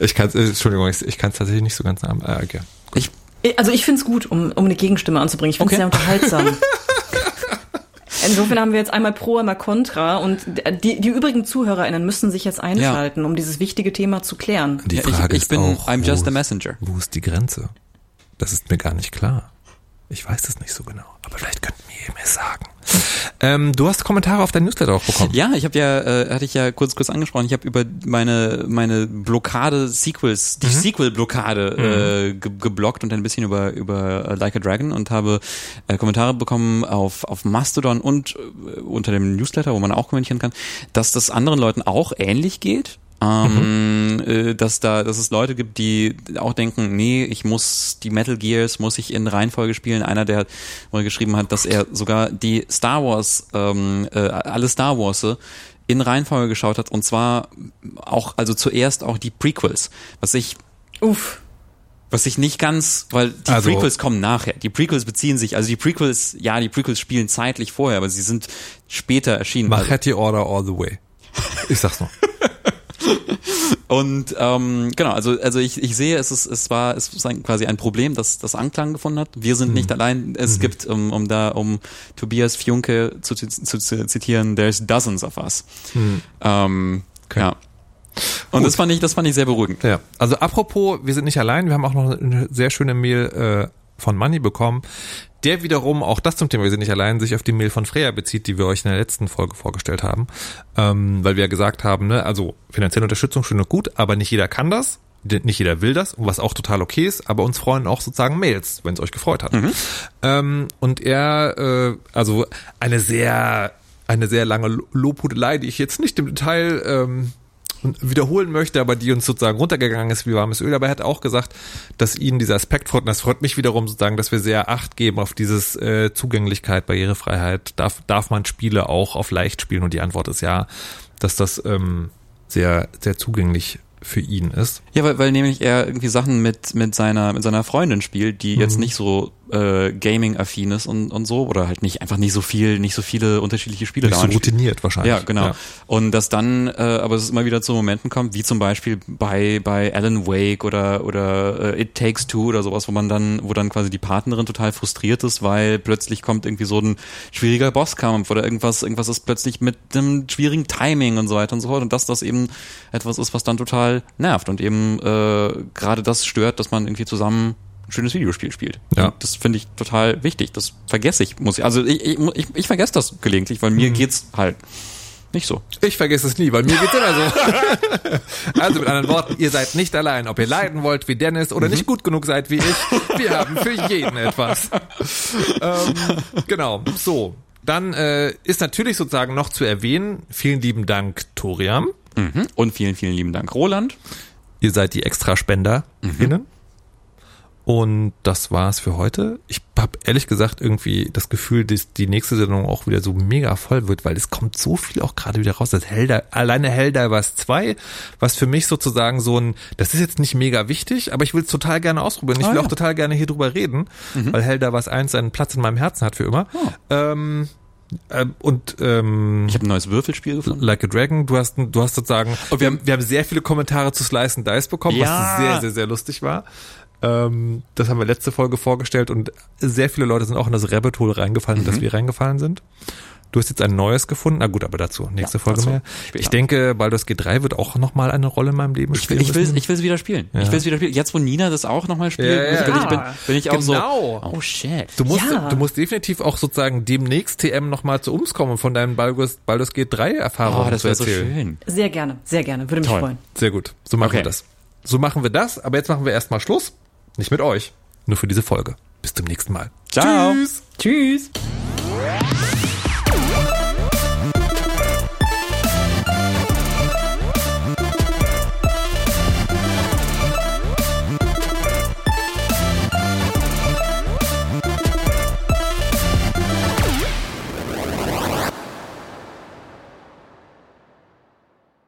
Ich kann es, Entschuldigung, ich, ich kann es tatsächlich nicht so ganz haben. Äh, okay. Ich, also ich finde es gut, um, um eine Gegenstimme anzubringen. Ich finde es okay. sehr unterhaltsam. <laughs> Insofern haben wir jetzt einmal Pro, einmal Contra und die, die übrigen ZuhörerInnen müssen sich jetzt einschalten, um dieses wichtige Thema zu klären. Die Ja, ich- Frage ich ist bin- auch, I'm just a messenger. Wo ist die Grenze? Das ist mir gar nicht klar. Ich weiß es nicht so genau, aber vielleicht könnten wir mir sagen. Ähm, du hast Kommentare auf dein Newsletter auch bekommen. Ja, ich habe ja, äh, hatte ich ja kurz kurz angesprochen, ich habe über meine meine Blockade Sequels, Mhm. die Sequel-Blockade äh, ge geblockt und ein bisschen über über äh, Like a Dragon und habe äh, Kommentare bekommen auf auf Mastodon und äh, unter dem Newsletter, wo man auch kommentieren kann, dass das anderen Leuten auch ähnlich geht. Ähm, äh, dass da, dass es Leute gibt, die auch denken, nee, ich muss die Metal Gears muss ich in Reihenfolge spielen. Einer, der mal geschrieben hat, dass er sogar die Star Wars, ähm, äh, alle Star Wars in Reihenfolge geschaut hat und zwar auch, also zuerst auch die Prequels, was ich Uff. was ich nicht ganz, weil die Also- Prequels kommen nachher. Die Prequels beziehen sich, also die Prequels, ja, die Prequels spielen zeitlich vorher, aber sie sind später erschienen. Mach Hattie Order all the way. Ich sag's noch. <laughs> Und ähm, genau, also also ich, ich sehe, es ist es war es ist ein, quasi ein Problem, das das Anklang gefunden hat. Wir sind nicht allein. Es gibt um, um da um Tobias Fionke zu, zu, zu, zu zitieren, there's dozens of us. Ähm, Ja. Und das fand ich das fand ich sehr beruhigend. Ja, also apropos, wir sind nicht allein, wir haben auch noch eine sehr schöne Mail äh, von Manny bekommen, der wiederum, auch das zum Thema, wir sind nicht allein, sich auf die Mail von Freya bezieht, die wir euch in der letzten Folge vorgestellt haben, ähm, weil wir ja gesagt haben, ne, also finanzielle Unterstützung schön und gut, aber nicht jeder kann das, nicht jeder will das, was auch total okay ist, aber uns freuen auch sozusagen Mails, wenn es euch gefreut hat. Ähm, und er, äh, also eine sehr, eine sehr lange Lo- Lobhudelei, die ich jetzt nicht im Detail ähm, wiederholen möchte, aber die uns sozusagen runtergegangen ist wie warmes Öl. Aber er hat auch gesagt, dass ihn dieser Aspekt freut. Und das freut mich wiederum sozusagen, dass wir sehr Acht geben auf dieses äh, Zugänglichkeit, Barrierefreiheit. Darf, darf man Spiele auch auf leicht spielen? Und die Antwort ist ja, dass das ähm, sehr, sehr zugänglich für ihn ist. Ja, weil, weil nämlich er irgendwie Sachen mit mit seiner mit seiner Freundin spielt, die jetzt nicht so äh, Gaming-affin ist und und so oder halt nicht einfach nicht so viel, nicht so viele unterschiedliche Spiele Nicht so routiniert wahrscheinlich. Ja, genau. Ja. Und dass dann, äh, aber es immer wieder zu Momenten kommt, wie zum Beispiel bei bei Alan Wake oder oder äh, It Takes Two oder sowas, wo man dann, wo dann quasi die Partnerin total frustriert ist, weil plötzlich kommt irgendwie so ein schwieriger Bosskampf oder irgendwas, irgendwas ist plötzlich mit einem schwierigen Timing und so weiter und so fort und dass das eben etwas ist, was dann total nervt und eben äh, gerade das stört, dass man irgendwie zusammen ein schönes Videospiel spielt. Ja. Und das finde ich total wichtig. Das vergesse ich, muss ich. Also ich, ich, ich, ich vergesse das gelegentlich, weil Mhm. mir geht's halt nicht so. Ich vergesse es nie, weil mir geht's immer so. <laughs> also mit anderen Worten, ihr seid nicht allein. Ob ihr leiden wollt wie Dennis oder nicht gut genug seid wie ich, wir <laughs> haben für jeden etwas. ähm, genau, so. Dann äh, ist natürlich sozusagen noch zu erwähnen, vielen lieben Dank, Toriam. Mhm. Und vielen, vielen lieben Dank, Roland. Ihr seid die Extraspenderinnen. Und das war's für heute. Ich habe ehrlich gesagt irgendwie das Gefühl, dass die nächste Sendung auch wieder so mega voll wird, weil es kommt so viel auch gerade wieder raus. Das Helder, alleine Helldivers 2, was für mich sozusagen so ein, das ist jetzt nicht mega wichtig, aber ich will es total gerne ausprobieren. Ich Ah, will ja. auch total gerne hier drüber reden, weil Helldivers 1 seinen Platz in meinem Herzen hat für immer. Ähm, ähm, und ähm, Ich habe ein neues Würfelspiel gefunden. Like a Dragon. Du hast, du hast sozusagen, Und wir haben, wir haben sehr viele Kommentare zu Slice and Dice bekommen, Ja. was sehr, sehr, sehr lustig war. Ähm, das haben wir letzte Folge vorgestellt und sehr viele Leute sind auch in das Rabbit Hole reingefallen, Mhm. in das wir reingefallen sind. Du hast jetzt ein neues gefunden. Na gut, aber dazu nächste Ja, Folge dazu mehr. später. Ich denke, Baldur's G3 wird auch nochmal eine Rolle in meinem Leben Ich will, spielen. ich will, ich will es wieder spielen. Ja. Ich will es wieder spielen. Jetzt, wo Nina das auch nochmal spielt, Ja, ja, bin, ich, bin, bin ich auch Genau. so, oh shit. Du musst, Ja. du musst definitiv auch sozusagen demnächst TM nochmal zu uns kommen und von deinen Baldur's, Baldur's G3 Erfahrungen Oh, das zu wäre so erzählen. schön. Sehr gerne, sehr gerne. Würde mich Toll. freuen. Sehr gut. So machen Okay. wir das. So machen wir das. Aber jetzt machen wir erstmal Schluss. Nicht mit euch. Nur für diese Folge. Bis zum nächsten Mal. Ciao. Tschüss. Tschüss.